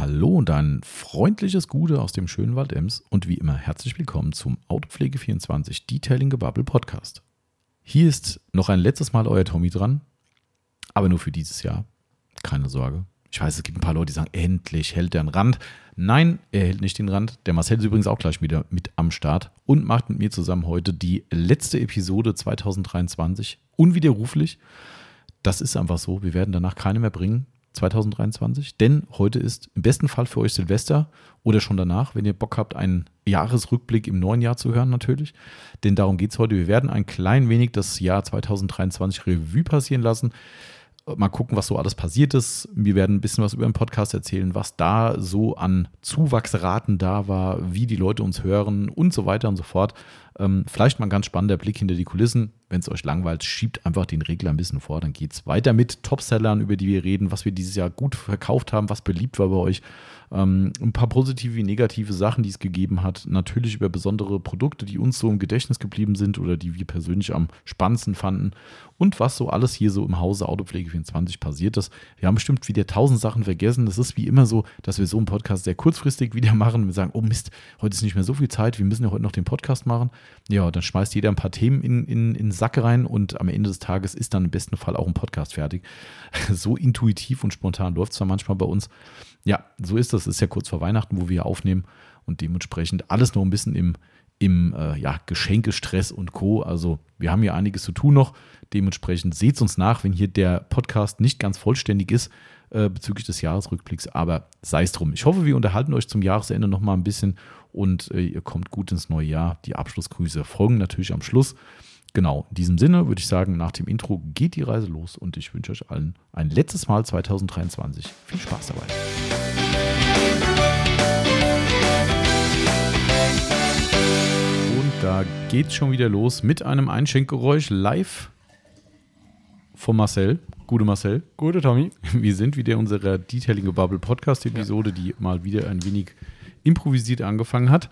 Hallo und ein freundliches Gute aus dem schönen Wald Ems und wie immer herzlich willkommen zum Autopflege24 Detailing Gebubble Podcast. Hier ist noch ein letztes Mal euer Tommy dran, aber nur für dieses Jahr. Keine Sorge. Ich weiß, es gibt ein paar Leute, die sagen, endlich hält er einen Rand. Nein, er hält nicht den Rand. Der Marcel ist übrigens auch gleich wieder mit am Start und macht mit mir zusammen heute die letzte Episode 2023. Unwiderruflich. Das ist einfach so. Wir werden danach keine mehr bringen. 2023, denn heute ist im besten Fall für euch Silvester oder schon danach, wenn ihr Bock habt, einen Jahresrückblick im neuen Jahr zu hören natürlich, denn darum geht es heute. Wir werden ein klein wenig das Jahr 2023 Revue passieren lassen, mal gucken, was so alles passiert ist. Wir werden ein bisschen was über den Podcast erzählen, was da so an Zuwachsraten da war, wie die Leute uns hören und so weiter und so fort. Ähm, vielleicht mal ein ganz spannender Blick hinter die Kulissen. Wenn es euch langweilt, schiebt einfach den Regler ein bisschen vor. Dann geht es weiter mit Topsellern, über die wir reden, was wir dieses Jahr gut verkauft haben, was beliebt war bei euch. Ähm, ein paar positive wie negative Sachen, die es gegeben hat. Natürlich über besondere Produkte, die uns so im Gedächtnis geblieben sind oder die wir persönlich am spannendsten fanden. Und was so alles hier so im Hause Autopflege24 passiert ist. Wir haben bestimmt wieder tausend Sachen vergessen. Das ist wie immer so, dass wir so einen Podcast sehr kurzfristig wieder machen. Wir sagen, oh Mist, heute ist nicht mehr so viel Zeit. Wir müssen ja heute noch den Podcast machen. Ja, dann schmeißt jeder ein paar Themen in, in, in den Sack rein und am Ende des Tages ist dann im besten Fall auch ein Podcast fertig. So intuitiv und spontan läuft es zwar manchmal bei uns. Ja, so ist das. Es ist ja kurz vor Weihnachten, wo wir aufnehmen und dementsprechend alles noch ein bisschen im, im äh, ja, Geschenkestress und Co. Also wir haben hier einiges zu tun noch. Dementsprechend seht uns nach, wenn hier der Podcast nicht ganz vollständig ist äh, bezüglich des Jahresrückblicks. Aber sei es drum. Ich hoffe, wir unterhalten euch zum Jahresende noch mal ein bisschen und äh, ihr kommt gut ins neue Jahr. Die Abschlussgrüße folgen natürlich am Schluss. Genau, in diesem Sinne würde ich sagen, nach dem Intro geht die Reise los und ich wünsche euch allen ein letztes Mal 2023. Viel Spaß dabei. Und da geht schon wieder los mit einem Einschenkgeräusch live von Marcel. Gute Marcel. Gute Tommy. Wir sind wieder in unserer Detailing Bubble Podcast Episode, ja. die mal wieder ein wenig improvisiert angefangen hat.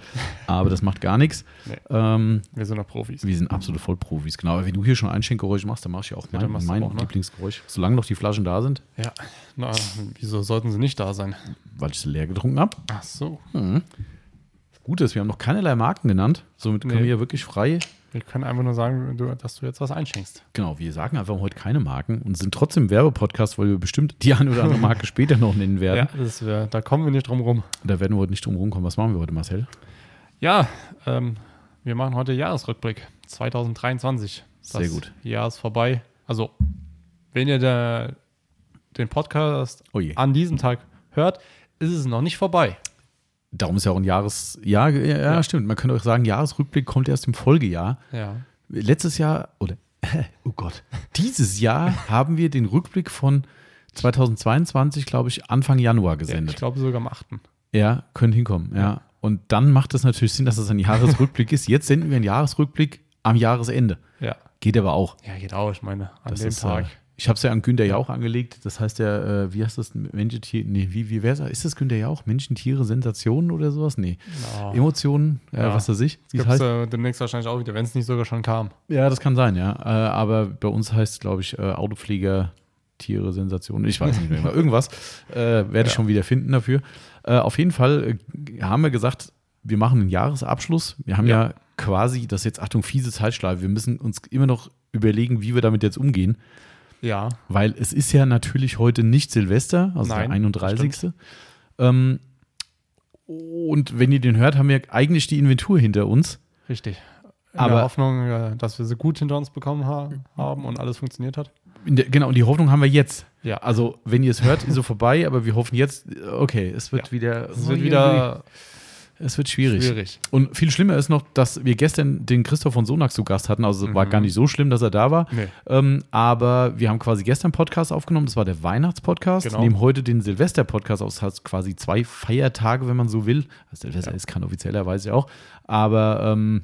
Aber das macht gar nichts. Nee. Ähm, wir sind noch Profis. Wir sind absolute Vollprofis, genau. Aber wenn du hier schon Einschenkgeräusche machst, dann du ja auch mein, ja, mein auch, ne? Lieblingsgeräusch. Solange noch die Flaschen da sind. Ja, na, wieso sollten sie nicht da sein? Weil ich sie leer getrunken habe. Ach so. Mhm. Gut ist, wir haben noch keinerlei Marken genannt. Somit können nee. wir ja wirklich frei wir können einfach nur sagen, dass du jetzt was einschenkst. Genau, wir sagen einfach heute keine Marken und sind trotzdem Werbepodcast, weil wir bestimmt die eine oder andere Marke später noch nennen werden. Ja, das wär, da kommen wir nicht drum rum. Da werden wir heute nicht drum rumkommen. Was machen wir heute, Marcel? Ja, ähm, wir machen heute Jahresrückblick 2023. Das Sehr gut. Jahr ist vorbei. Also, wenn ihr der, den Podcast oh an diesem Tag hört, ist es noch nicht vorbei. Darum ist ja auch ein Jahres, ja, ja, ja, stimmt. Man könnte auch sagen, Jahresrückblick kommt erst im Folgejahr. Ja. Letztes Jahr, oder, oh Gott, dieses Jahr haben wir den Rückblick von 2022, glaube ich, Anfang Januar gesendet. Ja, ich glaube sogar am 8. Ja, könnte hinkommen, ja. Und dann macht es natürlich Sinn, dass es ein Jahresrückblick ist. Jetzt senden wir einen Jahresrückblick am Jahresende. Ja. Geht aber auch. Ja, geht auch, ich meine, an das dem ist, Tag. Äh, ich habe es ja an Günter Jauch angelegt. Das heißt ja, äh, wie heißt das? Menschen, Tiere, nee, wie, wie wär's? Ist das Günter Jauch? Menschen, Tiere, Sensationen oder sowas? Nee. No. Emotionen, äh, ja. was weiß ich. Das heißt äh, demnächst wahrscheinlich auch wieder, wenn es nicht sogar schon kam. Ja, das kann sein, ja. Äh, aber bei uns heißt es, glaube ich, äh, Autopfleger, Tiere, Sensationen. Ich weiß nicht mehr. Irgendwas äh, werde ja. ich schon wieder finden dafür. auf jeden Fall haben wir gesagt, wir machen einen Jahresabschluss. Wir haben ja, ja quasi, das ist jetzt, Achtung, fiese Zeitschleife. Wir müssen uns immer noch überlegen, wie wir damit jetzt umgehen. Ja. Weil es ist ja natürlich heute nicht Silvester, also Nein, der 31. Ähm, und wenn ihr den hört, haben wir eigentlich die Inventur hinter uns. Richtig. In Aber, der Hoffnung, äh, dass wir sie gut hinter uns bekommen haben und alles funktioniert hat. Der, genau, und die Hoffnung haben wir jetzt. Ja. Also, wenn ihr es hört, ist so vorbei, aber wir hoffen jetzt, okay, es wird ja. wieder. Es wird wieder es wird schwierig. schwierig. Und viel schlimmer ist noch, dass wir gestern den Christoph von Sonax zu Gast hatten. Also mhm. war gar nicht so schlimm, dass er da war. Nee. Ähm, aber wir haben quasi gestern Podcast aufgenommen. Das war der Weihnachtspodcast. Genau. Nehmen heute den Silvester-Podcast aus. Das heißt quasi zwei Feiertage, wenn man so will. Also Silvester ja. ist kein offiziellerweise auch. Aber ähm,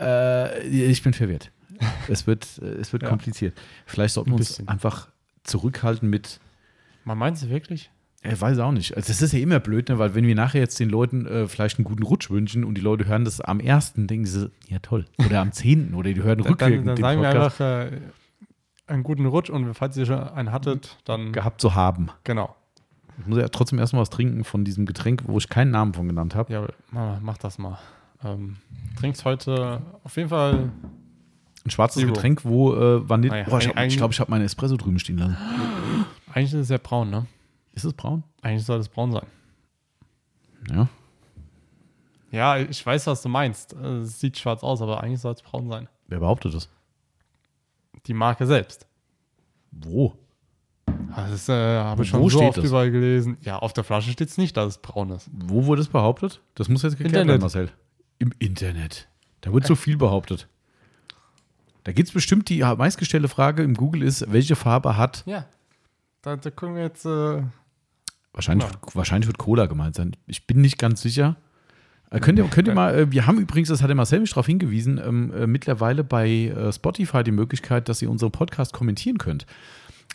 äh, ich bin verwirrt. es wird, es wird ja. kompliziert. Vielleicht sollten wir uns einfach zurückhalten mit. Man meint es wirklich? Ich weiß auch nicht. Also das ist ja immer blöd, ne? weil wenn wir nachher jetzt den Leuten äh, vielleicht einen guten Rutsch wünschen und die Leute hören das am 1., denken sie, ja toll. Oder am 10. oder die hören rückwirkend Dann, dann sagen Podcast. wir einfach äh, einen guten Rutsch und falls ihr schon einen hattet, dann... Gehabt zu haben. Genau. Ich muss ja trotzdem erstmal was trinken von diesem Getränk, wo ich keinen Namen von genannt habe. Ja, mach das mal. Ähm, trinkst heute auf jeden Fall ein schwarzes Zero. Getränk, wo äh, Vanille. Boah, ich glaube, ich, habe meine Espresso drüben stehen lassen. Eigentlich ist es ja braun, ne? Ist es braun? Eigentlich soll es braun sein. Ja. Ja, ich weiß, was du meinst. Es sieht schwarz aus, aber eigentlich soll es braun sein. Wer behauptet das? Die Marke selbst. Wo? Das äh, habe ich schon so oft das? überall gelesen. Ja, auf der Flasche steht es nicht, dass es braun ist. Wo wurde es behauptet? Das muss jetzt geklärt werden, Marcel. Im Internet. Da wird so viel behauptet. Da gibt es bestimmt die meistgestellte Frage im Google ist, welche Farbe hat. Ja. Da, da können wir jetzt. Äh, wahrscheinlich, wird, wahrscheinlich wird Cola gemeint sein. Ich bin nicht ganz sicher. Äh, könnt, ihr, könnt ihr mal, äh, wir haben übrigens, das hat der Marcel mich darauf hingewiesen, ähm, äh, mittlerweile bei äh, Spotify die Möglichkeit, dass ihr unseren Podcast kommentieren könnt.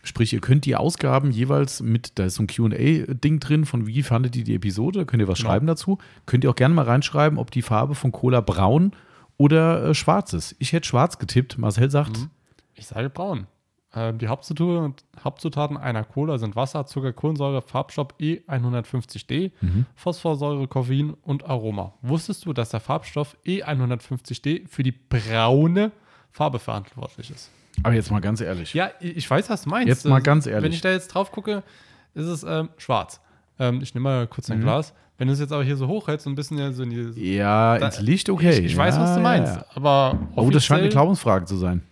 Sprich, ihr könnt die Ausgaben jeweils mit, da ist so ein QA-Ding drin, von wie fandet ihr die Episode, könnt ihr was genau. schreiben dazu. Könnt ihr auch gerne mal reinschreiben, ob die Farbe von Cola braun oder äh, schwarz ist. Ich hätte schwarz getippt. Marcel sagt. Mhm. Ich sage braun. Äh, die Hauptzutaten, Hauptzutaten einer Cola sind Wasser, Zucker, Kohlensäure, Farbstoff E150D, mhm. Phosphorsäure, Koffein und Aroma. Wusstest du, dass der Farbstoff E150D für die braune Farbe verantwortlich ist? Aber jetzt mal ganz ehrlich. Ja, ich weiß, was du meinst. Jetzt mal ganz ehrlich. Wenn ich da jetzt drauf gucke, ist es ähm, schwarz. Ähm, ich nehme mal kurz ein mhm. Glas. Wenn du es jetzt aber hier so hochhältst, so ein bisschen so in die. Ja, da, ins Licht, okay. Ich, ich weiß, was du meinst. Ja. Aber. Oh, das scheint eine Glaubensfrage zu sein.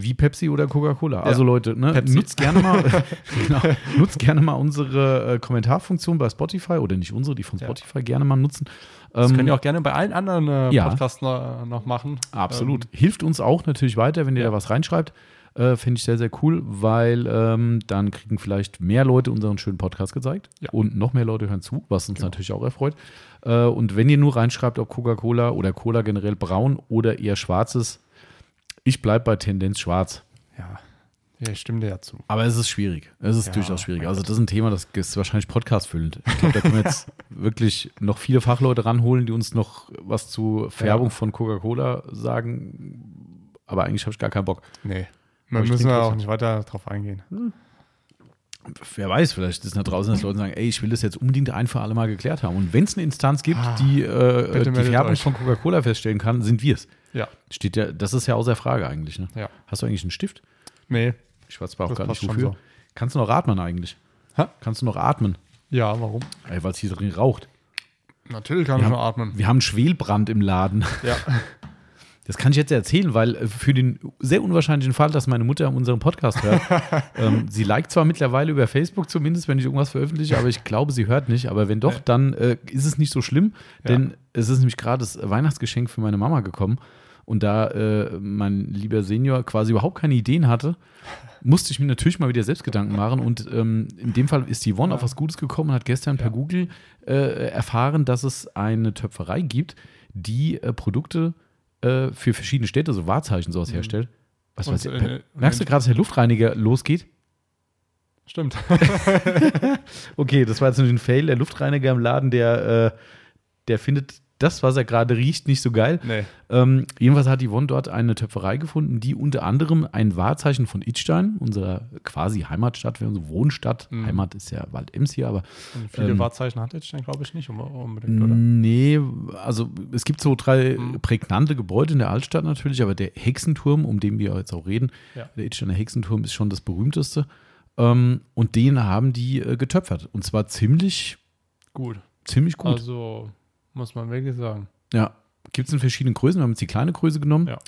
Wie Pepsi oder Coca-Cola. Ja. Also Leute, ne, nutzt gerne mal, genau, nutzt gerne mal unsere äh, Kommentarfunktion bei Spotify oder nicht unsere, die von Spotify ja. gerne mal nutzen. Das ähm, könnt ihr auch gerne bei allen anderen äh, Podcasts noch, noch, machen. Absolut. Ähm, Hilft uns auch natürlich weiter, wenn ihr da was reinschreibt. Äh, Finde ich sehr, sehr cool, weil ähm, dann kriegen vielleicht mehr Leute unseren schönen Podcast gezeigt ja. und noch mehr Leute hören zu, was uns genau. natürlich auch erfreut. Äh, und wenn ihr nur reinschreibt, ob Coca-Cola oder Cola generell braun oder eher schwarz ist, ich bleibe bei Tendenz schwarz. Ja. Ja, ich stimme dir ja zu. Aber es ist schwierig. Es ist ja, durchaus schwierig. Also, das ist ein Thema, das ist wahrscheinlich podcastfüllend. Ich glaube, da können wir jetzt wirklich noch viele Fachleute ranholen, die uns noch was zu Färbung ja. von Coca-Cola sagen. Aber eigentlich habe ich gar keinen Bock. Nee. Da müssen wir auch nicht weiter drauf eingehen. Hm. Wer weiß, vielleicht ist da draußen, dass Leute sagen, ey, ich will das jetzt unbedingt ein für alle Mal geklärt haben. Und wenn es eine Instanz gibt, ah, die äh, die Färbung von Coca-Cola feststellen kann, sind wir es. Ja. Steht ja, das ist ja außer Frage eigentlich. Ne? Ja. Hast du eigentlich einen Stift? Nee. Ich weiß zwar auch gar nicht wofür. So. Kannst du noch atmen eigentlich? Ha? Kannst du noch atmen? Ja, warum? Weil es hier drin raucht. Natürlich kann wir ich noch atmen. Wir haben Schwelbrand im Laden. Ja. Das kann ich jetzt erzählen, weil äh, für den sehr unwahrscheinlichen Fall, dass meine Mutter unseren Podcast hört, ähm, sie liked zwar mittlerweile über Facebook zumindest, wenn ich irgendwas veröffentliche, aber ich glaube, sie hört nicht. Aber wenn doch, dann äh, ist es nicht so schlimm, ja. denn es ist nämlich gerade das Weihnachtsgeschenk für meine Mama gekommen. Und da äh, mein lieber Senior quasi überhaupt keine Ideen hatte, musste ich mir natürlich mal wieder selbst Gedanken machen. Und ähm, in dem Fall ist Yvonne ja. auf was Gutes gekommen und hat gestern per Google äh, erfahren, dass es eine Töpferei gibt, die äh, Produkte äh, für verschiedene Städte so Wahrzeichen sowas mhm. herstellt. Was weiß ich, äh, merkst du gerade, dass der Luftreiniger losgeht? Stimmt. okay, das war jetzt nur ein Fail. Der Luftreiniger im Laden, der, äh, der findet das, was er gerade riecht, nicht so geil. Nee. Ähm, jedenfalls hat Yvonne dort eine Töpferei gefunden, die unter anderem ein Wahrzeichen von Idstein, unserer quasi Heimatstadt, unsere Wohnstadt, mhm. Heimat ist ja Wald-Ems hier, aber. Und viele ähm, Wahrzeichen hat Idstein, glaube ich, nicht unbedingt, oder? Nee, also es gibt so drei mhm. prägnante Gebäude in der Altstadt natürlich, aber der Hexenturm, um den wir jetzt auch reden, ja. der Idsteiner Hexenturm ist schon das berühmteste. Ähm, und den haben die äh, getöpfert. Und zwar ziemlich gut. Ziemlich gut. Also muss man wirklich sagen. Ja. Gibt es in verschiedenen Größen. Wir haben jetzt die kleine Größe genommen. Ja.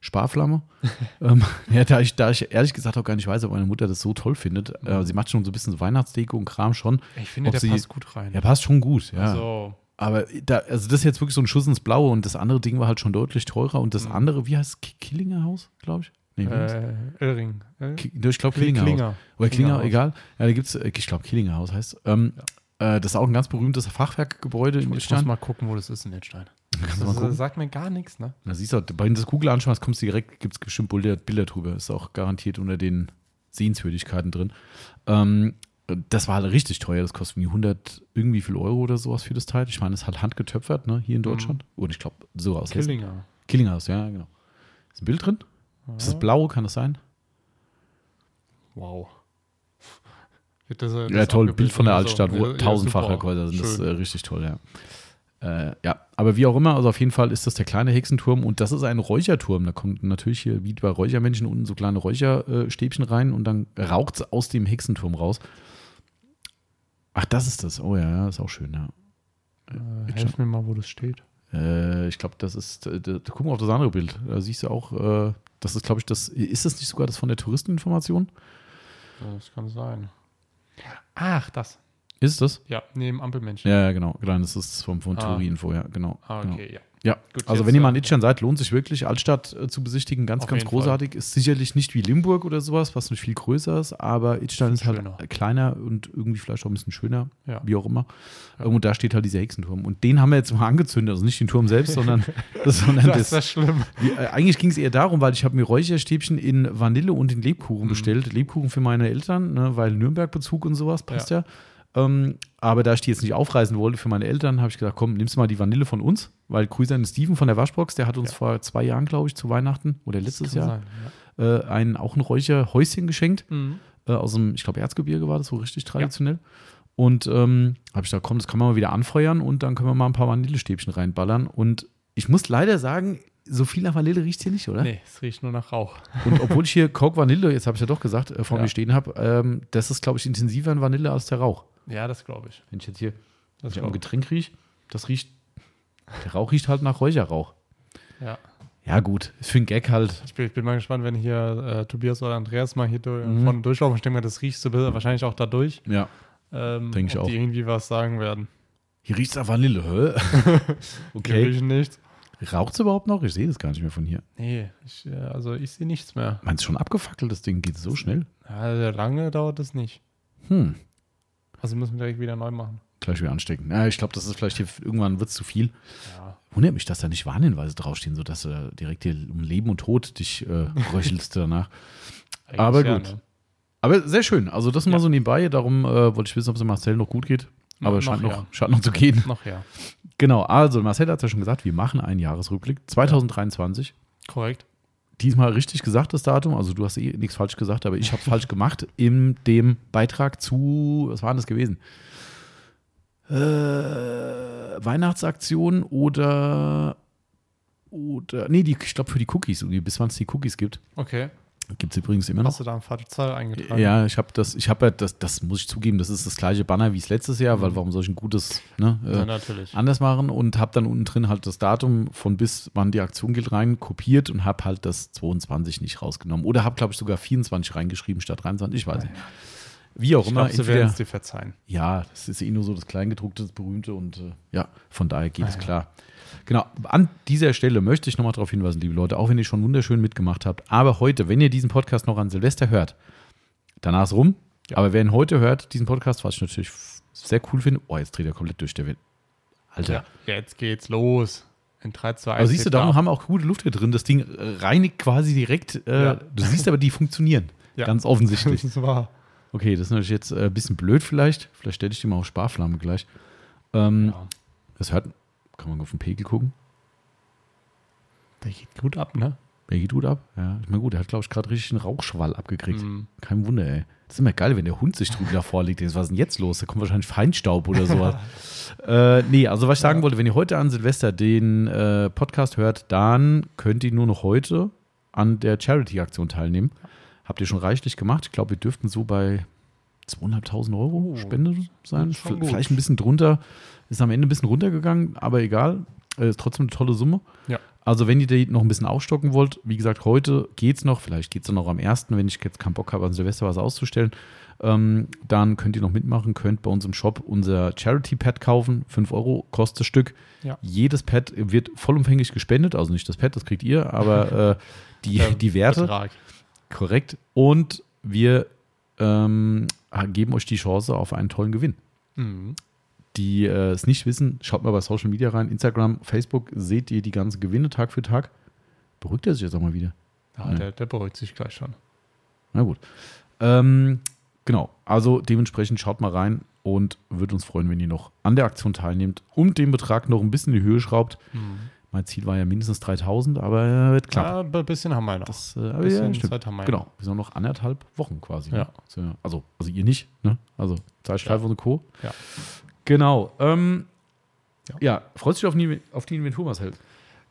Sparflamme. ähm, ja, da ich, da ich ehrlich gesagt auch gar nicht weiß, ob meine Mutter das so toll findet. Äh, sie macht schon so ein bisschen so Weihnachtsdeko und Kram schon. Ich finde, der sie, passt gut rein. Ja, passt schon gut, ja. Also. Aber da, also das ist jetzt wirklich so ein Schuss ins Blaue und das andere Ding war halt schon deutlich teurer und das mhm. andere, wie heißt es? Killinger Haus, glaube ich? Nee, äh, Elring. El ich glaube Killinger, Klinger. Haus. Oder Klinger, Klinger egal. Ja, da gibt es, äh, ich glaube Killinger Haus heißt ähm, ja. Äh, das ist auch ein ganz berühmtes Fachwerkgebäude in Edstein. Ich muss mal gucken, wo das ist in Edstein. Das, das, das sagt mir gar nichts, ne? Na, siehst du, wenn du das Google anschaust, kommst du direkt, gibt es bestimmt Bilder, Bilder drüber. Ist auch garantiert unter den Sehenswürdigkeiten drin. Ähm, das war halt richtig teuer. Das kostet irgendwie 100 irgendwie viel Euro oder sowas für das Teil. Ich meine, es ist halt handgetöpfert, ne, hier in mhm. Deutschland. Mhm. Und ich glaube, so aus Killinger. Hessen. Killinghaus, ja, genau. Ist ein Bild drin? Ja. Ist das blau? Kann das sein? Wow. Das, äh, Ja, das toll. Bild von der oder Altstadt, wo Ja, ja, tausendfache super. Häuser sind. Das ist Schön. äh, richtig toll, ja. Äh, ja, aber wie auch immer, also auf jeden Fall ist das der kleine Hexenturm und das ist ein Räucherturm. Da kommt natürlich hier, wie bei Räuchermännchen, unten so kleine Räucherstäbchen rein und dann raucht es aus dem Hexenturm raus. Ach, das ist das. Oh ja, ja, ist auch schön, ja. Äh, helf mir mal, wo das steht. Äh, ich glaube, das ist, äh, da, guck mal auf das andere Bild. Da siehst du auch, äh, das ist, glaube ich, das, ist das nicht sogar das von der Touristeninformation? Das kann sein. Ach, das. Ist das? Ja, neben Ampelmännchen. Ja, ja, genau. Genau, das ist vom, von Ah. Touri-Info, ja, genau. Ah, genau. okay, ja. Ja, Gut, also jetzt, wenn ihr mal in äh, Itstein seid, lohnt sich wirklich, Altstadt äh, zu besichtigen. Ganz, ganz großartig. Ist sicherlich nicht wie Limburg oder sowas, was nicht viel größer ist, aber Itstein ist halt Schöner. kleiner und irgendwie vielleicht auch ein bisschen schöner, Ja. wie auch immer. Ja. Und da steht halt dieser Hexenturm. Und den haben wir jetzt mal angezündet. Also nicht den Turm selbst, sondern, sondern Das das. ist schlimm. Wie, äh, eigentlich ging es eher darum, weil ich habe mir Räucherstäbchen in Vanille und in Lebkuchen Mhm. bestellt. Lebkuchen für meine Eltern, ne, weil Nürnberg-Bezug und sowas passt ja. Ähm, aber da ich die jetzt nicht aufreißen wollte für meine Eltern, habe ich gesagt, komm, nimmst mal die Vanille von uns, weil Grüße an Steven von der Waschbox, der hat uns Ja. vor zwei Jahren, glaube ich, zu Weihnachten oder letztes Jahr sein, äh, ein, auch ein Räucherhäuschen geschenkt. ja. Mhm. Äh, aus dem, ich glaube, Erzgebirge war das so richtig traditionell. Und ähm, habe ich gesagt, komm, das kann man mal wieder anfeuern und dann können wir mal ein paar Vanillestäbchen reinballern. Und ich muss leider sagen, so viel nach Vanille riecht hier nicht, oder? Nee, es riecht nur nach Rauch. Und obwohl ich hier Coke Vanille, jetzt habe ich ja doch gesagt, äh, vor Ja. mir stehen habe, ähm, das ist, glaube ich, intensiver in Vanille als der Rauch. Ja, das glaube ich. Wenn ich jetzt hier Das wenn ich am ich. Getränk rieche, das riecht, der Rauch riecht halt nach Räucherrauch. Ja. Ja, gut, ist für einen Gag halt. Ich bin, ich bin mal gespannt, wenn hier äh, Tobias oder Andreas mal hier Mhm. vorne durchlaufen. Ich denke mal, das riechst du wahrscheinlich auch dadurch. Ja. Ähm, Denk ich auch. die irgendwie was sagen werden. Hier riecht es nach Vanille, hä? Okay. riechen nichts. Raucht es überhaupt noch? Ich sehe das gar nicht mehr von hier. Nee, ich, äh, also ich sehe nichts mehr. Meinst du schon abgefackelt, das Ding geht so schnell? Ja, lange dauert das nicht. Hm. Also müssen wir direkt wieder neu machen. Gleich wieder anstecken. Ja, ich glaube, das ist vielleicht hier, irgendwann wird es zu viel. Ja. Wundert mich, dass da nicht Warnhinweise draufstehen, sodass du direkt hier um Leben und Tod dich äh, röchelst danach. eigentlich Aber ja, gut. ne? Aber sehr schön. Also das mal Ja. so nebenbei. Darum äh, wollte ich wissen, ob es dem Marcel noch gut geht. Aber Noch scheint noch, ja. scheint noch zu gehen. Noch ja. Genau, also Marcel hat es ja schon gesagt, wir machen einen Jahresrückblick 2023. Korrekt. Diesmal richtig gesagt, das Datum. Also du hast eh nichts falsch gesagt, aber ich habe es falsch gemacht in dem Beitrag zu, was war denn das gewesen? Äh, Weihnachtsaktion oder oder nee, die, ich glaube für die Cookies, irgendwie, bis wann es die Cookies gibt. Okay. Gibt es übrigens immer noch. Hast du da eine falsche Zahl eingetragen? Ja, ich habe das, ich habe ja das, das muss ich zugeben, das ist das gleiche Banner wie es letztes Jahr, weil warum soll ich ein gutes ne, äh, Ja, natürlich. anders machen und habe dann unten drin halt das Datum von bis wann die Aktion gilt rein kopiert und habe halt das 22 nicht rausgenommen oder habe glaube ich sogar 24 reingeschrieben statt 23, ich weiß nicht. Wie auch Ich immer, glaube, sie werden es dir verzeihen. ja, das ist eh nur so das Kleingedruckte, das Berühmte und äh, ja, von daher geht Ah, es ja. Genau, an dieser Stelle möchte ich nochmal darauf hinweisen, liebe Leute, auch wenn ihr schon wunderschön mitgemacht habt, aber heute, wenn ihr diesen Podcast noch an Silvester hört, danach ist rum, Ja. aber wer ihn heute hört, diesen Podcast, was ich natürlich sehr cool finde, oh, jetzt dreht er komplett durch, der Wind. Alter. Ja. Jetzt geht's los. In 3, 2, 1. Aber siehst du, darum ab. haben wir auch gute Luft hier drin. Das Ding äh, reinigt quasi direkt. Äh, Ja. Du siehst aber, die funktionieren. Ja. Ganz offensichtlich. Das ist wahr. Okay, das ist natürlich jetzt äh, ein bisschen blöd vielleicht. Vielleicht stelle ich die mal auf Sparflamme gleich. Ähm, Ja. Das hört, kann man auf den Pegel gucken. Der geht gut ab, ne? Wer geht gut ab? Ja, ich meine, gut, der hat, glaube ich, gerade richtig einen Rauchschwall abgekriegt. Mhm. Kein Wunder, ey. Das ist immer geil, wenn der Hund sich drüben davor liegt. Was ist denn jetzt los? Da kommt wahrscheinlich Feinstaub oder sowas. äh, nee, also was ich sagen wollte, wenn ihr heute an Silvester den äh, Podcast hört, dann könnt ihr nur noch heute an der Charity-Aktion teilnehmen. Habt ihr schon reichlich gemacht. Ich glaube, wir dürften so bei 2.500 Euro Oh, Spende sein. Vielleicht ein bisschen drunter. Ist am Ende ein bisschen runtergegangen, aber egal. Äh, Ist trotzdem eine tolle Summe. Ja. Also, wenn ihr die noch ein bisschen aufstocken wollt, wie gesagt, heute geht's noch, vielleicht geht's dann noch am 1., wenn ich jetzt keinen Bock habe, an Silvester was auszustellen, ähm, dann könnt ihr noch mitmachen, könnt bei uns im Shop unser Charity-Pad kaufen. 5 Euro kostet das Stück. Ja. Jedes Pad wird vollumfänglich gespendet, also nicht das Pad, das kriegt ihr, aber äh, die, Der die Werte. Betrag. Korrekt. Und wir ähm, geben euch die Chance auf einen tollen Gewinn. Mhm. Die äh, es nicht wissen, schaut mal bei Social Media rein, Instagram, Facebook, seht ihr die ganzen Gewinne Tag für Tag. Beruhigt er sich jetzt auch mal wieder. Ja, Ja. Der, der beruhigt sich gleich schon. Na gut. Ähm, genau, also dementsprechend schaut mal rein und würde uns freuen, wenn ihr noch an der Aktion teilnehmt und den Betrag noch ein bisschen in die Höhe schraubt. Mhm. Mein Ziel war ja mindestens 3000, aber wird knapp. Ja, ein bisschen haben wir noch. Das, äh, aber bisschen ja. Zeit haben wir Genau, wir sind noch anderthalb Wochen quasi. ne? Ja. So, Also, also ihr nicht, ne? Also Zeitschleife und Co. Ja. Genau. Ähm, ja. Ja. freust du dich auf die, auf die Inventur, Marcel?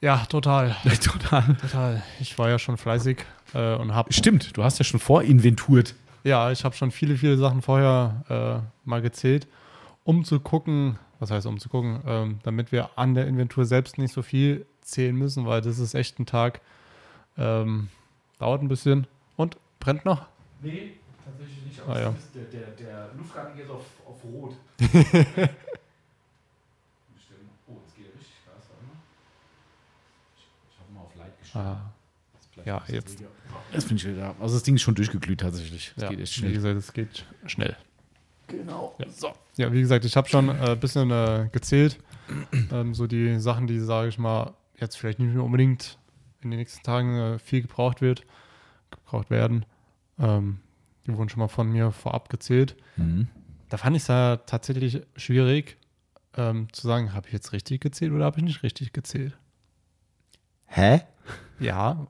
Ja, total. Total. Total. Ich war ja schon fleißig äh, und habe Stimmt, du hast ja schon vorinventurt. Ja, ich habe schon viele, viele Sachen vorher äh, mal gezählt, um zu gucken, was heißt um zu gucken, ähm, damit wir an der Inventur selbst nicht so viel zählen müssen, weil das ist echt ein Tag, ähm, dauert ein bisschen und brennt noch. Nee, tatsächlich nicht. Ah, ja. der, der, der Luftgarten ist auf, auf Rot. oh, jetzt geht er richtig krass. Warte mal. Ich, ich habe mal auf Light gestellt. Ah, ja, jetzt. Das finde ich wieder. Also das Ding ist schon durchgeglüht tatsächlich. Das ja, geht echt Wie schnell. gesagt, es geht schnell. Genau. Ja. Ja, wie gesagt, ich habe schon ein äh, bisschen äh, gezählt. ähm, so die Sachen, die, sage ich mal, jetzt vielleicht nicht mehr unbedingt in den nächsten Tagen äh, viel gebraucht wird, gebraucht werden. Ähm, die wurden schon mal von mir vorab gezählt. Mhm. Da fand ich es ja tatsächlich schwierig ähm, zu sagen, habe ich jetzt richtig gezählt oder habe ich nicht richtig gezählt? Hä? Ja,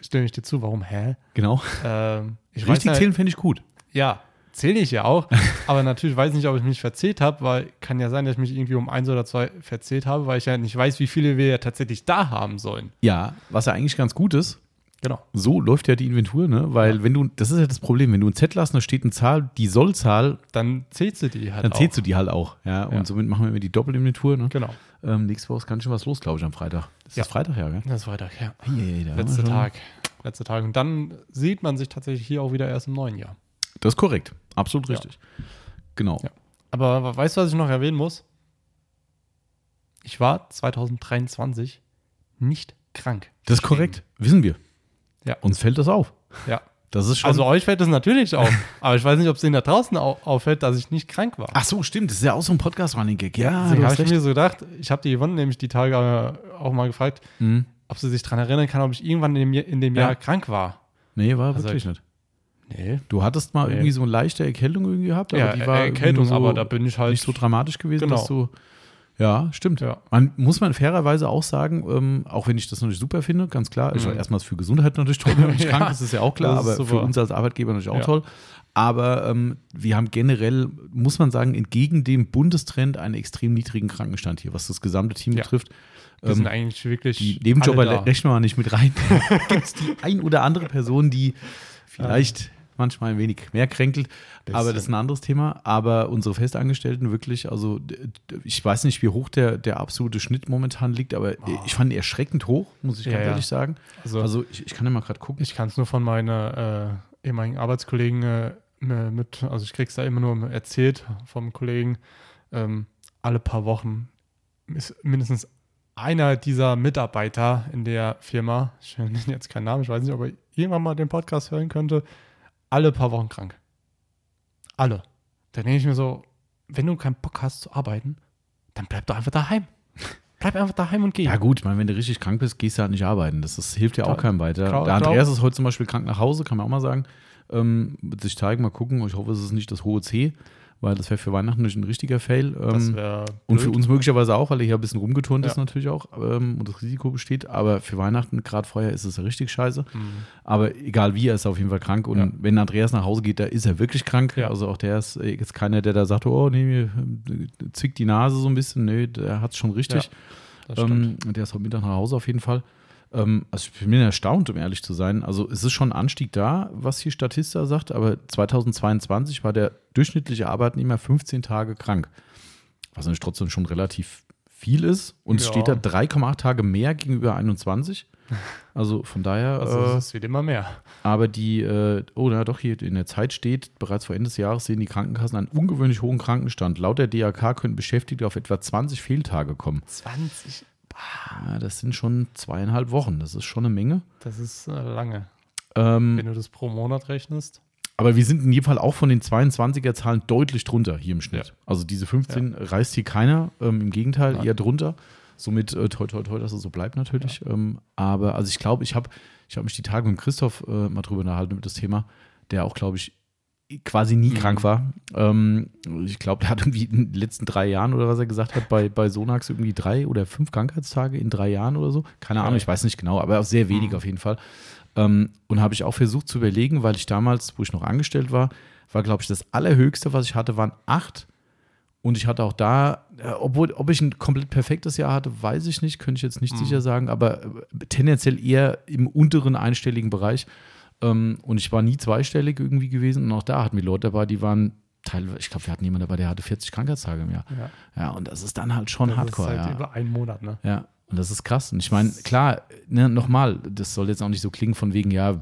stimme ich dir zu. Warum? Hä? Genau. Ähm, ich Richtig weiß ja, zählen finde ich gut. Ja, zähle ich ja auch. aber natürlich weiß ich nicht, ob ich mich verzählt habe, weil kann ja sein, dass ich mich irgendwie um eins oder zwei verzählt habe, weil ich ja nicht weiß, wie viele wir ja tatsächlich da haben sollen. Ja, was ja eigentlich ganz gut ist. Genau. So läuft ja die Inventur, ne? Weil Ja. wenn du, das ist ja das Problem, wenn du ein Zettel hast da steht eine Zahl, die Sollzahl, Dann zählst du die halt dann auch. zählst du die halt auch. Ja, und Ja. somit machen wir immer die Doppelinventur, ne? Genau. Ähm, nächste Woche ist ganz schön was los, glaube ich, am Freitag. Das Ja. ist Freitag, ja, gell? Das ist Freitag, ja. Hey, Letzter Tag. Letzter Tag. Und dann sieht man sich tatsächlich hier auch wieder erst im neuen Jahr. Das ist korrekt. Absolut Ja. richtig. Genau. Ja. Aber weißt du, was ich noch erwähnen muss? Ich war 2023 nicht krank. Das ist korrekt. Wissen wir. Ja. Uns fällt das auf. Ja. Das ist schon. Also euch fällt das natürlich auf. aber ich weiß nicht, ob es denen da draußen au auffällt, dass ich nicht krank war. Ach so, stimmt. Das ist ja auch so ein Podcast-Running-Gag. Ja, Deswegen habe ich mir so gedacht, ich habe die Yvonne nämlich die Tage äh, auch mal gefragt, Mhm. ob sie sich daran erinnern kann, ob ich irgendwann in dem, in dem Ja. Jahr krank war. Nee, war Also wirklich ich- nicht. Nee. Du hattest mal Nee. irgendwie so eine leichte Erkältung irgendwie gehabt, aber Ja, die war Erkältung, so aber da bin ich halt. nicht so dramatisch gewesen, Genau. dass du. Ja, stimmt. Ja. Man muss man fairerweise auch sagen, ähm, auch wenn ich das natürlich super finde, ganz klar. Ich Mhm. erstmal ist für Gesundheit natürlich toll, wenn man nicht Ja, krank ist, ist ja auch klar, ist aber für super. uns als Arbeitgeber natürlich auch Ja. toll. Aber ähm, wir haben generell, muss man sagen, entgegen dem Bundestrend einen extrem niedrigen Krankenstand hier, was das gesamte Team Ja. betrifft. wir sind Ähm, eigentlich wirklich. die Nebenjobber rechnen wir mal nicht mit rein. Gibt es die ein oder andere Person, die vielleicht manchmal ein wenig mehr kränkelt, aber Bisschen. das ist ein anderes Thema. Aber unsere Festangestellten wirklich, also ich weiß nicht, wie hoch der, der absolute Schnitt momentan liegt, aber ich fand ihn erschreckend hoch, muss ich Ja, ganz ja. ehrlich sagen. Also, Also ich, ich kann ja mal gerade gucken. ich kann es nur von meinen äh, ehemaligen Arbeitskollegen äh, mit, also ich krieg's da immer nur erzählt vom Kollegen, ähm, alle paar Wochen ist mindestens einer dieser Mitarbeiter in der Firma, ich nenne jetzt keinen Namen, ich weiß nicht, ob er irgendwann mal den Podcast hören könnte, alle paar Wochen krank. Alle. Da denke ich mir so, wenn du keinen Bock hast zu arbeiten, dann bleib doch einfach daheim. Bleib einfach daheim und geh. Ja gut, ich meine, wenn du richtig krank bist, gehst du halt nicht arbeiten. Das ist, hilft ja auch keinem weiter. Klar, der. Andreas ist heute zum Beispiel krank nach Hause, kann man auch mal sagen. Ähm, sich zeigen, mal gucken. Ich hoffe, es ist nicht das hohe C, weil das wäre für Weihnachten natürlich ein richtiger Fail. Ähm, und für uns möglicherweise auch, weil er hier ein bisschen rumgeturnt ist Ja. natürlich auch ähm, und das Risiko besteht. Aber für Weihnachten, gerade vorher, ist es richtig scheiße. Mhm. Aber egal wie, er ist auf jeden Fall krank. Und Ja. wenn Andreas nach Hause geht, da ist er wirklich krank. Ja. Also auch der ist äh, jetzt keiner, der da sagt, oh nee, mir äh, zwickt die Nase so ein bisschen. Nee, der hat es schon richtig. Ähm, der ist heute Mittag nach Hause auf jeden Fall. Ähm, also ich bin erstaunt, um ehrlich zu sein. Also es ist schon ein Anstieg da, was hier Statista sagt, aber 2022 war der durchschnittliche Arbeitnehmer 15 Tage krank. Was natürlich trotzdem schon relativ viel ist. Und es Ja. steht da 3,8 Tage mehr gegenüber 21. Also von daher, Also äh, es wird immer mehr. aber die, äh, oh, na doch, hier in der Zeit steht, bereits vor Ende des Jahres sehen die Krankenkassen einen ungewöhnlich hohen Krankenstand. Laut der DAK können Beschäftigte auf etwa 20 Fehltage kommen. 20, Ja, das sind schon zweieinhalb Wochen. Das ist schon eine Menge. das ist äh, lange. Wenn Ähm, du das pro Monat rechnest. aber wir sind in jedem Fall auch von den 22er-Zahlen deutlich drunter hier im Schnitt. Ja. Also diese 15 reißt hier keiner. Ähm, Im Gegenteil, Nein. eher drunter. Somit äh, toi, toi, toi, dass es so bleibt natürlich. Ähm, aber also ich glaube, ich habe ich hab mich die Tage mit Christoph äh, mal drüber unterhalten über das Thema, der auch, glaube ich, quasi nie Mhm. krank war. Ähm, ich glaube, der hat irgendwie in den letzten drei Jahren oder was er gesagt hat, bei, bei Sonax irgendwie drei oder fünf Krankheitstage in drei Jahren oder so. Keine Ahnung, ich weiß nicht genau, aber auch sehr wenig Mhm. auf jeden Fall. Ähm, und habe ich auch versucht zu überlegen, weil ich damals, wo ich noch angestellt war, war, glaube ich, das Allerhöchste, was ich hatte, waren acht. Und ich hatte auch da, äh, obwohl, ob ich ein komplett perfektes Jahr hatte, weiß ich nicht, könnte ich jetzt nicht Mhm. sicher sagen, aber äh, tendenziell eher im unteren einstelligen Bereich. Ähm, und ich war nie zweistellig irgendwie gewesen. Und auch da hatten wir Leute dabei, die waren teilweise, ich glaube, wir hatten jemanden dabei, der hatte 40 Krankheitstage im Jahr. Ja. Ja, und das ist dann halt schon Das hardcore. ist halt ja. über einen Monat, ne? Ja, und das ist krass. Und ich meine, klar, ne, nochmal, das soll jetzt auch nicht so klingen von wegen, ja, äh,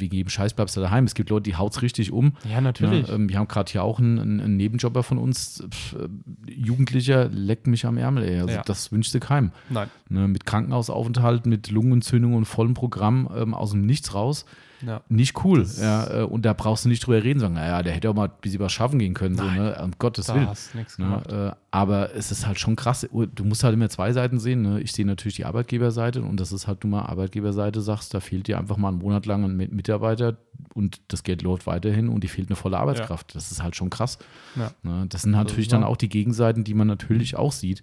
wegen jedem Scheiß bleibst du daheim. Es gibt Leute, die haut's richtig um. Ja, natürlich. Ja, ähm, wir haben gerade hier auch einen, einen, Nebenjobber von uns, pf, äh, Jugendlicher, leckt mich am Ärmel, ey. Also Ja. das wünscht du keinem. Nein. Ne, mit Krankenhausaufenthalt, mit Lungenentzündung und vollem Programm ähm, aus dem Nichts raus. Ja. Nicht cool. Das- Ja, äh, und da brauchst du nicht drüber reden, sagen, naja, der hätte auch mal ein bisschen was schaffen gehen können, so, Nein. ne? Um Gottes Da Willen. hast nichts Ne, äh, aber es ist halt schon krass. Du musst halt immer zwei Seiten sehen. Ne? Ich sehe natürlich die Arbeitgeberseite und das ist halt du mal Arbeitgeberseite sagst, da fehlt dir einfach mal einen Monat lang ein Mi- Mitarbeiter und das Geld läuft weiterhin und dir fehlt eine volle Arbeitskraft. Das ist halt schon krass. Ja. Ne? Das sind natürlich ist dann wahr. auch die Gegenseiten, die man natürlich auch sieht.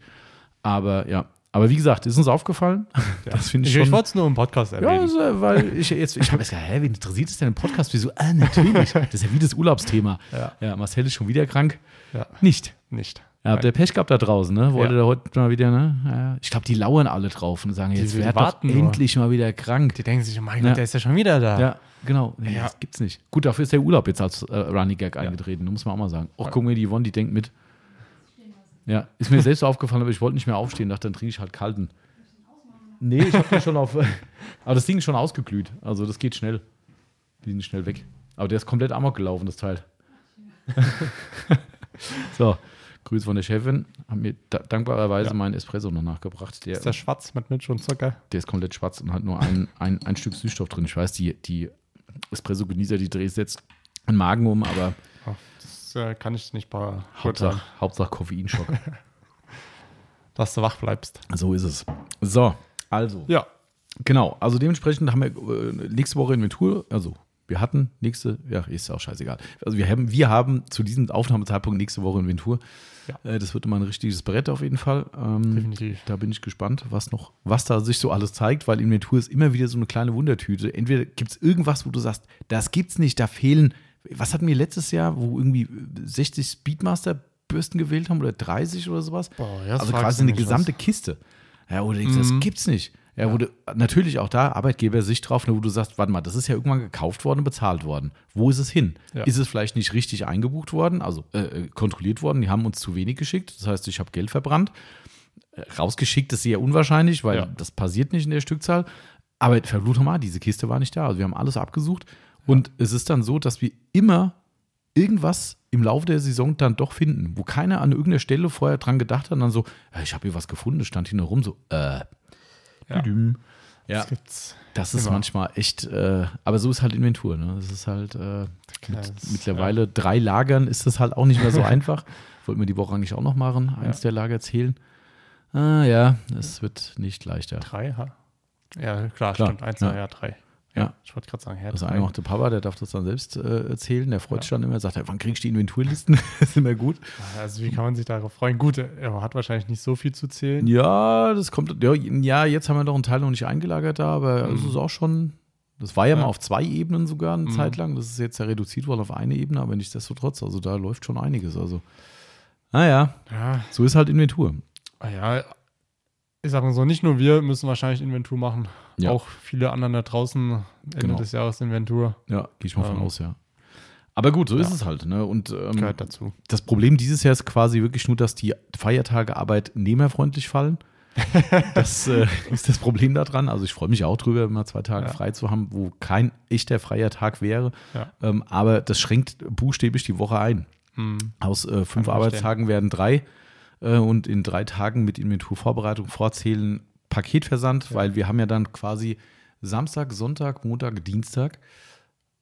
Aber ja, aber wie gesagt, ist uns aufgefallen. Das finde ich Ich, schon. wollte es nur im Podcast Ja, erwähnen. also, weil ich jetzt, ich habe jetzt gedacht, hä, wen interessiert es denn im Podcast? Wieso? Ah, natürlich. Das ist ja wie das Urlaubsthema. Ja. Ja, Marcel ist schon wieder krank. Ja. Nicht. Nicht. Ja, habt ihr Pech gehabt da draußen, ne? Wollte Ja. da heute mal wieder, ne? Ja, ich glaube, die lauern alle drauf und sagen, jetzt die werd doch warten nur. endlich mal wieder krank. Die denken sich, oh mein Ja. Gott, der ist ja schon wieder da. Ja, genau. Nee, Ja. Das gibt's nicht. Gut, dafür ist der Urlaub jetzt als äh, Running Gag eingetreten, muss man auch mal sagen. Och, Ja. guck mal, die Yvonne, die denkt mit. Ja, ist mir selbst aufgefallen, aber ich wollte nicht mehr aufstehen, dachte, dann trinke ich halt kalten. Nee, ich habe den schon auf. Aber das Ding ist schon ausgeglüht. Also das geht schnell. Die sind schnell weg. Aber der ist komplett amok gelaufen, das Teil. so, Grüße von der Chefin. Haben mir da dankbarerweise Ja. meinen Espresso noch nachgebracht. Der, Ist der schwarz mit Milch und Zucker? der ist komplett schwarz und hat nur ein, ein, ein Stück Süßstoff drin. Ich weiß, die, die Espresso-Genießer, die drehen jetzt den Magen um, aber das äh, kann ich nicht beurteilen, Hauptsache, Hauptsache Koffeinschock. dass du wach bleibst. so ist es. So, also. Ja. Genau, also dementsprechend haben wir äh, nächste Woche Inventur, also wir hatten nächste, ja, ist auch scheißegal. Also wir haben, wir haben zu diesem Aufnahmezeitpunkt nächste Woche Inventur. Ja. Äh, das wird immer ein richtiges Brett auf jeden Fall. Ähm, Definitiv. Da bin ich gespannt, was noch, was da sich so alles zeigt, weil Inventur ist immer wieder so eine kleine Wundertüte. Entweder gibt es irgendwas, wo du sagst, das gibt's nicht, da fehlen, was hatten wir letztes Jahr, wo irgendwie 60 Speedmaster Bürsten gewählt haben oder 30 oder sowas? Boah, ja, das also quasi eine gesamte was. Kiste. Ja, wo du denkst, das Mhm. gibt's nicht. Ja, wo du, natürlich auch da Arbeitgebersicht drauf, wo du sagst, warte mal, das ist ja irgendwann gekauft worden, bezahlt worden. Wo ist es hin? Ja. Ist es vielleicht nicht richtig eingebucht worden, also äh, äh, kontrolliert worden? Die haben uns zu wenig geschickt. Das heißt, ich habe Geld verbrannt. Äh, Rausgeschickt ist sehr unwahrscheinlich, weil Ja. das passiert nicht in der Stückzahl. Aber verflucht nochmal, diese Kiste war nicht da. Also wir haben alles abgesucht. Und es ist dann so, dass wir immer irgendwas im Laufe der Saison dann doch finden, wo keiner an irgendeiner Stelle vorher dran gedacht hat und dann so, ja, ich habe hier was gefunden, stand hier noch rum, so, äh, Ja. ja, Das das ist immer. manchmal echt, äh, aber so ist halt Inventur, ne? Das ist halt, äh, mit, mittlerweile drei Lagern ist das halt auch nicht mehr so einfach. Wollten wir die Woche eigentlich auch noch machen, eins Ja. der Lager zählen. Ah ja, es wird nicht leichter. Drei, ha? Ja, klar, Klar, stimmt. Eins, ja. ja, drei. Ja. Ich wollte gerade sagen, ja, Also einer macht der Papa, der darf das dann selbst äh, erzählen, der freut Ja. sich dann immer, sagt, er, wann kriegst du die Inventurlisten? das ist immer gut. Also wie kann man sich darauf freuen? Gut, er hat wahrscheinlich nicht so viel zu zählen. Ja, das kommt, ja, ja, jetzt haben wir doch einen Teil noch nicht eingelagert da, aber es Mhm. ist auch schon, das war ja, Ja. mal auf zwei Ebenen sogar eine Mhm. Zeit lang, das ist jetzt ja reduziert worden auf eine Ebene, aber nichtsdestotrotz, also da läuft schon einiges, also. Naja, Ja, so ist halt Inventur. ah ja, ich sag mal so, nicht nur wir müssen wahrscheinlich Inventur machen, Ja. auch viele anderen da draußen Ende Genau. des Jahres Inventur Ja, gehe ich mal von Ähm, aus, ja. Aber gut, so ist ja. es halt. Ne? Und ähm, gehört dazu. das Problem dieses Jahr ist quasi wirklich nur, dass die Feiertage arbeitnehmerfreundlich fallen. Das äh, ist das Problem daran. Also ich freue mich auch drüber, immer zwei Tage Ja. frei zu haben, wo kein echter freier Tag wäre. Ja. Ähm, aber das schränkt buchstäblich die Woche ein. Hm. Aus äh, fünf Arbeitstagen werden drei äh, und in drei Tagen mit Inventurvorbereitung vorzählen Paketversand, Ja. weil wir haben ja dann quasi Samstag, Sonntag, Montag, Dienstag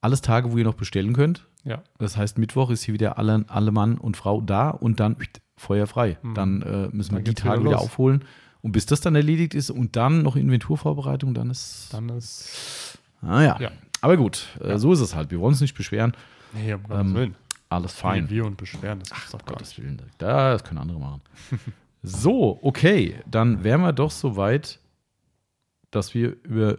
alles Tage, wo ihr noch bestellen könnt. Ja, Das heißt, Mittwoch ist hier wieder alle, alle Mann und Frau da und dann pft, Feuer frei. Mhm. Dann äh, müssen wir Dann die Tage wieder wieder aufholen. Und bis das dann erledigt ist und dann noch Inventurvorbereitung, dann ist. dann ist. ah ja. Aber gut, äh, Ja. so ist es halt. Wir wollen uns nicht beschweren. Nee, um Ähm, Willen. Alles fein. Wir und beschweren, das ist doch Gottes Willen, das können andere machen. so, okay, dann wären wir doch so weit, dass wir über,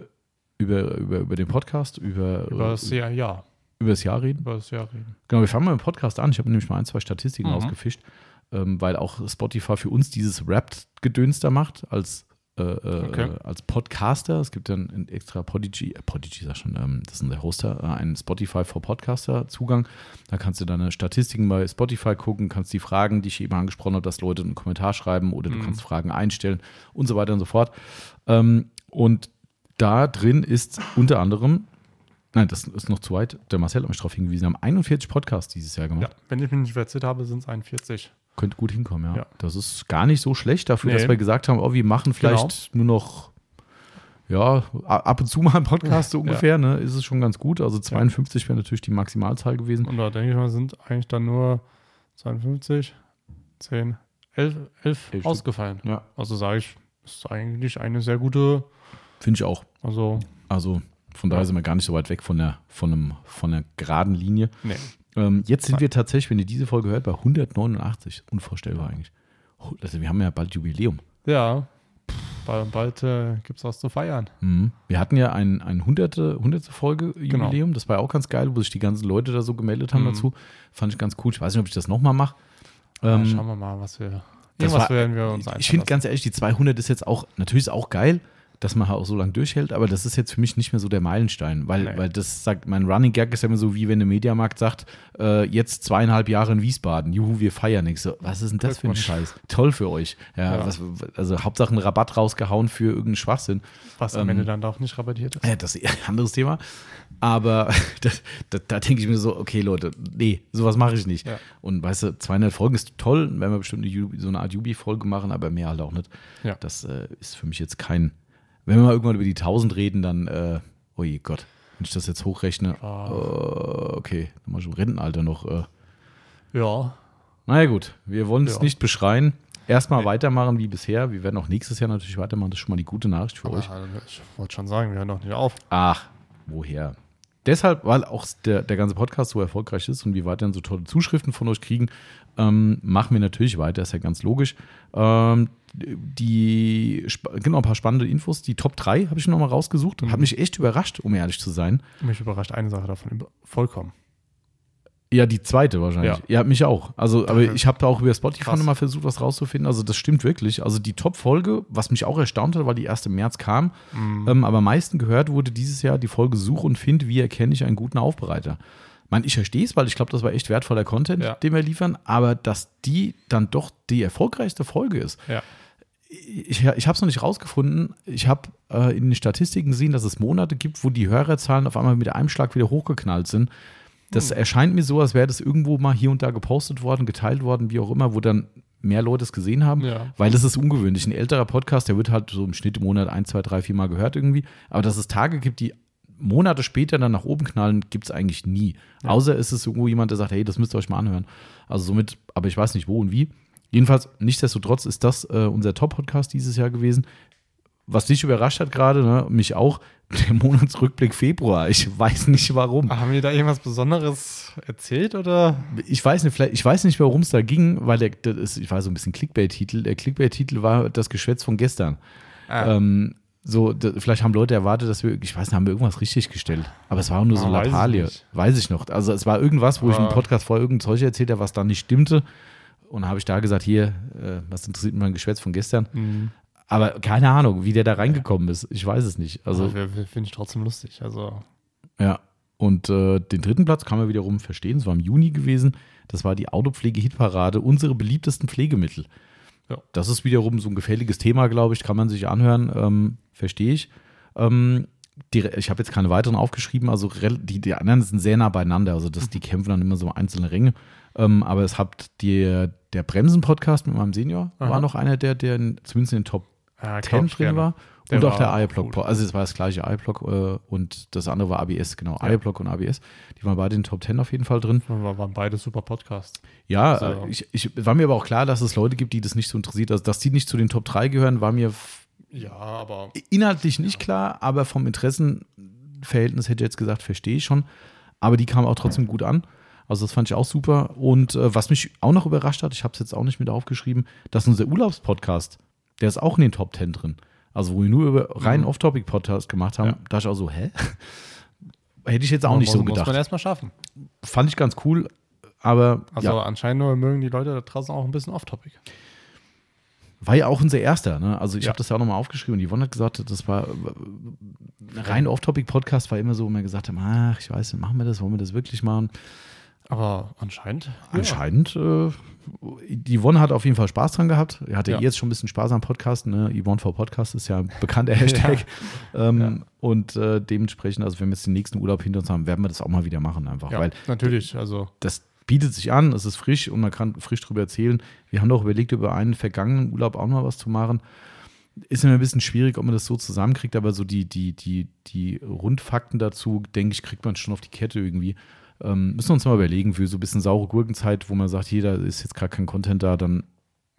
über, über, über den Podcast, über, Über das Jahr, ja. über das Jahr reden. Über das Jahr reden. Genau, wir fangen mal mit dem Podcast an. Ich habe nämlich mal ein, zwei Statistiken Mhm. rausgefischt, ähm, weil auch Spotify für uns dieses Rap-Gedöns da macht als, äh, äh, Okay. als Podcaster. Es gibt dann ein extra Podigy, äh, Podigy sag schon, ähm, das ist der Hoster, äh, einen Spotify for Podcaster-Zugang. Da kannst du deine Statistiken bei Spotify gucken, kannst die Fragen, die ich eben angesprochen habe, dass Leute einen Kommentar schreiben oder du Mhm. kannst Fragen einstellen und so weiter und so fort. Ähm, und da drin ist unter anderem Nein, das ist noch zu weit. Der Marcel hat mich darauf hingewiesen. Wir haben 41 Podcasts dieses Jahr gemacht. Ja, wenn ich mich nicht verzählt habe, sind es 41. Könnte gut hinkommen, ja. Ja. Das ist gar nicht so schlecht dafür, Nee. dass wir gesagt haben, oh, wir machen vielleicht nur noch, ja, ab und zu mal einen Podcast so Ja. ungefähr, ne? Ist es schon ganz gut. Also 52 wäre natürlich die Maximalzahl gewesen. Und da denke ich mal, sind eigentlich dann nur 52, 10, 11, 11 Elf ausgefallen. Ja. Also sage ich, ist eigentlich eine sehr gute, Finde ich auch. also, Also von daher Ja. sind wir gar nicht so weit weg von der, von einem, von der geraden Linie. nee. Ähm, jetzt sind wir tatsächlich, wenn ihr diese Folge hört, bei 189. Unvorstellbar eigentlich. Also wir haben ja bald Jubiläum. Ja, bald, bald äh, gibt es was zu feiern. Mhm. Wir hatten ja ein, ein hunderte, hunderte Folge Jubiläum. Das war ja auch ganz geil, wo sich die ganzen Leute da so gemeldet haben Mhm. dazu. Fand ich ganz cool. Ich weiß nicht, ob ich das nochmal mache. Ja, Ähm, schauen wir mal, was wir. Irgendwas war- werden wir uns ich finde ganz ehrlich, die 200 ist jetzt auch, natürlich ist auch geil, dass man halt auch so lange durchhält, aber das ist jetzt für mich nicht mehr so der Meilenstein, weil, Nee. weil das sagt, mein Running Gag ist ja immer so, wie wenn der Mediamarkt sagt, äh, jetzt zweieinhalb Jahre in Wiesbaden, juhu, wir feiern nichts. So, was ist denn das für ein. Scheiß? Toll für euch. Ja, Ja. Was, also Hauptsache einen Rabatt rausgehauen für irgendeinen Schwachsinn. Was am ähm, Ende dann auch nicht rabattiert ist. Ja, das ist ein anderes Thema. Aber da, da, da denke ich mir so, okay, Leute, nee, sowas mache ich nicht. Ja. Und weißt du, 200 Folgen ist toll, wenn wir bestimmt eine, so eine Art Jubi-Folge machen, aber mehr halt auch nicht. Ja. Das äh, ist für mich jetzt kein. Wenn wir mal irgendwann über die 1000 reden, dann, äh, oh je Gott, wenn ich das jetzt hochrechne, Ah. äh, okay, dann mal schon im Rentenalter noch. Äh. Ja, Naja, gut, wir wollen es Ja. nicht beschreien. Erstmal weitermachen wie bisher. Wir werden auch nächstes Jahr natürlich weitermachen. Das ist schon mal die gute Nachricht für aber euch. ich wollte schon sagen, wir hören noch nicht auf. Ach, woher? Deshalb, weil auch der, der ganze Podcast so erfolgreich ist und wir weiterhin so tolle Zuschriften von euch kriegen, ähm, machen wir natürlich weiter, ist ja ganz logisch. Ähm, die, genau, ein paar spannende Infos. Die Top 3 habe ich noch mal rausgesucht. Hat mich echt überrascht, um ehrlich zu sein. Mich überrascht eine Sache davon vollkommen. Ja, die zweite wahrscheinlich. Ja, mich auch. Also, aber ich habe da auch über Spotify Krass. noch mal versucht, was rauszufinden. Also, das stimmt wirklich. Also, die Top-Folge, was mich auch erstaunt hat, weil die erste im März kam, ähm, aber am meisten gehört wurde dieses Jahr die Folge Such und Find, wie erkenne ich einen guten Aufbereiter. Ich meine, ich verstehe es, weil ich glaube, das war echt wertvoller Content, Ja. den wir liefern, aber dass die dann doch die erfolgreichste Folge ist. Ja. Ich, ich habe es noch nicht rausgefunden. Ich habe äh, in den Statistiken gesehen, dass es Monate gibt, wo die Hörerzahlen auf einmal mit einem Schlag wieder hochgeknallt sind. Das erscheint mir so, als wäre das irgendwo mal hier und da gepostet worden, geteilt worden, wie auch immer, wo dann mehr Leute es gesehen haben, Ja. weil das ist ungewöhnlich. Ein älterer Podcast, der wird halt so im Schnitt im Monat ein, zwei, drei, vier Mal gehört irgendwie. Aber dass es Tage gibt, die Monate später dann nach oben knallen, gibt es eigentlich nie. Außer ist es irgendwo jemand, der sagt, hey, das müsst ihr euch mal anhören. Also somit, aber ich weiß nicht wo und wie. Jedenfalls, nichtsdestotrotz ist das äh, unser Top-Podcast dieses Jahr gewesen. Was dich überrascht hat gerade, ne, mich auch, der Monatsrückblick Februar. Ich weiß nicht warum. Haben wir da irgendwas Besonderes erzählt oder? Ich weiß nicht, vielleicht, ich weiß nicht, worum es da ging, weil der, das ist, ich war so ein bisschen Clickbait-Titel. Der Clickbait-Titel war das Geschwätz von gestern. Ah, Ähm, so, da, vielleicht haben Leute erwartet, dass wir, ich weiß nicht, haben wir irgendwas richtig gestellt. Aber es war nur so Ah, weiß ich Lappalie. nicht. Weiß ich noch. Also es war irgendwas, wo ich im Aber- Podcast vorher irgendein Zeug erzählt habe, was dann nicht stimmte. Und dann habe ich da gesagt, hier, äh, was interessiert mich mein Geschwätz von gestern? Mhm. Aber keine Ahnung, wie der da reingekommen ist. Ich weiß es nicht. Also, Also finde ich trotzdem lustig. Also ja. Und äh, den dritten Platz kann man wiederum verstehen. Es war im Juni gewesen. Das war die Autopflege-Hitparade, unsere beliebtesten Pflegemittel. Ja. Das ist wiederum so ein gefälliges Thema, glaube ich. Kann man sich anhören. Ähm, verstehe ich. Ähm, die, ich habe jetzt keine weiteren aufgeschrieben. Also die, die anderen sind sehr nah beieinander. Also das, die kämpfen dann immer so einzelne Ränge. Ähm, aber es hat die, der Bremsen-Podcast mit meinem Senior war Aha. noch einer, der, der in, zumindest in den Top ja, 10 ich drin war. Der und auch war der iBlock. Also es war das gleiche iBlock äh, und das andere war ABS, genau. Ja. iBlock und ABS. Die waren beide in den Top 10 auf jeden Fall drin. Wir waren beide super Podcasts. Ja, So. äh, ich, ich war mir aber auch klar, dass es Leute gibt, die das nicht so interessiert. Also, dass die nicht zu den Top 3 gehören, war mir Ja, aber inhaltlich nicht klar, aber vom Interessenverhältnis hätte ich jetzt gesagt, verstehe ich schon. Aber die kamen auch trotzdem gut an. Also das fand ich auch super. Und äh, was mich auch noch überrascht hat, ich habe es jetzt auch nicht mit aufgeschrieben, dass unser Urlaubspodcast, der ist auch in den Top 10 drin. Also wo wir nur über rein Off-Topic-Podcast gemacht haben, Ja. da ich auch so, hä? Hätte ich jetzt auch nicht muss, so Muss gedacht. man erstmal schaffen. Fand ich ganz cool, aber Also ja, anscheinend mögen die Leute da draußen auch ein bisschen off-topic. war ja auch unser erster. Ne? Also ich Ja. habe das ja auch nochmal aufgeschrieben. Die Yvonne hat gesagt, das war rein Off-Topic-Podcast, war immer so, wo wir gesagt haben, ach, ich weiß nicht, machen wir das, wollen wir das wirklich machen? Aber anscheinend. Anscheinend, äh, die Yvonne hat auf jeden Fall Spaß dran gehabt. Er hatte Ja. jetzt schon ein bisschen Spaß am Podcast. Ne? Yvonne vor Podcast ist ja ein bekannter Hashtag. Ähm, Ja. Und äh, dementsprechend, also wenn wir jetzt den nächsten Urlaub hinter uns haben, werden wir das auch mal wieder machen einfach. Ja, Weil natürlich. Also das bietet sich an, es ist frisch und man kann frisch drüber erzählen. Wir haben doch überlegt, über einen vergangenen Urlaub auch mal was zu machen. Ist immer ein bisschen schwierig, ob man das so zusammenkriegt, aber so die, die, die, die Rundfakten dazu, denke ich, kriegt man schon auf die Kette irgendwie. Ähm, müssen wir uns mal überlegen, für so ein bisschen saure Gurkenzeit, wo man sagt, hier, da ist jetzt gerade kein Content da, dann.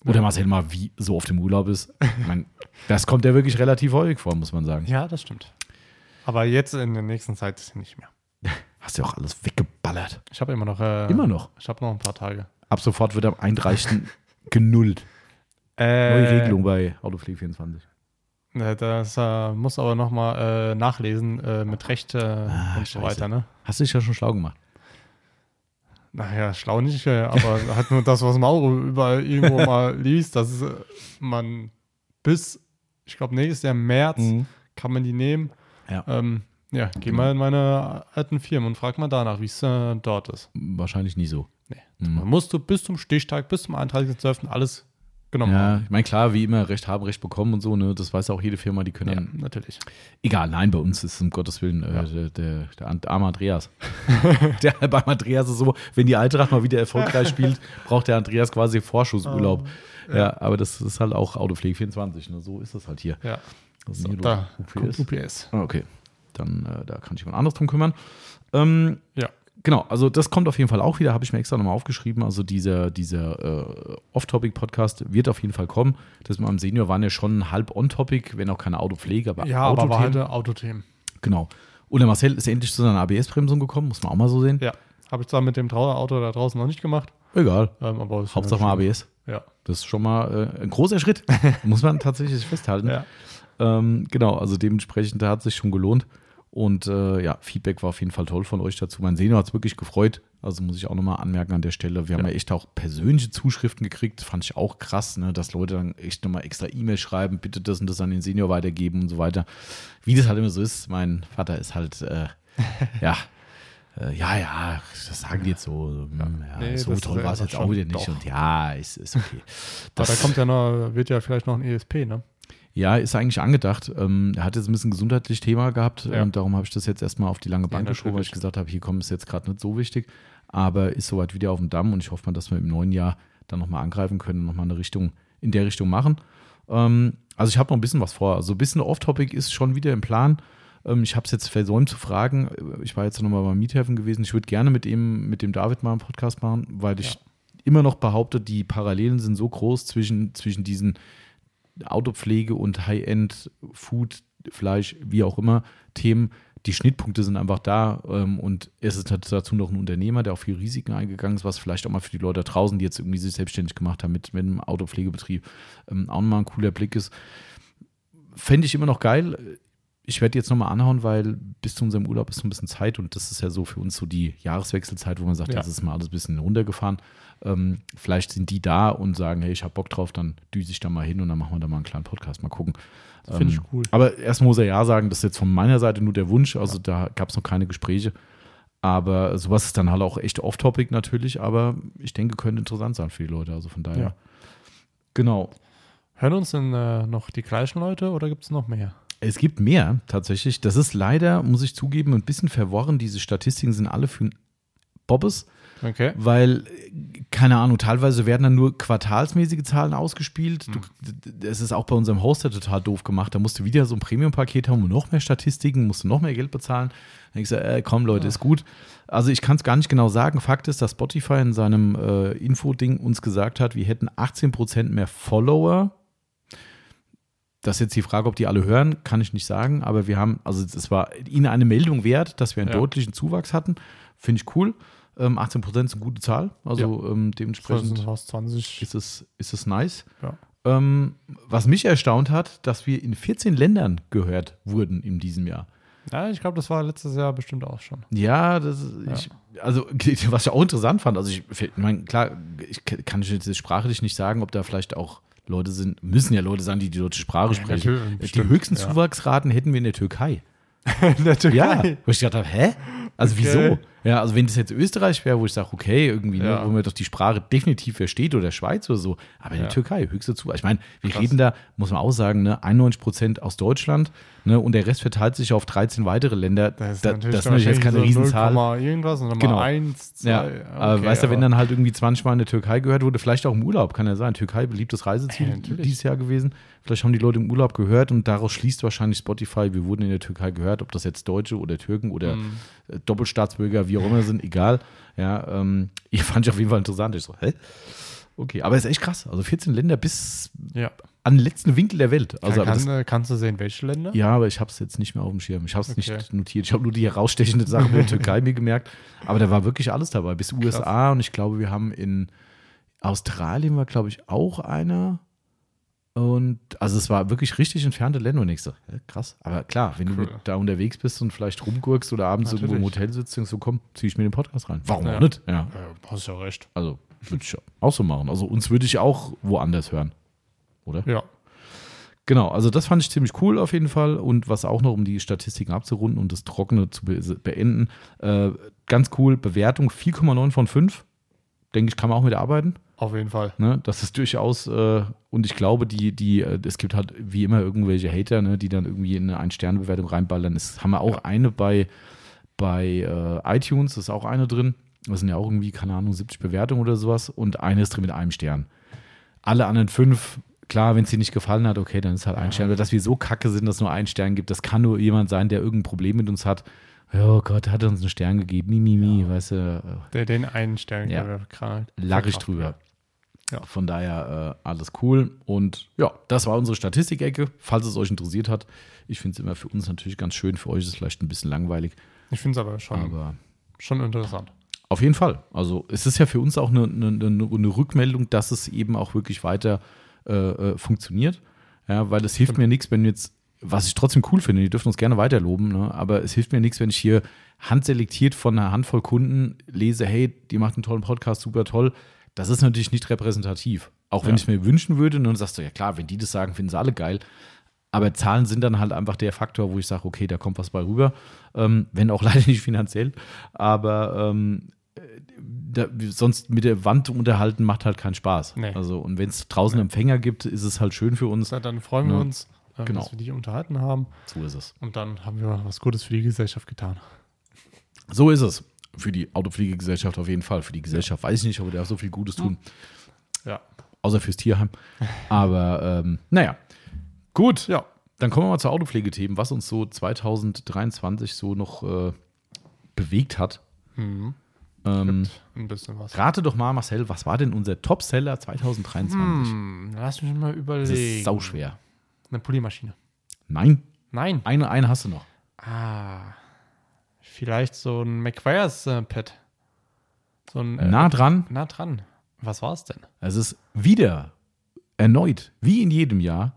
Oder Marcel mal wie so auf dem Urlaub ist. Ich mein, das kommt ja wirklich relativ häufig vor, muss man sagen. ja, das stimmt. Aber jetzt in der nächsten Zeit nicht mehr. Hast ja auch alles weggeballert. Ich habe immer noch. Äh, Immer noch. Ich habe noch ein paar Tage. Ab sofort wird am 31. genullt. Neue Äh, Regelung bei Autopflege 24. äh, Das äh, muss aber nochmal äh, nachlesen äh, mit Recht äh, Ah, und so weiter. Ne? Hast du dich ja schon schlau gemacht. Naja, schlau nicht, äh, aber hat nur das, was Mauro überall irgendwo mal liest, dass äh, man bis, ich glaube, nächstes Jahr März kann man die nehmen. Ja. Ähm, ja, geh mal in meine alten Firmen und frag mal danach, wie es äh, dort ist. Wahrscheinlich nie so. Nee. Mhm. Man musst du bis zum Stichtag, bis zum 31.12. alles genommen Ja, haben. ich meine, klar, wie immer, Recht haben, Recht bekommen und so, ne? Das weiß ja auch jede Firma, die können Ja, dann. natürlich. Egal, nein, bei uns ist um Gottes Willen äh, Ja. der, der, der arme Andreas. der beim Andreas ist so, wenn die Eintracht mal wieder erfolgreich spielt, braucht der Andreas quasi Vorschussurlaub. Oh, ja. aber das ist halt auch Autopflege 24, ne? So ist das halt hier. Ja, Was ist so, da UPS? UPS. Ah, okay. Dann, äh, da kann ich jemand anderes drum kümmern. Ähm, Ja. Genau, also das kommt auf jeden Fall auch wieder, habe ich mir extra nochmal aufgeschrieben. Also dieser, dieser äh, Off-Topic-Podcast wird auf jeden Fall kommen. Das mit meinem Senior waren ja schon halb on-topic, wenn auch keine Autopflege, aber Ja, aber Autothemen. halt äh, Autothemen. Genau. Und der Marcel ist endlich zu seiner ABS-Bremsung gekommen, muss man auch mal so sehen. Ja, habe ich zwar mit dem Trau Auto da draußen noch nicht gemacht, Egal. ähm, aber Hauptsache mal ABS. Ja. Das ist schon mal äh, ein großer Schritt. muss man tatsächlich festhalten. ja. Ähm, genau, also dementsprechend, da hat es sich schon gelohnt. Und äh, ja, Feedback war auf jeden Fall toll von euch dazu. Mein Senior hat es wirklich gefreut. Also muss ich auch nochmal anmerken an der Stelle. Wir haben ja echt auch persönliche Zuschriften gekriegt. Fand ich auch krass, ne, dass Leute dann echt nochmal extra E-Mail schreiben, bitte das und das an den Senior weitergeben und so weiter. Wie das halt immer so ist. Mein Vater ist halt, äh, ja, äh, ja, ja, das sagen die jetzt so. Ja, ja, Nee, so das toll war es jetzt auch wieder nicht. doch. Und ja, ist, ist okay. Aber da kommt ja noch, wird ja vielleicht noch ein ESP, ne? Ja, ist eigentlich angedacht. Ähm, er hat jetzt ein bisschen gesundheitlich Thema gehabt. Ja. Ähm, darum habe ich das jetzt erstmal auf die lange Bank Ja, geschoben, weil ich gesagt habe, hier kommt es jetzt gerade nicht so wichtig. Aber ist soweit wieder auf dem Damm und ich hoffe mal, dass wir im neuen Jahr dann nochmal angreifen können und nochmal eine Richtung in der Richtung machen. Ähm, also ich habe noch ein bisschen was vor. Also ein bisschen Off-Topic ist schon wieder im Plan. Ähm, ich habe es jetzt versäumt zu fragen. Ich war jetzt nochmal beim Miethafen gewesen. Ich würde gerne mit ihm, mit dem David mal einen Podcast machen, weil ich Ja. immer noch behaupte, die Parallelen sind so groß zwischen, zwischen diesen Autopflege und High-End Food, Fleisch, wie auch immer, Themen. Die Schnittpunkte sind einfach da ähm, und es ist halt dazu noch ein Unternehmer, der auch viel Risiken eingegangen ist, was vielleicht auch mal für die Leute da draußen, die jetzt irgendwie sich selbstständig gemacht haben mit, mit einem Autopflegebetrieb, ähm, auch nochmal ein cooler Blick ist. Fände ich immer noch geil. Ich werde jetzt nochmal anhauen, weil bis zu unserem Urlaub ist so ein bisschen Zeit und das ist ja so für uns so die Jahreswechselzeit, wo man sagt, Ja. das ist mal alles ein bisschen runtergefahren. Ähm, vielleicht sind die da und sagen, hey, ich habe Bock drauf, dann düse ich da mal hin und dann machen wir da mal einen kleinen Podcast. Mal gucken. Finde ich Ähm, cool. Aber erst muss er ja sagen, das ist jetzt von meiner Seite nur der Wunsch. Also da gab es noch keine Gespräche. Aber sowas ist dann halt auch echt off-topic natürlich. Aber ich denke, könnte interessant sein für die Leute. Also von daher. Ja. Genau. Hören uns denn äh, noch die gleichen Leute oder gibt es noch mehr? Es gibt mehr tatsächlich. Das ist leider, muss ich zugeben, ein bisschen verworren. Diese Statistiken sind alle für Bobbes. Okay. Weil, keine Ahnung, teilweise werden dann nur quartalsmäßige Zahlen ausgespielt. Du, d- es ist auch bei unserem Hoster total doof gemacht. Da musst du wieder so ein Premium-Paket haben und noch mehr Statistiken, musst du noch mehr Geld bezahlen. Dann ich so, äh, komm Leute, ist gut. Also ich kann es gar nicht genau sagen. Fakt ist, dass Spotify in seinem äh, Info-Ding uns gesagt hat, wir hätten 18% mehr Follower. Das ist jetzt die Frage, ob die alle hören, kann ich nicht sagen. Aber wir haben, also es war ihnen eine Meldung wert, dass wir einen Ja. deutlichen Zuwachs hatten. Finde ich cool. Ähm, 18 Prozent ist eine gute Zahl. Also ähm, Das dementsprechend sind fast 20. ist es, ist es nice. Ja. Ähm, was mich erstaunt hat, dass wir in 14 Ländern gehört wurden in diesem Jahr. Ja, ich glaube, das war letztes Jahr bestimmt auch schon. Ja, das ist, ich, also was ich auch interessant fand, also ich, ich meine, klar, ich kann jetzt sprachlich nicht sagen, ob da vielleicht auch Leute sind, müssen ja Leute sein, die die deutsche Sprache sprechen. natürlich, die höchsten ja. Zuwachsraten hätten wir in der Türkei. In der Türkei. Ja, wo ich gedacht habe, hä? Also Okay. wieso? Ja, also wenn das jetzt Österreich wäre, wo ich sage, okay, irgendwie, Ja. ne, wo man doch die Sprache definitiv versteht oder Schweiz oder so, aber in der Ja. Türkei, höchste Zuwachs. Ich meine, wir Krass. reden da, muss man auch sagen, ne, 91 Prozent aus Deutschland ne, und der Rest verteilt sich auf 13 weitere Länder. Das ist Da- natürlich, das ist natürlich jetzt keine so Riesenzahl. 0, irgendwas und dann Genau. mal 1, 2. Ja, aber weißt du, wenn dann halt irgendwie 20 Mal in der Türkei gehört wurde, vielleicht auch im Urlaub, kann ja sein. Türkei, beliebtes Reiseziel natürlich. dieses Jahr gewesen. Vielleicht haben die Leute im Urlaub gehört und daraus schließt wahrscheinlich Spotify, wir wurden in der Türkei gehört, ob das jetzt Deutsche oder Türken oder Mhm. äh, Doppelstaatsbürger, wie auch immer sind, egal. Ja, ähm, ich fand ich auf jeden Fall interessant. Ich so, hä? Okay, aber ist echt krass. Also 14 Länder bis Ja. an den letzten Winkel der Welt. Also, kann, das, äh, kannst du sehen, welche Länder? ja, aber ich habe es jetzt nicht mehr auf dem Schirm. Ich habe es Okay. nicht notiert. Ich habe nur die herausstechende Sache mit der Türkei mir gemerkt. Aber da war wirklich alles dabei. Bis USA und ich glaube, wir haben in Australien war, glaube ich, auch einer. Und also es war wirklich richtig entfernte Länder und ich so, hä, krass. Aber klar, wenn du Cool. mit, da unterwegs bist und vielleicht rumgurkst oder abends irgendwo im Natürlich. Hotel sitzt, denkst du, komm, zieh ich mir den Podcast rein. Warum Ja. auch nicht? Ja. Äh, hast ja recht. Also würde ich auch so machen. Also uns würde ich auch woanders hören. Oder? Ja. Genau, also das fand ich ziemlich cool auf jeden Fall. Und was auch noch, um die Statistiken abzurunden und das Trockene zu be beenden, äh, ganz cool, Bewertung 4,9 von 5. Denke ich, kann man auch mit arbeiten. Auf jeden Fall. Ne? Das ist durchaus, äh, und ich glaube, die, die, äh, es gibt halt wie immer irgendwelche Hater, ne, die dann irgendwie in eine Ein-Sterne-Bewertung reinballern. Es haben wir auch eine bei, bei äh, iTunes, ist auch eine drin. Das sind ja auch irgendwie, keine Ahnung, 70 Bewertungen oder sowas. Und eine ist drin mit einem Stern. Alle anderen fünf, klar, wenn es dir nicht gefallen hat, okay, dann ist halt ein Stern. Aber dass wir so kacke sind, dass es nur einen Stern gibt, das kann nur jemand sein, der irgendein Problem mit uns hat. Oh Gott, hat er uns einen Stern gegeben, mi, mi, mi, weißt du, äh, Der den einen Stern Ja. krank- lag ich drüber. Ja. Von daher äh, alles cool. Und ja, das war unsere Statistikecke. Falls es euch interessiert hat, ich finde es immer für uns natürlich ganz schön. Für euch ist es vielleicht ein bisschen langweilig, Ich finde es aber schon, aber schon interessant. auf jeden Fall. Also es ist ja für uns auch eine, eine, eine, Rückmeldung, dass es eben auch wirklich weiter äh, äh, funktioniert. Ja, weil es hilft mir nichts, wenn jetzt, was ich trotzdem cool finde, die dürfen uns gerne weiter loben, ne? aber es hilft mir nichts, wenn ich hier handselektiert von einer Handvoll Kunden lese, hey, die macht einen tollen Podcast, super toll. Das ist natürlich nicht repräsentativ. Auch wenn Ja. ich es mir wünschen würde, und dann sagst du, ja klar, wenn die das sagen, finden sie alle geil. Aber Zahlen sind dann halt einfach der Faktor, wo ich sage, okay, da kommt was bei rüber. Ähm, wenn auch leider nicht finanziell. Aber ähm, da, sonst mit der Wand unterhalten macht halt keinen Spaß. Nee. Also, und wenn es draußen Empfänger gibt, ist es halt schön für uns. Na, Dann freuen wir Ja. uns, äh, Genau. dass wir dich unterhalten haben. So ist es. Und dann haben wir was Gutes für die Gesellschaft getan. So ist es. Für die Autopflegegesellschaft auf jeden Fall. Für die Gesellschaft weiß ich nicht, ob wir da so viel Gutes tun. Ja. Außer fürs Tierheim. Aber ähm, naja. Gut. Ja. Dann kommen wir mal zu Autopflegethemen, was uns so 2023 so noch äh, bewegt hat. Mhm. Ähm, ein bisschen was. rate doch mal, Marcel, was war denn unser Topseller 2023? Hm, lass mich mal Das überlegen. ist sauschwer. Eine Polymaschine. Nein, Nein. eine, eine hast du noch. Ah. Vielleicht so ein McQuires äh, Pad. So ein. Äh, Nah dran. nah dran. Was war's denn? Es ist wieder erneut, wie in jedem Jahr,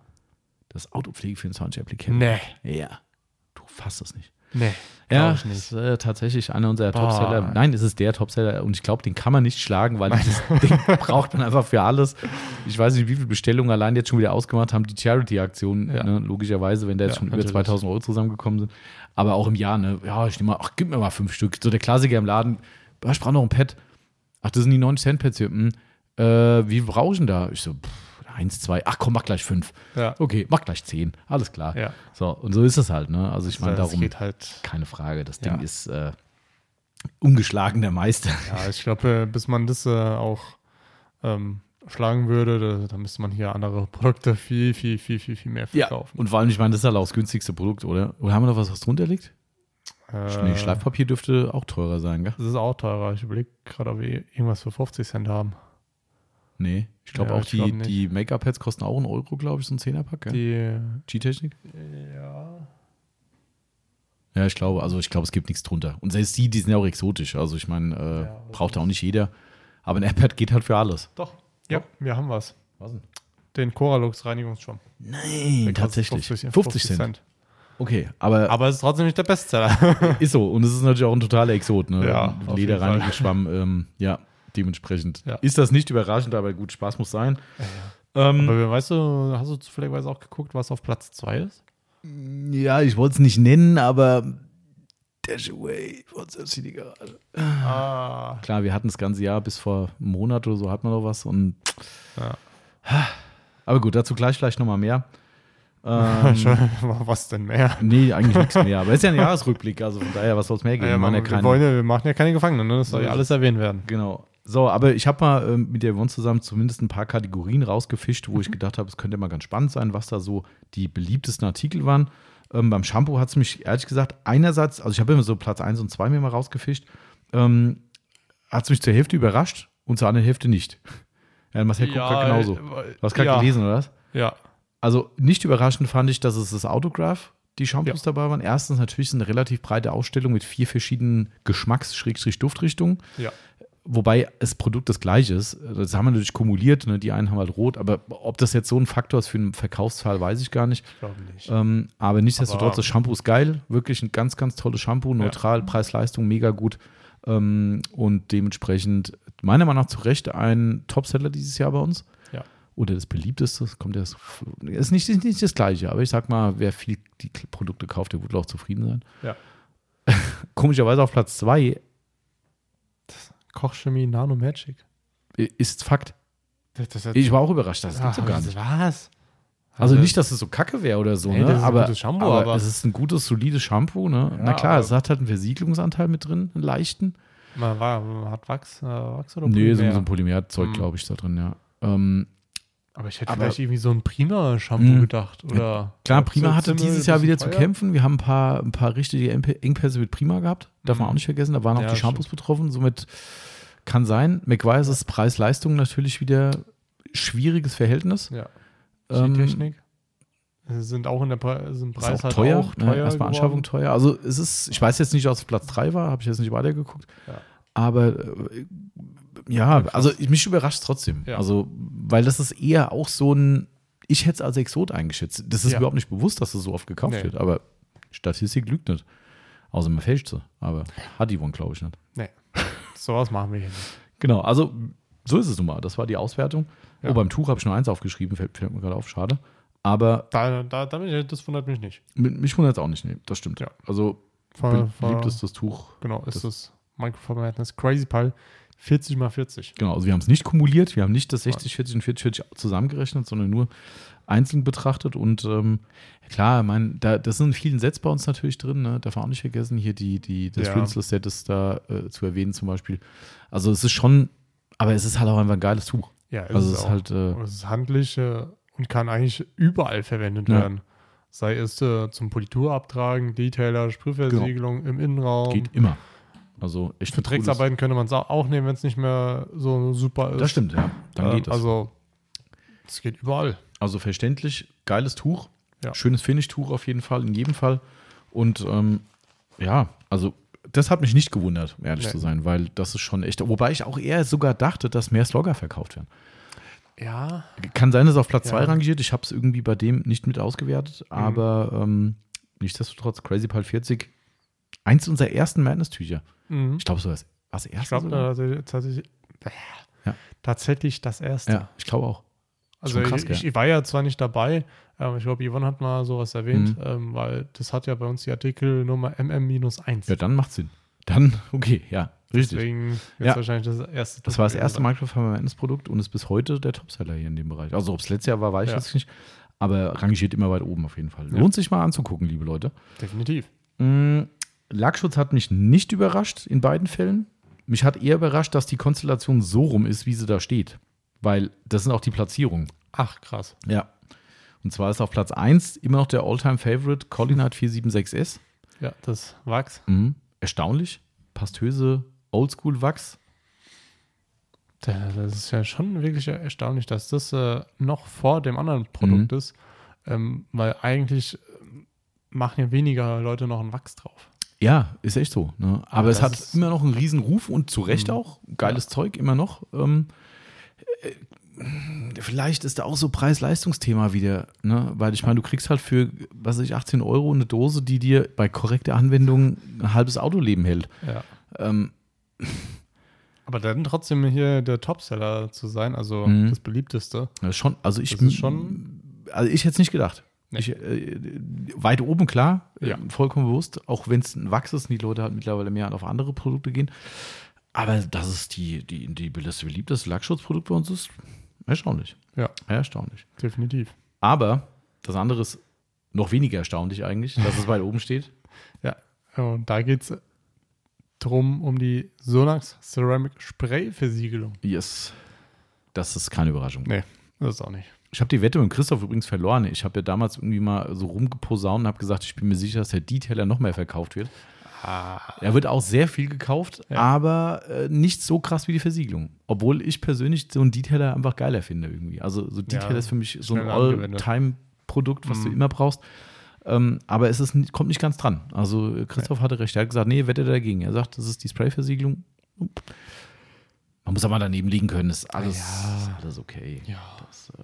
das Autopflege 24 Applicant. Nee. Ja. Du fasst es nicht. Nee. Ja, ich ist nicht. äh, tatsächlich einer unserer Boah. Topseller. Nein, es ist der Topseller und ich glaube, den kann man nicht schlagen, weil dieses Ding braucht man einfach für alles. Ich weiß nicht, wie viele Bestellungen allein jetzt schon wieder ausgemacht haben, die Charity-Aktion, Ja. ne, logischerweise, wenn da jetzt Ja, schon über natürlich. 2000 Euro zusammengekommen sind. Aber auch im Jahr, ne, ja, ich nehme mal, ach, gib mir mal fünf Stück. So der Klassiker im Laden, "Ah, ich brauche noch ein Pad. Ach, das sind die 90 Cent Pads hier. Hm, äh, wie brauche ich denn da? Ich so, pff, eins, zwei, ach komm, mach gleich fünf. Ja. Okay, mach gleich zehn. Alles klar. Ja. So, und so ist es halt, ne? Also ich meine, darum geht halt. keine Frage. Das Ja. Ding ist äh, ungeschlagener Meister. Ja, ich glaube, äh, bis man das äh, auch ähm, schlagen würde, da, da müsste man hier andere Produkte viel, viel, viel, viel, viel mehr verkaufen. Und vor allem, ich meine, das ist halt auch das günstigste Produkt, oder? Oder haben wir noch was, was drunter liegt? Äh, nee, Schleifpapier dürfte auch teurer sein, gell? Das ist auch teurer. Ich überlege gerade, ob wir irgendwas für 50 Cent haben. Nee. Ich glaube Ja, auch, ich die, glaub die Make-up-Pads kosten auch einen Euro, glaube ich, so ein Zehnerpack, gell? Die, G-Technik? ja. Ja, ich glaube, also ich glaube, es gibt nichts drunter. Und selbst die, die sind ja auch exotisch. Also ich meine, äh, Ja, braucht ja auch nicht jeder. Aber ein AirPad geht halt für alles. Doch. Ja, wir haben was. Was denn? Den Coralux Reinigungsschwamm. Nein, Der tatsächlich. 50, 50 Cent. Okay, aber, Aber es ist trotzdem nicht der Bestseller. ist so. Und es ist natürlich auch ein totaler Exot. Ne? Ja, Lederreinigungsschwamm, ähm, ja, dementsprechend Ja. ist das nicht überraschend, aber gut, Spaß muss sein. Ähm, Aber weißt du, hast du zufälligerweise auch geguckt, was auf Platz 2 ist? ja, ich wollte es nicht nennen, aber Dash Away von selbst in die Garage. Ah. Klar, wir hatten das ganze Jahr bis vor einem Monat oder so hat man noch was und Ja. aber gut, dazu gleich vielleicht nochmal mehr. Ähm, was denn mehr? nee, eigentlich nichts mehr. Aber es ist ja ein Jahresrückblick, also von daher, was soll es mehr geben? Ja, Man man, ja wir, keine- wollen ja, wir machen ja keine Gefangenen, ne? das soll So ja alles erwähnt werden. Genau. So, aber ich habe mal ähm, mit der Yvonne zusammen zumindest ein paar Kategorien rausgefischt, wo ich Mhm. gedacht habe, es könnte mal ganz spannend sein, was da so die beliebtesten Artikel waren. Ähm, beim Shampoo hat es mich ehrlich gesagt einerseits, also ich habe immer so Platz 1 und 2 mir mal rausgefischt, ähm, hat es mich zur Hälfte überrascht und zur anderen Hälfte nicht. Ja, Marcel guckt gerade genauso. Du hast gerade ja, gelesen, oder was? Ja, Also nicht überraschend fand ich, dass es das Autograph, die Shampoos dabei waren. Erstens natürlich ist eine relativ breite Ausstellung mit vier verschiedenen Geschmacks-Duftrichtungen. ja. Wobei das Produkt das gleiche ist. Das haben wir natürlich kumuliert. Ne? Die einen haben halt rot. Aber ob das jetzt so ein Faktor ist für einen Verkaufszahl, weiß ich gar nicht. Ich glaube nicht. Ähm, aber nichtsdestotrotz, Aber- das Shampoo ist geil. Wirklich ein ganz, ganz tolles Shampoo. Neutral, Preis-Leistung, mega gut. Ähm, und dementsprechend, meiner Meinung nach, zu Recht ein Topseller dieses Jahr bei uns. Ja. Oder das beliebteste, kommt ja, das ist nicht, ist nicht das Gleiche, aber ich sag mal, wer viel die Produkte kauft, der wird auch zufrieden sein. Ja. Komischerweise auf Platz zwei Kochchemie Nano Magic. ist Fakt. Das, das, Ich war auch überrascht, das gibt's so Ah, gar nicht. Was? Also nicht, dass es so kacke wäre oder so, Nee, ne? das ist ein aber, gutes Shampoo, aber, aber- es ist ein gutes, solides Shampoo, ne? Ja, Na klar, es hat halt einen Versiegelungsanteil mit drin, einen leichten. Man war, man hat Wachs, äh, Wachs oder Nee, so, Polymer? so ein Polymerzeug, Mhm. glaube ich, da drin, ja. Ähm, Aber ich hätte Aber- vielleicht irgendwie so ein Prima-Shampoo Mhm. gedacht. Oder klar, Prima hatte dieses Jahr wieder zu teuer. kämpfen. Wir haben ein paar, ein paar richtige Engp- Engpässe mit Prima gehabt. Darf man Mhm. auch nicht vergessen. Da waren auch Ja, die Shampoos betroffen. Somit kann sein. McGuire ist Preis-Leistung natürlich wieder schwieriges Verhältnis. Ja. Ähm, Technik. Sind auch in der Pre sind Ist Preis auch halt teuer. auch ne? teuer. Erstmal Anschaffung teuer. Also es ist, ich weiß jetzt nicht, was Platz 3 war, habe ich jetzt nicht weitergeguckt. Ja. Aber äh, ja, also ich- mich überrascht trotzdem. Ja. Also, weil das ist eher auch so ein, ich hätte es als Exot eingeschätzt. Das ist Ja. überhaupt nicht bewusst, dass es so oft gekauft Nee. wird. Aber Statistik lügt nicht. Außer man fälscht sie. Aber hat die One, glaube ich, nicht. Nee. Sowas machen wir hier nicht. Genau, also so ist es nun mal. Das war die Auswertung. Ja. Oh, beim Tuch habe ich nur eins aufgeschrieben, fällt, fällt mir gerade auf, schade. Aber Da, da, damit, das wundert mich nicht. mich wundert es auch nicht, nee, das stimmt. Ja. Also Von, beliebtestes Tuch genau, ist das- das, Microfiber Madness Crazy Pile 40 mal 40. Genau, also wir haben es nicht kumuliert, wir haben nicht das 60, 40 und 40, 40 zusammengerechnet, sondern nur einzeln betrachtet. Und ähm, klar, ich meine, da, das sind in vielen Sets bei uns natürlich drin, ne? darf man auch nicht vergessen, hier die, die, das Ja. Rinseless-Set ist da äh, zu erwähnen zum Beispiel. Also es ist schon, aber es ist halt auch einfach ein geiles Tuch. Ja, Also es ist auch. halt, äh, es ist handlich äh, und kann eigentlich überall verwendet Ja. werden. Sei es äh, zum Politurabtragen, Detailer, Sprühversiegelung im Innenraum. geht immer. Also echt Für Drecksarbeiten könnte man es auch nehmen, wenn es nicht mehr so super ist. Das stimmt, ja. Dann Ähm, geht das. Also, es geht überall. Also verständlich, geiles Tuch, Ja. schönes Finish-Tuch auf jeden Fall, in jedem Fall. Und ähm, ja, also das hat mich nicht gewundert, um ehrlich Nee. zu sein, weil das ist schon echt, wobei ich auch eher sogar dachte, dass mehr Slogger verkauft werden. Ja. Kann sein, dass es auf Platz Ja. 2 rangiert, ich habe es irgendwie bei dem nicht mit ausgewertet, aber ähm, nichtsdestotrotz, Crazy Pal 40, eins unserer ersten Madness-Tücher. Mhm. Ich glaube, so das, was Ich erste glaube sogar? tatsächlich, Ja. tatsächlich das erste. Ja, ich glaube auch. Also krass, ich, gell? ich war ja zwar nicht dabei, aber ich glaube, Yvonne hat mal sowas erwähnt, Mhm. ähm, weil das hat ja bei uns die Artikelnummer MM-1. Ja, dann macht Sinn. Dann, okay, ja, richtig. Deswegen wird Ja. wahrscheinlich das erste. Das war das erste Microfiber-Produkt und ist bis heute der Topseller hier in dem Bereich. Also ob es letztes Jahr war, weiß ich Ja. jetzt nicht. Aber rangiert immer weit oben auf jeden Fall. Ja. Lohnt sich mal anzugucken, liebe Leute. Definitiv. Mm, Lackschutz hat mich nicht überrascht in beiden Fällen. Mich hat eher überrascht, dass die Konstellation so rum ist, wie sie da steht. Weil das sind auch die Platzierungen. Ach, krass. Ja. Und zwar ist auf Platz 1 immer noch der All-Time-Favorite Collinat 476S. Ja, das Wachs. Mhm. Erstaunlich. Pastöse Oldschool-Wachs. Da- Das ist ja schon wirklich erstaunlich, dass das äh, noch vor dem anderen Produkt Mhm. ist. Ähm, weil eigentlich ähm, machen ja weniger Leute noch einen Wachs drauf. Ja, ist echt so. Ne? Aber das es hat immer noch einen riesen Ruf und zu Recht Mhm. auch. Geiles Zeug, immer noch. Ähm, äh, vielleicht ist da auch so Preis-Leistungsthema wieder. Ne? Weil ich meine, du kriegst halt für, was weiß ich, 18 Euro eine Dose, die dir bei korrekter Anwendung ein halbes Autoleben hält. Ja. Ähm, Aber dann trotzdem hier der Topseller zu sein, also Mhm. das beliebteste. Ja, schon, also ich ist schon- Also ich hätte es nicht gedacht. Nee. Ich, äh, weit oben, klar, Ja. äh, vollkommen bewusst, auch wenn es ein Wachs ist und die Leute halt mittlerweile mehr auf andere Produkte gehen. Aber dass es die, die, die das beliebteste Lackschutzprodukt bei uns ist, erstaunlich. Ja, Erstaunlich. definitiv. Aber das andere ist noch weniger erstaunlich eigentlich, dass es weit oben steht. Ja, und da geht es drum um die Sonax Ceramic Spray Versiegelung. Yes. Das ist keine Überraschung. Nee, das ist auch nicht. Ich habe die Wette mit Christoph übrigens verloren. Ich habe ja damals irgendwie mal so rumgeposaunt und habe gesagt, ich bin mir sicher, dass der Detailer noch mehr verkauft wird. Er wird auch sehr viel gekauft, Ja. aber äh, nicht so krass wie die Versiegelung. Obwohl ich persönlich so einen Detailer einfach geiler finde irgendwie. Also so Detailer Ja, ist für mich so ein. All-Time-Produkt, was du Mhm. immer brauchst. Ähm, aber es ist, kommt nicht ganz dran. Also Christoph hatte recht. Er hat gesagt, nee, wette dagegen. Er sagt, das ist die Spray-Versiegelung. Man muss aber daneben liegen können. Ist alles, Ja. ist alles okay. Ja. Das, äh,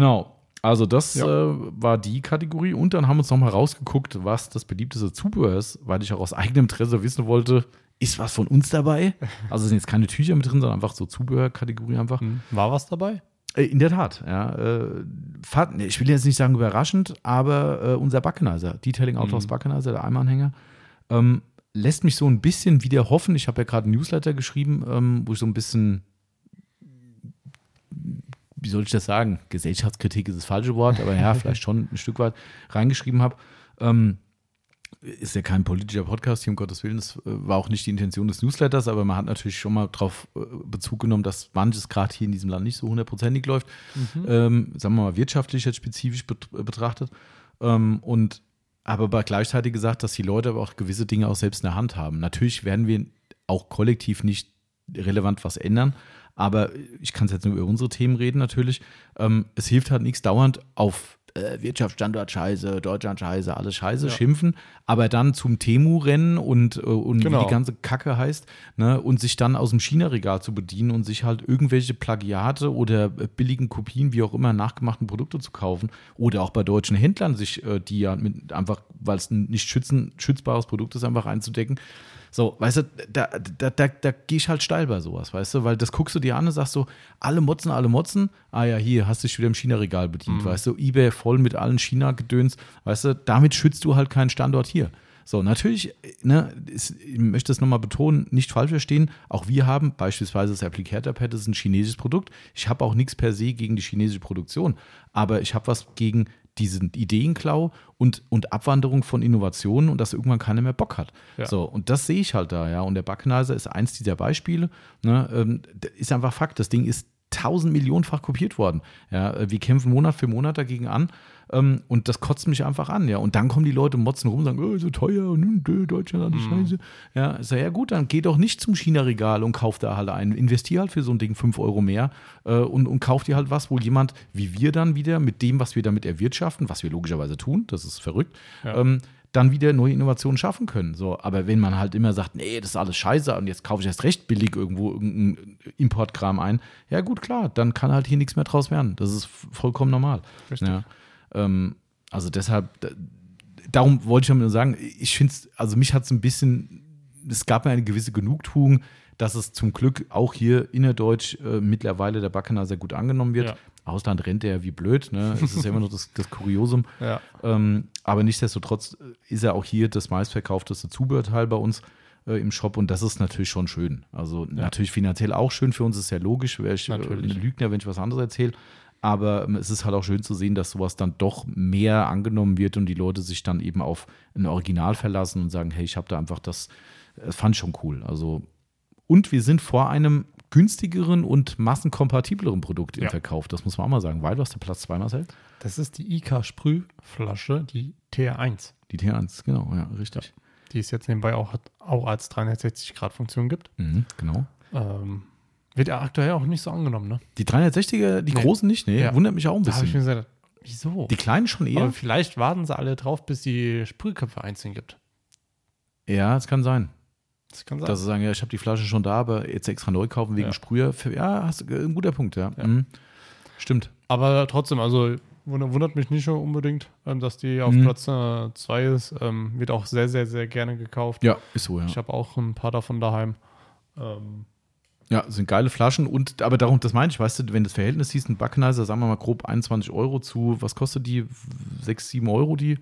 genau. Also das Ja. äh, war die Kategorie. Und dann haben wir uns nochmal rausgeguckt, was das beliebteste Zubehör ist, weil ich auch aus eigenem Interesse wissen wollte, ist was von uns dabei? Also es sind jetzt keine Tücher mit drin, sondern einfach so Zubehörkategorie einfach. Hm. War was dabei? Äh, In der Tat, ja. Äh, ich will jetzt nicht sagen überraschend, aber äh, unser Buckenizer, Detailing Outlaws Mhm. Buckenizer, der Eimanhänger, ähm, lässt mich so ein bisschen wieder hoffen. Ich habe ja gerade ein Newsletter geschrieben, ähm, wo ich so ein bisschen, wie soll ich das sagen? Gesellschaftskritik ist das falsche Wort, aber ja, vielleicht schon ein Stück weit reingeschrieben habe. Ähm, ist ja kein politischer Podcast hier, um Gottes Willen. Das äh, war auch nicht die Intention des Newsletters, aber man hat natürlich schon mal darauf äh, Bezug genommen, dass manches gerade hier in diesem Land nicht so hundertprozentig läuft. Ähm, sagen wir mal wirtschaftlich jetzt spezifisch bet betrachtet. Ähm, und aber gleichzeitig gesagt, dass die Leute aber auch gewisse Dinge auch selbst in der Hand haben. Natürlich werden wir auch kollektiv nicht relevant was ändern, aber ich kann es jetzt nur über unsere Themen reden natürlich. Ähm, es hilft halt nichts dauernd auf äh, Wirtschaftsstandort Scheiße, Deutschland Scheiße, alles Scheiße Ja. schimpfen, aber dann zum Temu rennen und, äh, und wie Genau. die ganze Kacke heißt, ne, und sich dann aus dem China-Regal zu bedienen und sich halt irgendwelche Plagiate oder äh, billigen Kopien, wie auch immer, nachgemachten Produkte zu kaufen oder auch bei deutschen Händlern sich äh, die ja mit einfach, weil es ein nicht schützen, schützbares Produkt ist, einfach einzudecken. So, weißt du, da, da, da, da gehe ich halt steil bei sowas, weißt du, weil das guckst du dir an und sagst so, alle motzen, alle motzen. Ah ja, hier hast du dich wieder im China-Regal bedient, weißt du, Ebay voll mit allen China-Gedöns, weißt du, damit schützt du halt keinen Standort hier. So, natürlich, ne, ist, ich möchte es nochmal betonen, nicht falsch verstehen. Auch wir haben beispielsweise das Applicator Pad, das ist ein chinesisches Produkt. Ich habe auch nichts per se gegen die chinesische Produktion, aber ich habe was gegen diesen Ideenklau und, und Abwanderung von Innovationen und dass irgendwann keiner mehr Bock hat. Ja. So, und das sehe ich halt da, ja. Und der Buckenizer ist eins dieser Beispiele. Ne, ähm, ist einfach Fakt. Das Ding ist tausend Millionenfach kopiert worden. Ja, wir kämpfen Monat für Monat dagegen an. Ähm, und das kotzt mich einfach an, ja. Und dann kommen die Leute und motzen rum und sagen, oh, so teuer und Deutschland alles scheiße. Ja, ich sag, ja gut, dann geh doch nicht zum China-Regal und kauf da halt ein. Investier halt für so ein Ding 5 Euro mehr äh, und, und kauf dir halt was, wo jemand wie wir dann wieder mit dem, was wir damit erwirtschaften, was wir logischerweise tun, das ist verrückt, Ja. ähm, dann wieder neue Innovationen schaffen können. So, aber wenn man halt immer sagt, nee, das ist alles scheiße und jetzt kaufe ich erst recht billig irgendwo irgendein Importkram ein, ja gut, klar, dann kann halt hier nichts mehr draus werden. Das ist vollkommen normal. Richtig. Ja. Ähm, also deshalb, da- darum wollte ich damit nur sagen, ich finde es, also mich hat es ein bisschen, es gab mir eine gewisse Genugtuung, dass es zum Glück auch hier innerdeutsch äh, mittlerweile der Backener sehr gut angenommen wird. Ja. Ausland rennt er wie blöd, ne? Es ist ja immer noch das, das Kuriosum. Ja. Ähm, aber nichtsdestotrotz ist er auch hier das meistverkaufteste Zubehörteil bei uns äh, im Shop und das ist natürlich schon schön. Also natürlich finanziell auch schön für uns, ist ja logisch, wäre ich äh, Natürlich. ein Lügner, wenn ich was anderes erzähle. Aber ähm, es ist halt auch schön zu sehen, dass sowas dann doch mehr angenommen wird und die Leute sich dann eben auf ein Original verlassen und sagen, hey, ich habe da einfach das, das fand ich schon cool. Also und wir sind vor einem günstigeren und massenkompatibleren Produkt im Ja. Verkauf. Das muss man auch mal sagen. Weil du hast der Platz zweimal hält. Das ist die IK-Sprühflasche, die TR1, Die T1, genau, ja, richtig. die es jetzt nebenbei auch, auch als 360-Grad-Funktion gibt. Mhm, genau. Ähm, wird ja aktuell auch nicht so angenommen, ne? Die 360er, die Nee. großen nicht, nee, Ja. wundert mich auch ein Da habe ich mir bisschen. gesagt, Wieso? Die kleinen schon eher? Aber vielleicht warten sie alle drauf, bis die Sprühköpfe einzeln gibt. ja, es kann sein. Das kann sein. Dass sie sagen, ja, ich habe die Flasche schon da, aber jetzt extra neu kaufen wegen Ja. Sprüher. Ja, hast, du- ein guter Punkt, ja. Ja. Mhm. Stimmt. Aber trotzdem, also wund- wundert mich nicht so unbedingt, ähm, dass die auf Mhm. Platz 2 ist. Ähm, wird auch sehr, sehr, sehr gerne gekauft. Ja, ist so, ja. Ich habe auch ein paar davon daheim. Ähm, Ja, sind geile Flaschen und, aber darum, das meine ich, weißt du, wenn das Verhältnis hieß, ein Buckenizer, sagen wir mal grob 21 Euro zu, was kostet die? 6, 7 Euro die,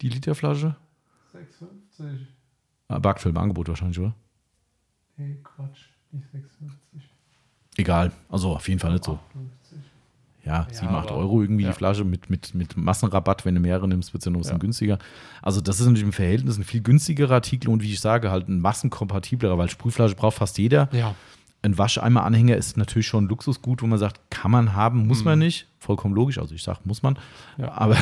die Literflasche? 6,50. Aber aktuell im Angebot wahrscheinlich, oder? Nee, Quatsch. Nicht 6,50. Egal, also auf jeden Fall nicht so. 50. Ja, Ja, 7, 8 aber- Euro irgendwie ja. die Flasche mit, mit, mit Massenrabatt, wenn du mehrere nimmst, wird es ja noch ein bisschen Ja. günstiger. Also das ist natürlich im Verhältnis ein viel günstigerer Artikel und wie ich sage, halt ein massenkompatiblerer, weil Sprühflasche braucht fast jeder. Ja. Ein Wascheimer-Anhänger ist natürlich schon ein Luxusgut, wo man sagt, kann man haben, muss man Mhm. nicht. Vollkommen logisch. Also ich sage, muss man. Ja. Aber,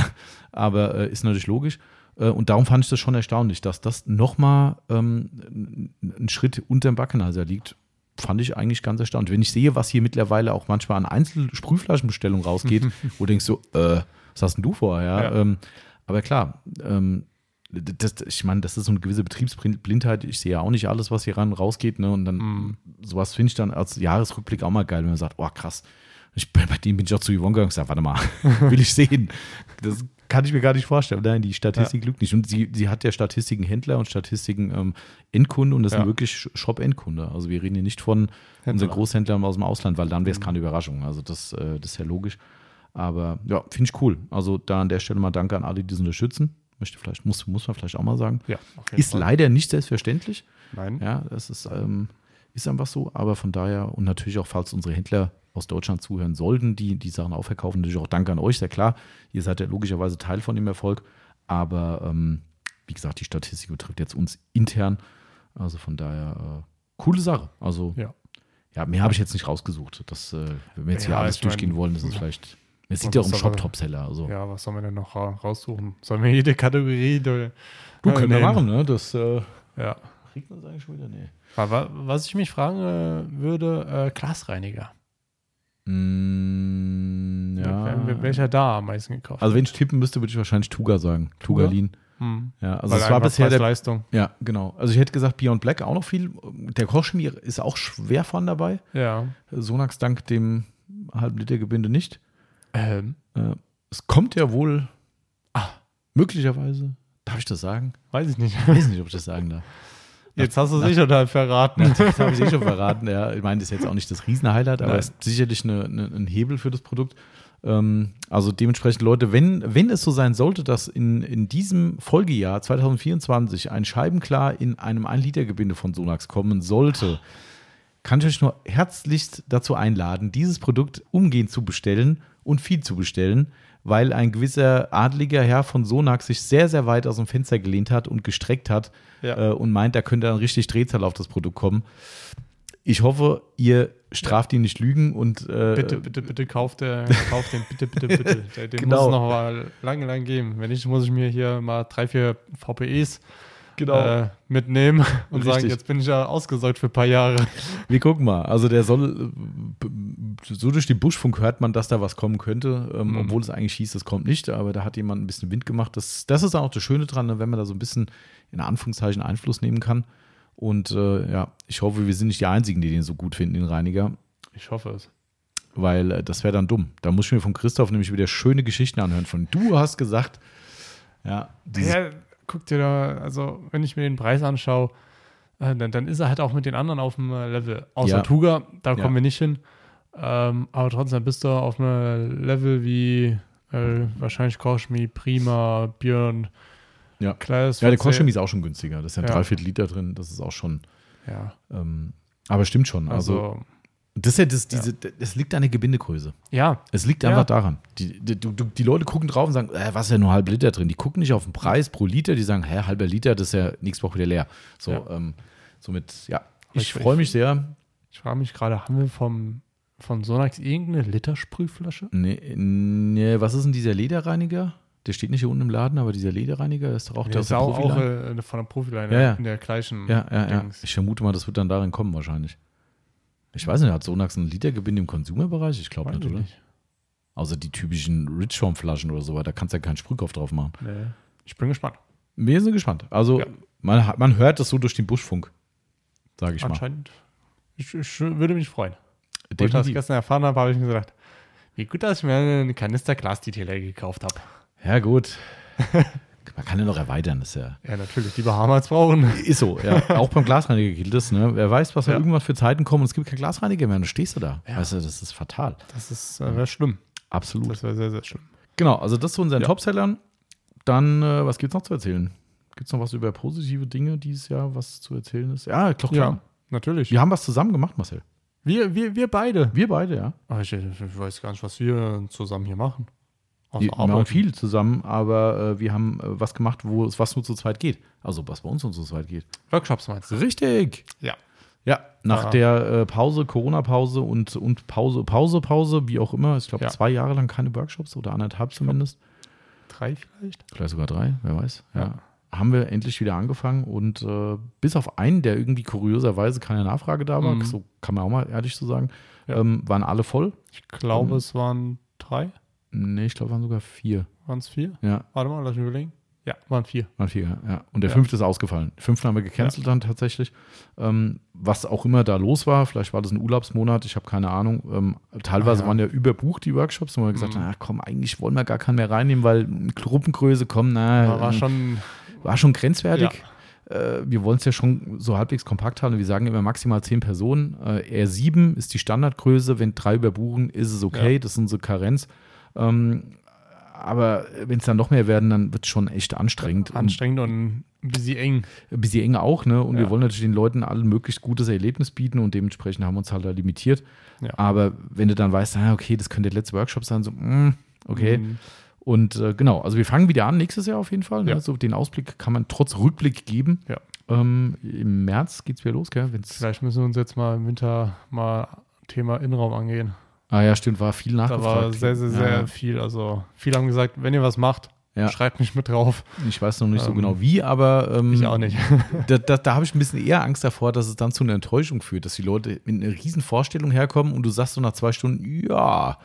aber äh, ist natürlich logisch. Äh, und darum fand ich das schon erstaunlich, dass das nochmal ähm, ein Schritt unter dem Backenizer liegt. Fand ich eigentlich ganz erstaunlich. Wenn ich sehe, was hier mittlerweile auch manchmal an Einzelsprühflaschenbestellungen rausgeht, wo du denkst so, äh, was hast denn du vor? Ja, Ja. Ähm, aber klar, ähm, das, ich meine, das ist so eine gewisse Betriebsblindheit. Ich sehe ja auch nicht alles, was hier ran rausgeht. Ne? Und dann Mhm. sowas finde ich dann als Jahresrückblick auch mal geil, wenn man sagt, oh krass, ich, bei dem bin ich auch zu Yvonne gegangen und gesagt, warte mal, will ich sehen. Das kann ich mir gar nicht vorstellen. Nein, die Statistik lügt nicht. Und sie, sie hat ja Statistiken Händler und Statistiken ähm, Endkunde und das Ja. sind wirklich Shop-Endkunde. Also wir reden hier nicht von unseren Großhändlern aus dem Ausland, weil dann wäre es Mhm. keine Überraschung. Also das, äh, das ist ja logisch. Aber ja, finde ich cool. Also da an der Stelle mal Danke an alle, die das unterstützen. Möchte vielleicht, muss, muss man vielleicht auch mal sagen. Ja, Ist Fall. leider nicht selbstverständlich. Nein. Ja, das ist, ähm, ist einfach so. Aber von daher und natürlich auch, falls unsere Händler aus Deutschland zuhören sollten, die die Sachen auch verkaufen, natürlich auch Danke an euch, sehr klar. Ihr seid ja logischerweise Teil von dem Erfolg. Aber ähm, wie gesagt, die Statistik betrifft jetzt uns intern. Also von daher, äh, coole Sache. Also Ja. ja, mehr habe ich jetzt nicht rausgesucht. Das, äh, wenn wir jetzt hier Ja, alles ich mein, durchgehen wollen, ist vielleicht. Es sieht ja um soll man- Shop-Top-Seller. Also. Ja, was sollen wir denn noch ra- raussuchen? Sollen wir jede Kategorie durch, Du äh, können wir machen, ne? Das äh, Ja. kriegt man eigentlich schon wieder? Nee. Aber was ich mich fragen äh, würde, äh, Glasreiniger. Mm, ja. Wel- wel- Welcher da am meisten gekauft? Also wenn ich tippen müsste, würde ich wahrscheinlich Tuga sagen. Tuga? Tugalin. hm. Ja, also Weil es war bisher der, Preis-Leistung. ja, genau. Also ich hätte gesagt Beyond Black auch noch viel. Der Kochchemie ist auch schwer von dabei. Ja. Sonax dank dem halben Liter Gebinde nicht. Ähm, Äh, es kommt ja wohl Ah. möglicherweise. Darf ich das sagen? weiß ich nicht. Ich weiß nicht, ob ich das sagen darf. Jetzt hast du es sicher total verraten. Das habe ich eh schon verraten. Ja. Ich meine, das ist jetzt auch nicht das Riesen-Highlight, aber es ist sicherlich eine, eine, ein Hebel für das Produkt. Ähm, also dementsprechend, Leute, wenn, wenn es so sein sollte, dass in, in diesem Folgejahr 2024 ein Scheibenklar in einem 1-Liter-Gebinde von Sonax kommen sollte, kann ich euch nur herzlichst dazu einladen, dieses Produkt umgehend zu bestellen und viel zu bestellen, weil ein gewisser adliger Herr von Sonax sich sehr, sehr weit aus dem Fenster gelehnt hat und gestreckt hat Ja. äh, und meint, da könnte dann richtig Drehzahl auf das Produkt kommen. Ich hoffe, ihr straft ihn nicht lügen und äh, Bitte, bitte, bitte kauft, der, kauft den, bitte, bitte, bitte. Den Genau. muss es noch mal lange, lange geben. Wenn nicht, muss ich mir hier mal drei, vier VPEs Genau. äh, mitnehmen und Richtig. sagen, jetzt bin ich ja ausgesorgt für ein paar Jahre. Wir gucken mal. Also der soll, äh, so durch die Buschfunk hört man, dass da was kommen könnte, ähm, Mhm. obwohl es eigentlich hieß, es kommt nicht, aber da hat jemand ein bisschen Wind gemacht. Das, das ist auch das Schöne dran, ne, wenn man da so ein bisschen in Anführungszeichen Einfluss nehmen kann. Und äh, ja, ich hoffe, wir sind nicht die Einzigen, die den so gut finden, den Reiniger, Ich hoffe es. weil äh, das wäre dann dumm. Da muss ich mir von Christoph nämlich wieder schöne Geschichten anhören. Von du hast gesagt, ja, dieses, Ja, guck dir da, also wenn ich mir den Preis anschaue, äh, dann, dann ist er halt auch mit den anderen auf dem äh, Level. Außer Ja. Tuga, da Ja. kommen wir nicht hin. Ähm, aber trotzdem bist du auf einem Level wie äh, wahrscheinlich Kochschmi, Prima, Björn, Ja. Kleis. ja, der Koschemi ist auch schon günstiger. Das ist ja ein Ja. Dreiviertel Liter drin. Das ist auch schon, Ja, ähm, aber stimmt schon. Also, also, das, ist ja das, diese, das liegt an der Gebindegröße. ja, Es liegt Ja. einfach daran. Die, die, die Leute gucken drauf und sagen, äh, was ist ja nur halb Liter drin? Die gucken nicht auf den Preis pro Liter, die sagen, hä, halber Liter, das ist ja nächste Woche wieder leer. So, Ja. ähm, somit, ja, ich ich- freue mich sehr. ich frage mich gerade, haben wir vom, von Sonax irgendeine Litersprühflasche? Nee, nee, was ist denn dieser Lederreiniger? Der steht nicht hier unten im Laden, aber dieser Lederreiniger ist doch auch der Der ist auch, auch äh, von der Profiline Ja, ja. in der gleichen Ja, ja, ja. Dings. Ich vermute mal, das wird dann darin kommen wahrscheinlich. Ich weiß nicht, hat Sonax ein Litergebinde im Consumer-Bereich? Ich glaube nicht, ich oder? nicht. Außer die typischen Richform-Flaschen oder so, da kannst du ja keinen Sprühkopf drauf machen. Nee. Ich bin gespannt. Wir sind gespannt. Also Ja. man, man hört das so durch den Buschfunk, sage ich mal. Anscheinend. Ich, ich würde mich freuen. Wo ich das gestern erfahren habe, habe ich mir gedacht, wie gut, dass ich mir einen Kanister Glas-Detailer gekauft habe. Ja, gut. Man kann ja noch erweitern, ist ja. Ja, natürlich, die Bahamas brauchen. Ist so, ja. Auch beim Glasreiniger gilt das, ne? Wer weiß, was da Ja. irgendwann für Zeiten kommen und es gibt keinen Glasreiniger mehr dann stehst du da. Ja. Weißt du, das ist fatal. Das ist äh, wäre schlimm. Absolut. Das wäre sehr, sehr schlimm. Genau, also das zu unseren Ja. Topsellern. Dann, äh, was gibt's noch zu erzählen? Gibt es noch was über positive Dinge dieses Jahr, was zu erzählen ist? Ja, doch, klar. Ja, natürlich. Wir haben was zusammen gemacht, Marcel. Wir, wir, wir beide. Wir beide, ja. Ich, ich weiß gar nicht, was wir zusammen hier machen. Außer Wir, arbeiten. haben viel zusammen, aber äh, wir haben äh, was gemacht, wo es was nur zu zweit geht. Also was bei uns nur zu zweit geht. Workshops meinst du? Richtig. Ja. Ja, nach Ah. der äh, Pause, Corona-Pause und, und Pause, Pause, Pause, wie auch immer. Ich glaube, Ja. zwei Jahre lang keine Workshops oder anderthalb zumindest. Drei vielleicht? Vielleicht sogar drei, wer weiß. Ja. Ja. Haben wir endlich wieder angefangen und äh, bis auf einen, der irgendwie kurioserweise keine Nachfrage da war, Mhm. so kann man auch mal ehrlich so sagen, Ja. ähm, waren alle voll. Ich glaube, Ähm. es waren drei. Nee, ich glaube, waren sogar vier. Waren es vier? Ja, Warte mal, lass mich überlegen. Ja, waren vier. waren vier, ja. Und der Ja. fünfte ist ausgefallen. Den fünften haben wir gecancelt dann tatsächlich. Ähm, was auch immer da los war, vielleicht war das ein Urlaubsmonat, ich habe keine Ahnung. Ähm, teilweise Ah, ja. waren ja überbucht die Workshops, und wir gesagt, Mhm. na komm, eigentlich wollen wir gar keinen mehr reinnehmen, weil Gruppengröße, komm, na, war ähm, schon. war schon grenzwertig. Äh, wir wollen es ja schon so halbwegs kompakt halten. Wir sagen immer maximal zehn Personen. Äh, R7 ist die Standardgröße. Wenn drei überbuchen, ist es okay. Ja. Das ist unsere Karenz. Ähm, aber wenn es dann noch mehr werden, dann wird es schon echt anstrengend. Anstrengend und ein bisschen eng. ein bisschen eng auch, ne? Und wir Ja. wollen natürlich den Leuten allen möglichst gutes Erlebnis bieten und dementsprechend haben wir uns halt da limitiert. Ja. Aber wenn du dann weißt, ah, okay, das könnte der letzte Workshop sein, so, mm, okay. Mhm. Und äh, genau, also wir fangen wieder an nächstes Jahr auf jeden Fall. Ne? Ja. So den Ausblick kann man trotz Rückblick geben. Ja. Ähm, Im März geht es wieder los, gell? Wenn's, Vielleicht müssen wir uns jetzt mal im Winter mal Thema Innenraum angehen. Ah ja, stimmt, war viel Da nachgefragt. war sehr, sehr, sehr Ja, viel. Also, viele haben gesagt, wenn ihr was macht, Ja. schreibt mich mit drauf. ich weiß noch nicht so Ähm, genau wie, aber ähm, Ich auch nicht. da, da, da habe ich ein bisschen eher Angst davor, dass es dann zu einer Enttäuschung führt, dass die Leute mit einer riesen Vorstellung herkommen und du sagst so nach zwei Stunden, ja,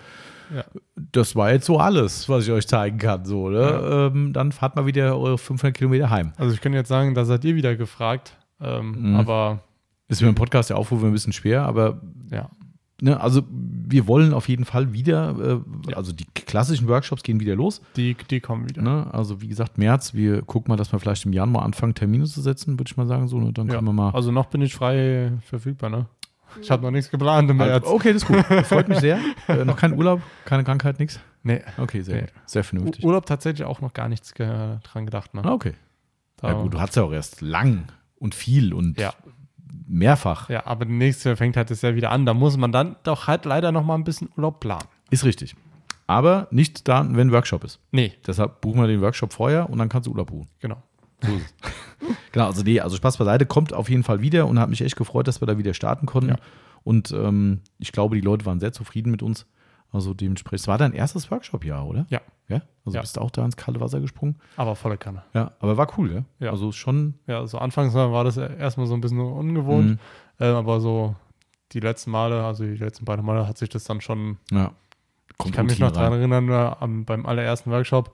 Ja. das war jetzt so alles, was ich euch zeigen kann. So, ne? ähm, dann fahrt mal wieder eure 500 Kilometer heim. Also, ich kann jetzt sagen, da seid ihr wieder gefragt. Ähm, Mhm. Aber Ist mir im Podcast ja Aufrufe ein bisschen schwer, aber ja, ne, also wir wollen auf jeden Fall wieder, äh, Ja. also die klassischen Workshops gehen wieder los. die, die kommen wieder. Ne? Also wie gesagt, März, wir gucken mal, dass wir vielleicht im Januar anfangen, Termine zu setzen, würde ich mal sagen. So, ne? Dann Ja. können wir mal. Also, noch bin ich frei verfügbar, ne? Ich habe noch nichts geplant im März. okay, das ist gut. Freut mich sehr. Äh, noch kein Urlaub, keine Krankheit, nichts. Nee, Okay, sehr Nee. Sehr vernünftig. Urlaub tatsächlich auch noch gar nichts ge dran gedacht, ne? Ah, okay. Da- Ja gut, du hast ja auch erst lang und viel und Ja. Mehrfach. Ja, aber der nächste fängt halt das ja wieder an. Da muss man dann doch halt leider noch mal ein bisschen Urlaub planen. Ist richtig. Aber nicht dann, wenn Workshop ist. Nee, Deshalb buchen wir den Workshop vorher und dann kannst du Urlaub buchen. genau. So ist es. genau, also nee, also Spaß beiseite, kommt auf jeden Fall wieder und hat mich echt gefreut, dass wir da wieder starten konnten. Ja. Und ähm, ich glaube, die Leute waren sehr zufrieden mit uns. Also dementsprechend, es war dein erstes Workshop-Jahr, oder? Ja. Ja? Also Ja. bist du auch da ins kalte Wasser gesprungen? Aber volle Kanne. Ja, aber war cool, ja? Ja. Also schon, Ja, so anfangs war das erstmal so ein bisschen ungewohnt. Mhm. Ähm, aber so die letzten Male, also die letzten beiden Male, hat sich das dann schon. ja. ich kann mich noch daran erinnern, äh, am, beim allerersten Workshop.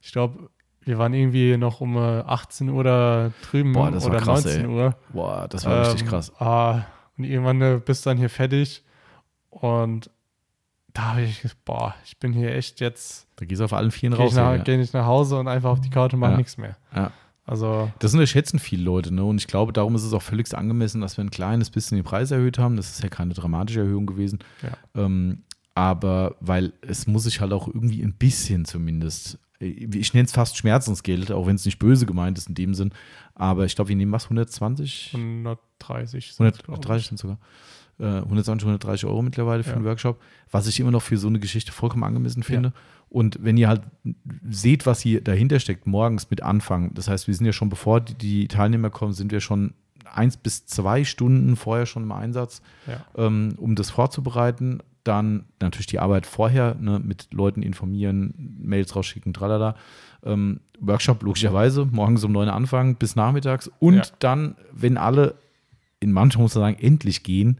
Ich glaube, wir waren irgendwie noch um äh, 18 Uhr da drüben Boah, das war oder krass, 19 ey. Uhr. Boah, das war richtig Ähm, krass. Ah, und irgendwann äh, bist du dann hier fertig. Und da habe ich, gesagt, boah, ich bin hier echt jetzt. Da gehst du auf allen Vieren Gehe ich, raus. ja. geh ich nach Hause und einfach auf die Couch und mache Ja. nichts mehr. Ja. Also, Das unterschätzen viele Leute, ne? Und ich glaube, darum ist es auch völlig angemessen, dass wir ein kleines bisschen den Preis erhöht haben. Das ist ja keine dramatische Erhöhung gewesen. Ja. Ähm, aber weil es muss sich halt auch irgendwie ein bisschen zumindest, ich nenne es fast Schmerzensgeld, auch wenn es nicht böse gemeint ist in dem Sinn. Aber ich glaube, wir nehmen was, 120? 130. sind's, glaub ich. 130 sind sogar. Äh, 120, 130 Euro mittlerweile für Ja. einen Workshop, was ich immer noch für so eine Geschichte vollkommen angemessen finde. Und wenn ihr halt seht, was hier dahinter steckt, morgens mit Anfang, das heißt, wir sind ja schon, bevor die, die Teilnehmer kommen, sind wir schon eins bis zwei Stunden vorher schon im Einsatz, Ja. ähm, um das vorzubereiten. Dann natürlich die Arbeit vorher, ne, mit Leuten informieren, Mails rausschicken, tralala. Ähm, Workshop logischerweise, morgens um neun anfangen bis nachmittags. Und Ja. dann, wenn alle, in manchen muss man sagen, endlich gehen,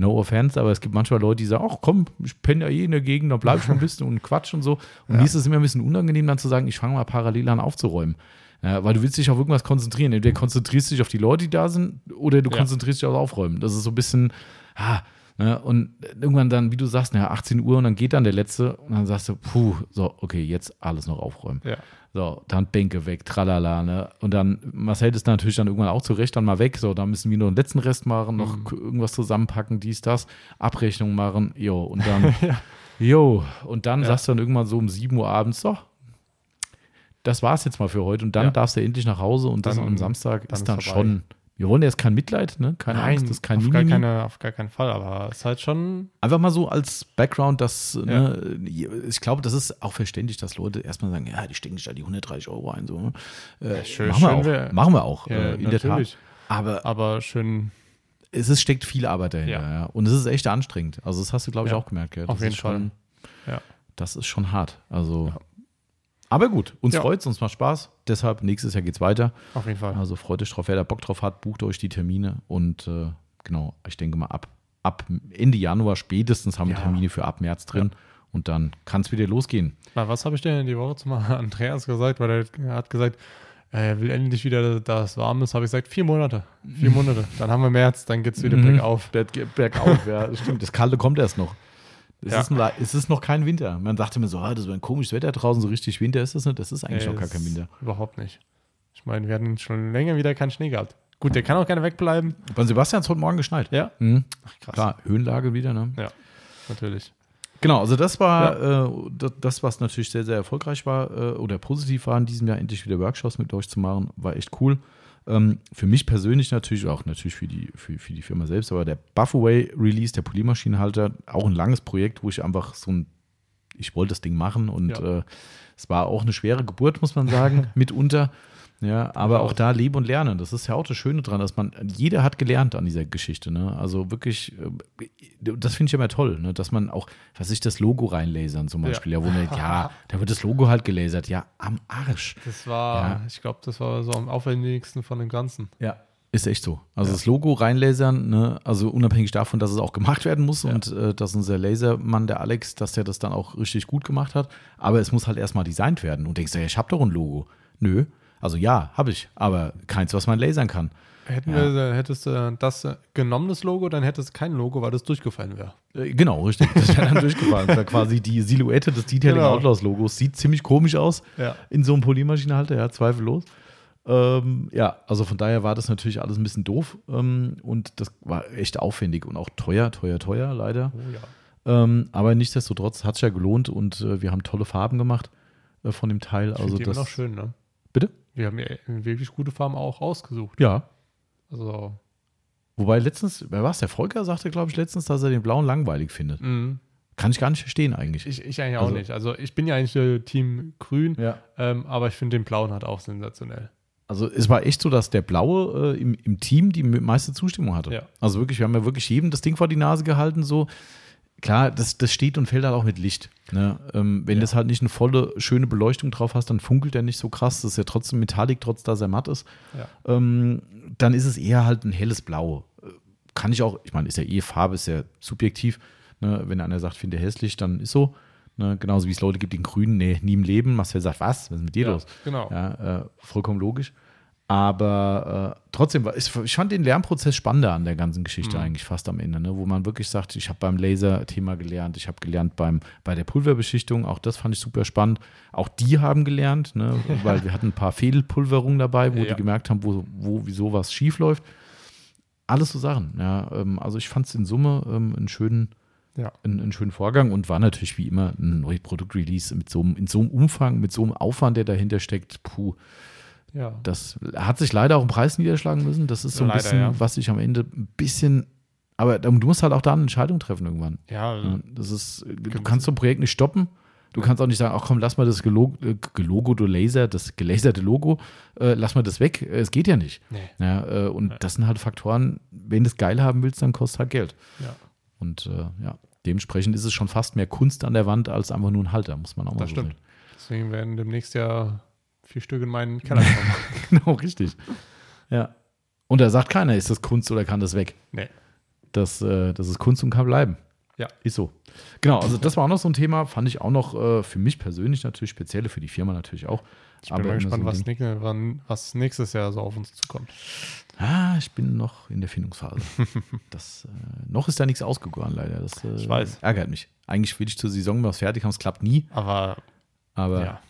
no offense, aber es gibt manchmal Leute, die sagen, ach komm, ich penne ja eh in der Gegend, dann bleib schon ein bisschen und quatsch und so. Und mir ist es immer ein bisschen unangenehm, dann zu sagen, ich fange mal parallel an aufzuräumen. Ja, weil du willst dich auf irgendwas konzentrieren. Entweder konzentrierst du dich auf die Leute, die da sind, oder du Ja. konzentrierst dich aufs Aufräumen. Das ist so ein bisschen, ah, ne? und irgendwann dann, wie du sagst, naja, 18 Uhr und dann geht dann der letzte und dann sagst du, puh, so, okay, jetzt alles noch aufräumen. Ja. So, dann Bänke weg, tralala, ne? Und dann, Marcel ist natürlich dann irgendwann auch zurecht dann mal weg. So, da müssen wir nur den letzten Rest machen, noch Mhm. irgendwas zusammenpacken, dies, das, Abrechnung machen, jo, und dann, jo, und dann Ja. sagst du dann irgendwann so um 7 Uhr abends, so, das war's jetzt mal für heute. Und dann Ja. darfst du endlich nach Hause und das Dann- am Samstag dann ist ist dann vorbei. schon, wir wollen jetzt kein Mitleid, ne? Keine Angst, das ist kein auf, gar keine, auf gar keinen Fall, aber es ist halt schon. Einfach mal so als Background, dass, ne, ich glaube, das ist auch verständlich, dass Leute erstmal sagen, ja, die stecken sich da die 130 Euro ein. So. ne? Äh, schön- machen, wir schön auch, wär- machen wir auch, Ja, äh, in der Tat. natürlich. Aber Aber schön, es ist, steckt viel Arbeit dahinter. Ja. Ja. Und es ist echt anstrengend. Also das hast du, glaube ich, Ja, auch gemerkt. Gell? auf Das jeden ist schon, Ja. Das ist schon hart. Also, Ja. aber gut, uns Ja. freut es, uns macht Spaß. Deshalb, nächstes Jahr geht's weiter. auf jeden Fall. Also freut euch drauf, wer da Bock drauf hat, bucht euch die Termine und äh, genau, ich denke mal ab, ab Ende Januar spätestens haben wir Ja. Termine für ab März drin und dann kann es wieder losgehen. Na, was habe ich denn die Woche zum Andreas gesagt? Weil er hat gesagt, er will endlich wieder, da es warm ist. Habe ich gesagt, vier Monate. Vier Monate. Dann haben wir März, dann geht es wieder Mhm. bergauf. Berg, bergauf, ja, stimmt. Das Kalte kommt erst noch. Es, Ja. ist ein, es ist noch kein Winter. Man dachte mir so, ah, das wäre ein komisches Wetter draußen, so richtig Winter ist das nicht. Das ist eigentlich Nee, noch gar ist kein Winter. Überhaupt nicht. Ich meine, wir hatten schon länger wieder keinen Schnee gehabt. Gut, der kann auch gerne wegbleiben. Bei Sebastian hat es heute Morgen geschneit. Ja. Mhm. Ach, krass. Klar, Höhenlage wieder, ne? Ja, natürlich. Genau, also das war äh, das, das, was natürlich sehr, sehr erfolgreich war äh, oder positiv war in diesem Jahr, endlich wieder Workshops mit euch zu machen, war echt cool. Ähm, für mich persönlich natürlich, auch natürlich für die, für, für die Firma selbst, aber der Buffaway Release, der Poliermaschinenhalter, auch ein langes Projekt, wo ich einfach so ein, ich wollte das Ding machen und Ja. äh, es war auch eine schwere Geburt, muss man sagen, mitunter. Ja, aber auch da leben und lernen. Das ist ja auch das Schöne dran, dass man, jeder hat gelernt an dieser Geschichte. Ne? Also wirklich, äh, das finde ich immer toll, ne? dass man auch, was ich das Logo reinlasern zum Beispiel. Ja, wo man, ja, da wird das Logo halt gelasert. Ja, am Arsch. Das war, Ja. ich glaube, das war so am aufwendigsten von dem Ganzen. Ja. Ist echt so. Also das Logo reinlasern, ne? also unabhängig davon, dass es auch gemacht werden muss Ja. und äh, dass unser Lasermann, der Alex, dass der das dann auch richtig gut gemacht hat. Aber es muss halt erstmal designt werden. Und denkst du, ja, ich habe doch ein Logo. Nö. Also ja, habe ich, aber keins, was man lasern kann. Hätten Ja. wir, hättest du das äh, genommen, das Logo, dann hättest du kein Logo, weil das durchgefallen wäre. Äh, Genau, richtig. Das wäre dann durchgefallen. Das war quasi die Silhouette des Detailing Genau. Outlaws Logos. Sieht ziemlich komisch aus Ja. in so einem Poliermaschinenhalter, ja, zweifellos. Ähm, ja, also von daher war das natürlich alles ein bisschen doof ähm, und das war echt aufwendig und auch teuer, teuer, teuer, leider. Oh ja. Ähm, aber nichtsdestotrotz hat es ja gelohnt und äh, wir haben tolle Farben gemacht äh, von dem Teil. Ich Also die immer das. noch schön, ne? Bitte? Wir haben ja wirklich gute Farben auch ausgesucht. Ja. Also, Wobei letztens, wer war es? Der Volker sagte, glaube ich, letztens, dass er den blauen langweilig findet. mh, Kann ich gar nicht verstehen eigentlich. ich, ich eigentlich auch Also- nicht. Also, ich bin ja eigentlich äh, Team Grün, ja. ähm, aber ich finde den blauen halt auch sensationell. Also es war echt so, dass der Blaue äh, im, im Team die meiste Zustimmung hatte. Ja. Also wirklich, wir haben ja wirklich jedem das Ding vor die Nase gehalten, so. Klar, das, das steht und fällt halt auch mit Licht. Ne? Ähm, wenn Ja. das halt nicht eine volle, schöne Beleuchtung drauf hast, dann funkelt er nicht so krass. Das ist ja trotzdem Metallic, trotz dass er matt ist. Ja. Ähm, dann ist es eher halt ein helles Blau. Äh, Kann ich auch, ich meine, ist ja eh Farbe, ist ja subjektiv. Ne? Wenn einer sagt, finde hässlich, dann ist so. Ne? Genauso wie es Leute gibt, die in Grün, nee, nie im Leben. Marcel sagt, was? Was ist mit dir Ja, los? genau. Ja, äh, vollkommen logisch. Aber äh, trotzdem, war- ich, ich fand den Lernprozess spannender an der ganzen Geschichte Mhm. eigentlich fast am Ende, ne? wo man wirklich sagt, ich habe beim Laser-Thema gelernt, ich habe gelernt beim, bei der Pulverbeschichtung, auch das fand ich super spannend. Auch die haben gelernt, ne? weil wir hatten ein paar Fehlpulverungen dabei, wo Ja. die gemerkt haben, wo, wo wieso was schief läuft. Alles so Sachen. Ja? Ähm, also ich fand es in Summe ähm, einen schönen Ja. einen, einen schönen Vorgang und war natürlich wie immer ein neues Produktrelease mit so einem, in so einem Umfang, mit so einem Aufwand, der dahinter steckt. Puh, Ja. das hat sich leider auch im Preis niederschlagen müssen. Das ist so ein Leider, bisschen, ja. was sich am Ende ein bisschen, aber du musst halt auch da eine Entscheidung treffen irgendwann. Ja, Ja, das ist, du kannst so ein Projekt nicht stoppen. Du kannst auch nicht sagen, ach komm, lass mal das gelo äh, gelogote Laser, das gelaserte Logo, äh, lass mal das weg. Es geht ja nicht. nee. Ja, äh, und Ja. das sind halt Faktoren, wenn du es geil haben willst, dann kostet halt Geld. Ja. Und äh, ja, dementsprechend ist es schon fast mehr Kunst an der Wand als einfach nur ein Halter, muss man auch mal Das so stimmt. Deswegen werden demnächst ja vier Stück in meinen Keller kommen. genau, richtig. Ja. Und da sagt keiner, ist das Kunst oder kann das weg? nee. Das, äh, das ist Kunst und kann bleiben. Ja. Ist so. Genau, also das war auch noch so ein Thema, fand ich auch noch äh, für mich persönlich natürlich, speziell für die Firma natürlich auch. Ich bin mal gespannt, so was, nächste- wann, was nächstes Jahr so auf uns zukommt. Ah, ich bin noch in der Findungsphase. das, äh, noch ist da nichts ausgegoren, leider. Das äh, Ich weiß. ärgert mich. Eigentlich will ich zur Saison was fertig haben, es klappt nie, Aber aber ja,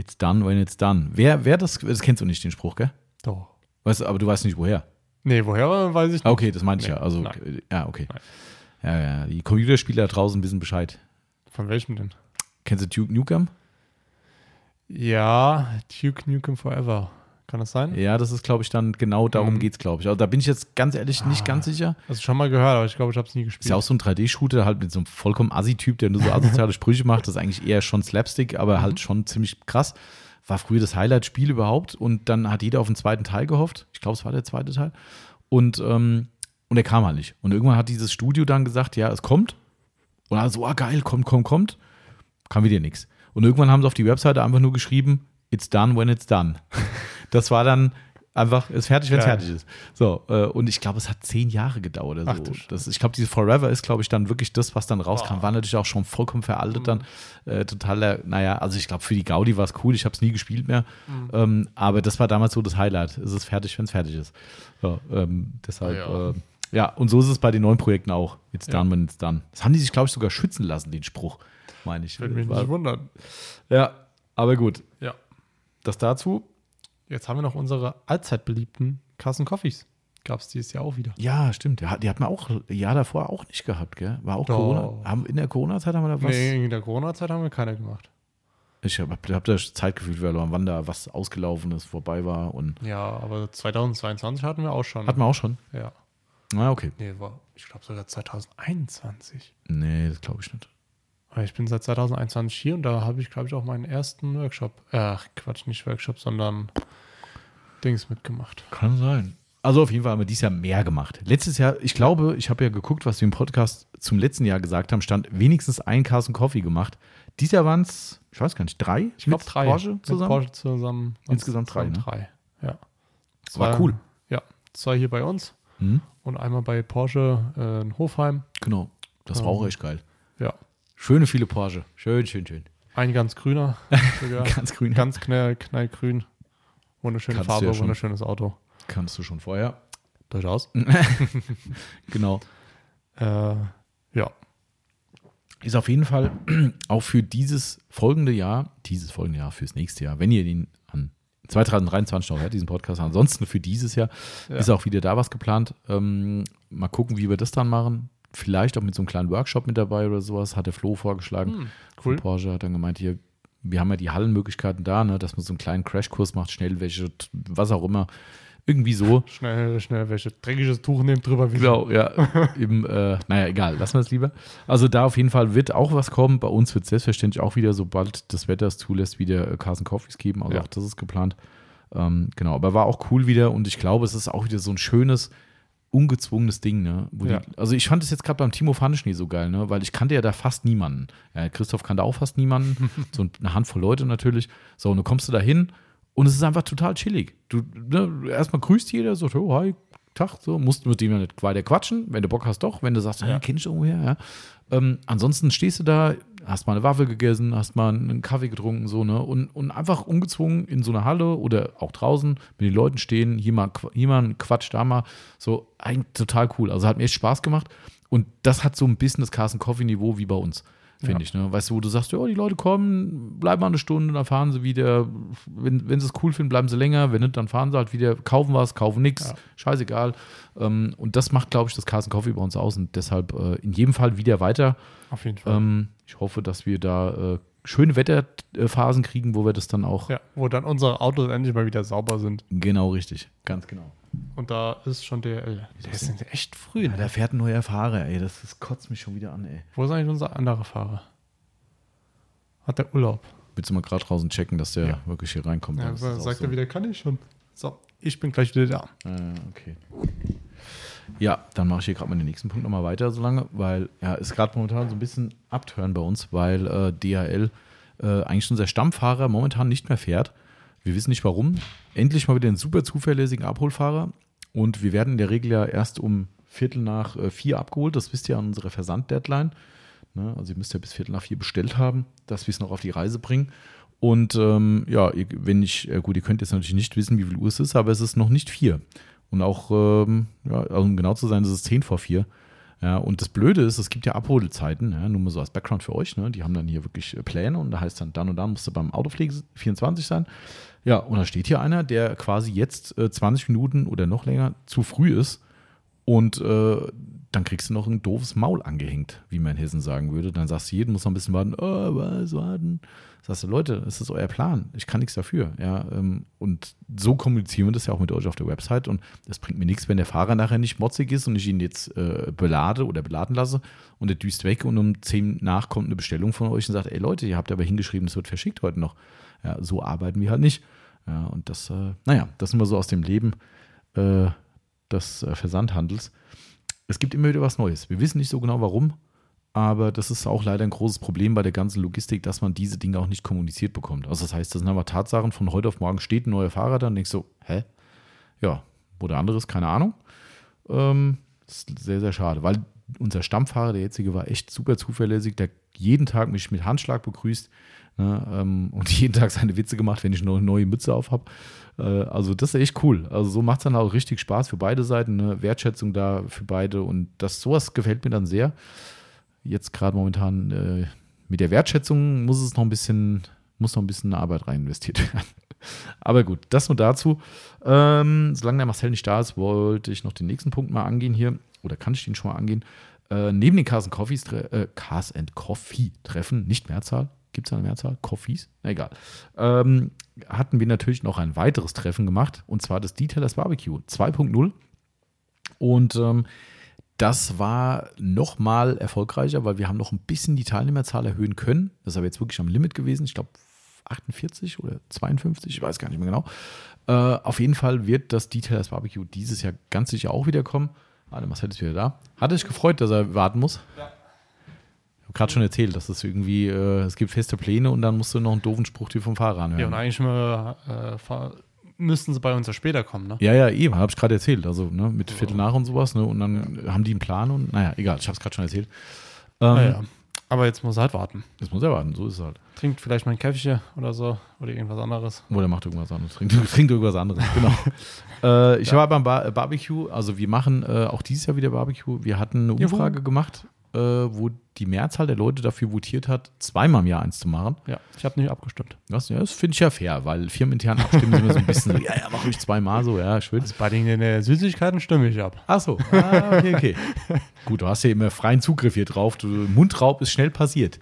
it's done when it's done. Wer, wer das, das kennst du nicht, den Spruch, gell? doch. Weißt, du, aber du weißt nicht, woher. Nee, woher weiß ich nicht. Ah, okay, das meinte ich Nee, ja. Also, nein. ja, okay. Nein. Ja, ja, die Computerspieler draußen wissen Bescheid. Von welchem denn? Kennst du Duke Nukem? Ja, Duke Nukem Forever. Kann das sein? Ja, das ist, glaube ich, dann genau darum Mhm. geht's, glaube ich. Also da bin ich jetzt ganz ehrlich nicht Ah. ganz sicher. Also schon mal gehört, aber ich glaube, ich habe es nie gespielt. Ist ja auch so ein 3D-Shooter, halt mit so einem vollkommen Assi-Typ, der nur so asoziale Sprüche macht. Das ist eigentlich eher schon Slapstick, aber Mhm. halt schon ziemlich krass. War früher das Highlight-Spiel überhaupt und dann hat jeder auf den zweiten Teil gehofft. Ich glaube, es war der zweite Teil. Und, ähm, und er kam halt nicht. Und irgendwann hat dieses Studio dann gesagt, ja, es kommt. Und alle so, ah geil, kommt, kommt, kommt. Kam wieder nichts. Und irgendwann haben sie auf die Webseite einfach nur geschrieben, it's done when it's done. Das war dann einfach, ist fertig, wenn es Geil. fertig ist. So, äh, und ich glaube, es hat zehn Jahre gedauert oder Ach so. Scheiße. Das, ich glaube, diese Forever ist, glaube ich, dann wirklich das, was dann rauskam. Boah. War natürlich auch schon vollkommen veraltet dann. Äh, totaler, naja, also ich glaube, für die Gaudi war es cool. Ich habe es nie gespielt mehr. Mhm. Ähm, aber das war damals so das Highlight. Es ist fertig, wenn es fertig ist. So, ähm, deshalb, Ja. ja. Äh, ja, und so ist es bei den neuen Projekten auch. It's Ja. done when it's done. Das haben die sich, glaube ich, sogar schützen lassen, den Spruch, meine ich. Würde mich War- nicht wundern. ja, aber gut. Ja. Das dazu. Jetzt haben wir noch unsere allzeit beliebten Carson Coffees. Gab es dieses Jahr auch wieder. Ja, stimmt. Die hat man auch Jahr davor auch nicht gehabt, gell? War auch Doch. Corona. Haben, in der Corona-Zeit haben wir da was. Nee, in der Corona-Zeit haben wir keine gemacht. Ich habe hab da Zeitgefühl verloren, wann da was ausgelaufen ist, vorbei war. Und Ja, aber 2022 hatten wir auch schon. hat man auch schon. ja. Na, okay. Nee, war, ich glaube sogar 2021. Nee, das glaube ich nicht. Aber ich bin seit 2021 hier und da habe ich, glaube ich, auch meinen ersten Workshop. Ach, Quatsch, nicht Workshop, sondern Dings mitgemacht. Kann sein. Also auf jeden Fall haben wir dieses Jahr mehr gemacht. Letztes Jahr, ich glaube, ich habe ja geguckt, was wir im Podcast zum letzten Jahr gesagt haben, stand wenigstens ein Carson Coffee gemacht. Dieses Jahr waren es, ich weiß gar nicht, drei? Ich glaube Mit drei. Porsche Mit zusammen? Porsche zusammen. Insgesamt drei, ne? drei. Ja. Das war cool. Ja, zwei hier bei uns Mhm. und einmal bei Porsche äh, in Hofheim. Genau. Das war auch Ähm, echt geil. Ja. Schöne viele Porsche. Schön, schön, schön. Ein ganz grüner. sogar. Ganz grün. ganz knall, knallgrün. Wunderschöne Kannst du Farbe, ja schon. wunderschönes Auto. Kannst du schon vorher. Durchaus. Genau. Äh, ja. Ist auf jeden Fall auch für dieses folgende Jahr, dieses folgende Jahr, fürs nächste Jahr, wenn ihr den an 2023 noch hört, diesen Podcast, ansonsten für dieses Jahr Ja. ist auch wieder da was geplant. Ähm, mal gucken, wie wir das dann machen. Vielleicht auch mit so einem kleinen Workshop mit dabei oder sowas, hat der Flo vorgeschlagen. Hm, cool. Porsche hat dann gemeint, hier, wir haben ja die Hallenmöglichkeiten da, ne, dass man so einen kleinen Crashkurs macht, Schnellwäsche, t- was auch immer. Irgendwie so. Schnell, schnell welche dreckiges Tuch nehmt drüber. wischen. Genau, ja. Eben, äh, naja, egal, lassen wir es lieber. Also da auf jeden Fall wird auch was kommen. Bei uns wird es selbstverständlich auch wieder, sobald das Wetter es zulässt, wieder äh, Carson Coffees geben. Also Ja. auch das ist geplant. Ähm, genau, aber war auch cool wieder und ich glaube, es ist auch wieder so ein schönes, ungezwungenes Ding, ne? Ja. die, also ich fand es jetzt gerade beim Timo Pfanneschnee so geil, ne? Weil ich kannte ja da fast niemanden. Ja, Christoph kannte auch fast niemanden. so eine Handvoll Leute natürlich. So, und du kommst du da hin und es ist einfach total chillig. Du, ne, erstmal grüßt jeder, so, oh, hi, Tag, so, musst mit dem ja nicht weiter quatschen. Wenn du Bock hast, doch. Wenn du sagst, ja, Ja. kenn ich irgendwoher, ja. Ähm, ansonsten stehst du da, hast mal eine Waffe gegessen, hast mal einen Kaffee getrunken, so, ne? Und, und einfach ungezwungen in so einer Halle oder auch draußen mit den Leuten stehen, hier mal, hier mal ein Quatsch, da mal. So, eigentlich total cool. Also hat mir echt Spaß gemacht. Und das hat so ein bisschen das Carson Coffee Niveau wie bei uns, finde Ja. ich. Ne? Weißt du, wo du sagst, ja, die Leute kommen, bleiben mal eine Stunde, dann fahren sie wieder. Wenn, wenn sie es cool finden, bleiben sie länger. Wenn nicht, dann fahren sie halt wieder, kaufen was, kaufen nichts, Ja. scheißegal. Ähm, und das macht, glaube ich, das Carson Coffee bei uns aus. Und deshalb äh, in jedem Fall wieder weiter. Auf jeden Fall. Ähm, ich hoffe, dass wir da äh, schöne Wetterphasen kriegen, wo wir das dann auch. ja, wo dann unsere Autos endlich mal wieder sauber sind. Genau richtig. Ganz genau. Und da ist schon der, äh, der ist echt früh. Ja, Ne? da fährt ein neuer Fahrer, ey. Das, das kotzt mich schon wieder an, ey. Wo ist eigentlich unser anderer Fahrer? Hat der Urlaub? Willst du mal gerade draußen checken, dass der Ja. wirklich hier reinkommt? Ja, auch sagt so. er wieder, kann ich schon. So, ich bin gleich wieder da. Ah, okay. Ja, dann mache ich hier gerade mal den nächsten Punkt nochmal weiter, so lange, weil ja, ist gerade momentan so ein bisschen abtören bei uns, weil äh, DHL äh, eigentlich schon unser Stammfahrer momentan nicht mehr fährt. Wir wissen nicht warum. Endlich mal wieder einen super zuverlässigen Abholfahrer und wir werden in der Regel ja erst um Viertel nach äh, vier abgeholt. Das wisst ihr an unserer Versand-Deadline. Ne? Also ihr müsst ja bis Viertel nach vier bestellt haben, dass wir es noch auf die Reise bringen. Und ähm, ja, wenn ich, äh, gut, ihr könnt jetzt natürlich nicht wissen, wie viel Uhr es ist, aber es ist noch nicht vier. Und auch, ähm, ja, also um genau zu sein, ist es zehn vor vier. Ja, und das Blöde ist, es gibt ja Abholzeiten, ja, nur mal so als Background für euch, ne? Die haben dann hier wirklich äh, Pläne und da heißt dann, dann und dann musst du beim Autopflege 24 sein. Ja, und da steht hier einer, der quasi jetzt äh, 20 Minuten oder noch länger zu früh ist und äh, dann kriegst du noch ein doofes Maul angehängt, wie man in Hessen sagen würde. Dann sagst du, jeden muss noch ein bisschen warten, oh, was warten. Sagst du, Leute, das ist euer Plan. Ich kann nichts dafür. Ja, ähm, und so kommunizieren wir das ja auch mit euch auf der Website. Und es bringt mir nichts, wenn der Fahrer nachher nicht motzig ist und ich ihn jetzt äh, belade oder beladen lasse und der düst weg und um 10 nach kommt eine Bestellung von euch und sagt, ey Leute, ihr habt aber hingeschrieben, es wird verschickt heute noch. Ja, so arbeiten wir halt nicht. Ja, und das, äh, naja, das sind wir so aus dem Leben äh, des äh, Versandhandels es gibt immer wieder was Neues. Wir wissen nicht so genau warum, aber das ist auch leider ein großes Problem bei der ganzen Logistik, dass man diese Dinge auch nicht kommuniziert bekommt. Also das heißt, das sind aber Tatsachen, von heute auf morgen steht ein neuer Fahrer da und denkst so, hä? Ja, oder anderes, keine Ahnung. Ähm, das ist sehr, sehr schade, weil unser Stammfahrer, der jetzige, war echt super zuverlässig, der jeden Tag mich mit Handschlag begrüßt ne, ähm, und jeden Tag seine Witze gemacht, wenn ich eine neue Mütze auf habe. Äh, also das ist echt cool. Also so macht es dann auch richtig Spaß für beide Seiten, ne? Wertschätzung da für beide und das sowas gefällt mir dann sehr. Jetzt gerade momentan äh, mit der Wertschätzung muss es noch ein bisschen, muss noch ein bisschen Arbeit rein investiert werden. Aber gut, das nur dazu. Ähm, solange der Marcel nicht da ist, wollte ich noch den nächsten Punkt mal angehen hier. Oder kann ich den schon mal angehen? Äh, neben den Cars and Coffees, äh, Cars and Coffee Treffen, nicht Mehrzahl, gibt es eine Mehrzahl? Coffees? Egal. Ähm, hatten wir natürlich noch ein weiteres Treffen gemacht und zwar das Detailers Barbecue 2.0. Und ähm, das war noch mal erfolgreicher, weil wir haben noch ein bisschen die Teilnehmerzahl erhöhen können. Das ist aber jetzt wirklich am Limit gewesen. Ich glaube 48 oder 52, ich weiß gar nicht mehr genau. Äh, auf jeden Fall wird das Detailers Barbecue dieses Jahr ganz sicher auch wieder kommen. Ah, der Marcel ist wieder da. Hatte ich gefreut, dass er warten muss. Ja habe gerade schon erzählt, dass es irgendwie, äh, es gibt feste Pläne und dann musst du noch einen doofen Spruch dir vom Fahrer anhören. Ja, und eigentlich mal, äh, müssten sie bei uns ja später kommen, ne? Ja, ja, eben, habe ich gerade erzählt. Also ne, mit Viertel nach und sowas, ne? Und dann ja. haben die einen Plan und naja, egal, ich habe es gerade schon erzählt. Ähm, ja. Aber jetzt muss er halt warten. Jetzt muss er warten, so ist es halt. Trinkt vielleicht mal ein Käffchen oder so oder irgendwas anderes. Oder macht irgendwas anderes. Trinkt, trinkt irgendwas anderes, genau. äh, ich ja. war beim Bar Barbecue, also wir machen äh, auch dieses Jahr wieder Barbecue. Wir hatten eine Umfrage Juhu. gemacht äh, wo die Mehrzahl der Leute dafür votiert hat, zweimal im Jahr eins zu machen. Ja, ich habe nicht abgestimmt. Was? Ja, das finde ich ja fair, weil firmenintern abstimmen sind immer so ein bisschen so, ja, ja, mach ich zweimal so, ja, schön. Also bei den äh, Süßigkeiten stimme ich ab. Ach so, ah, okay, okay. Gut, du hast ja immer freien Zugriff hier drauf. Du, Mundraub ist schnell passiert.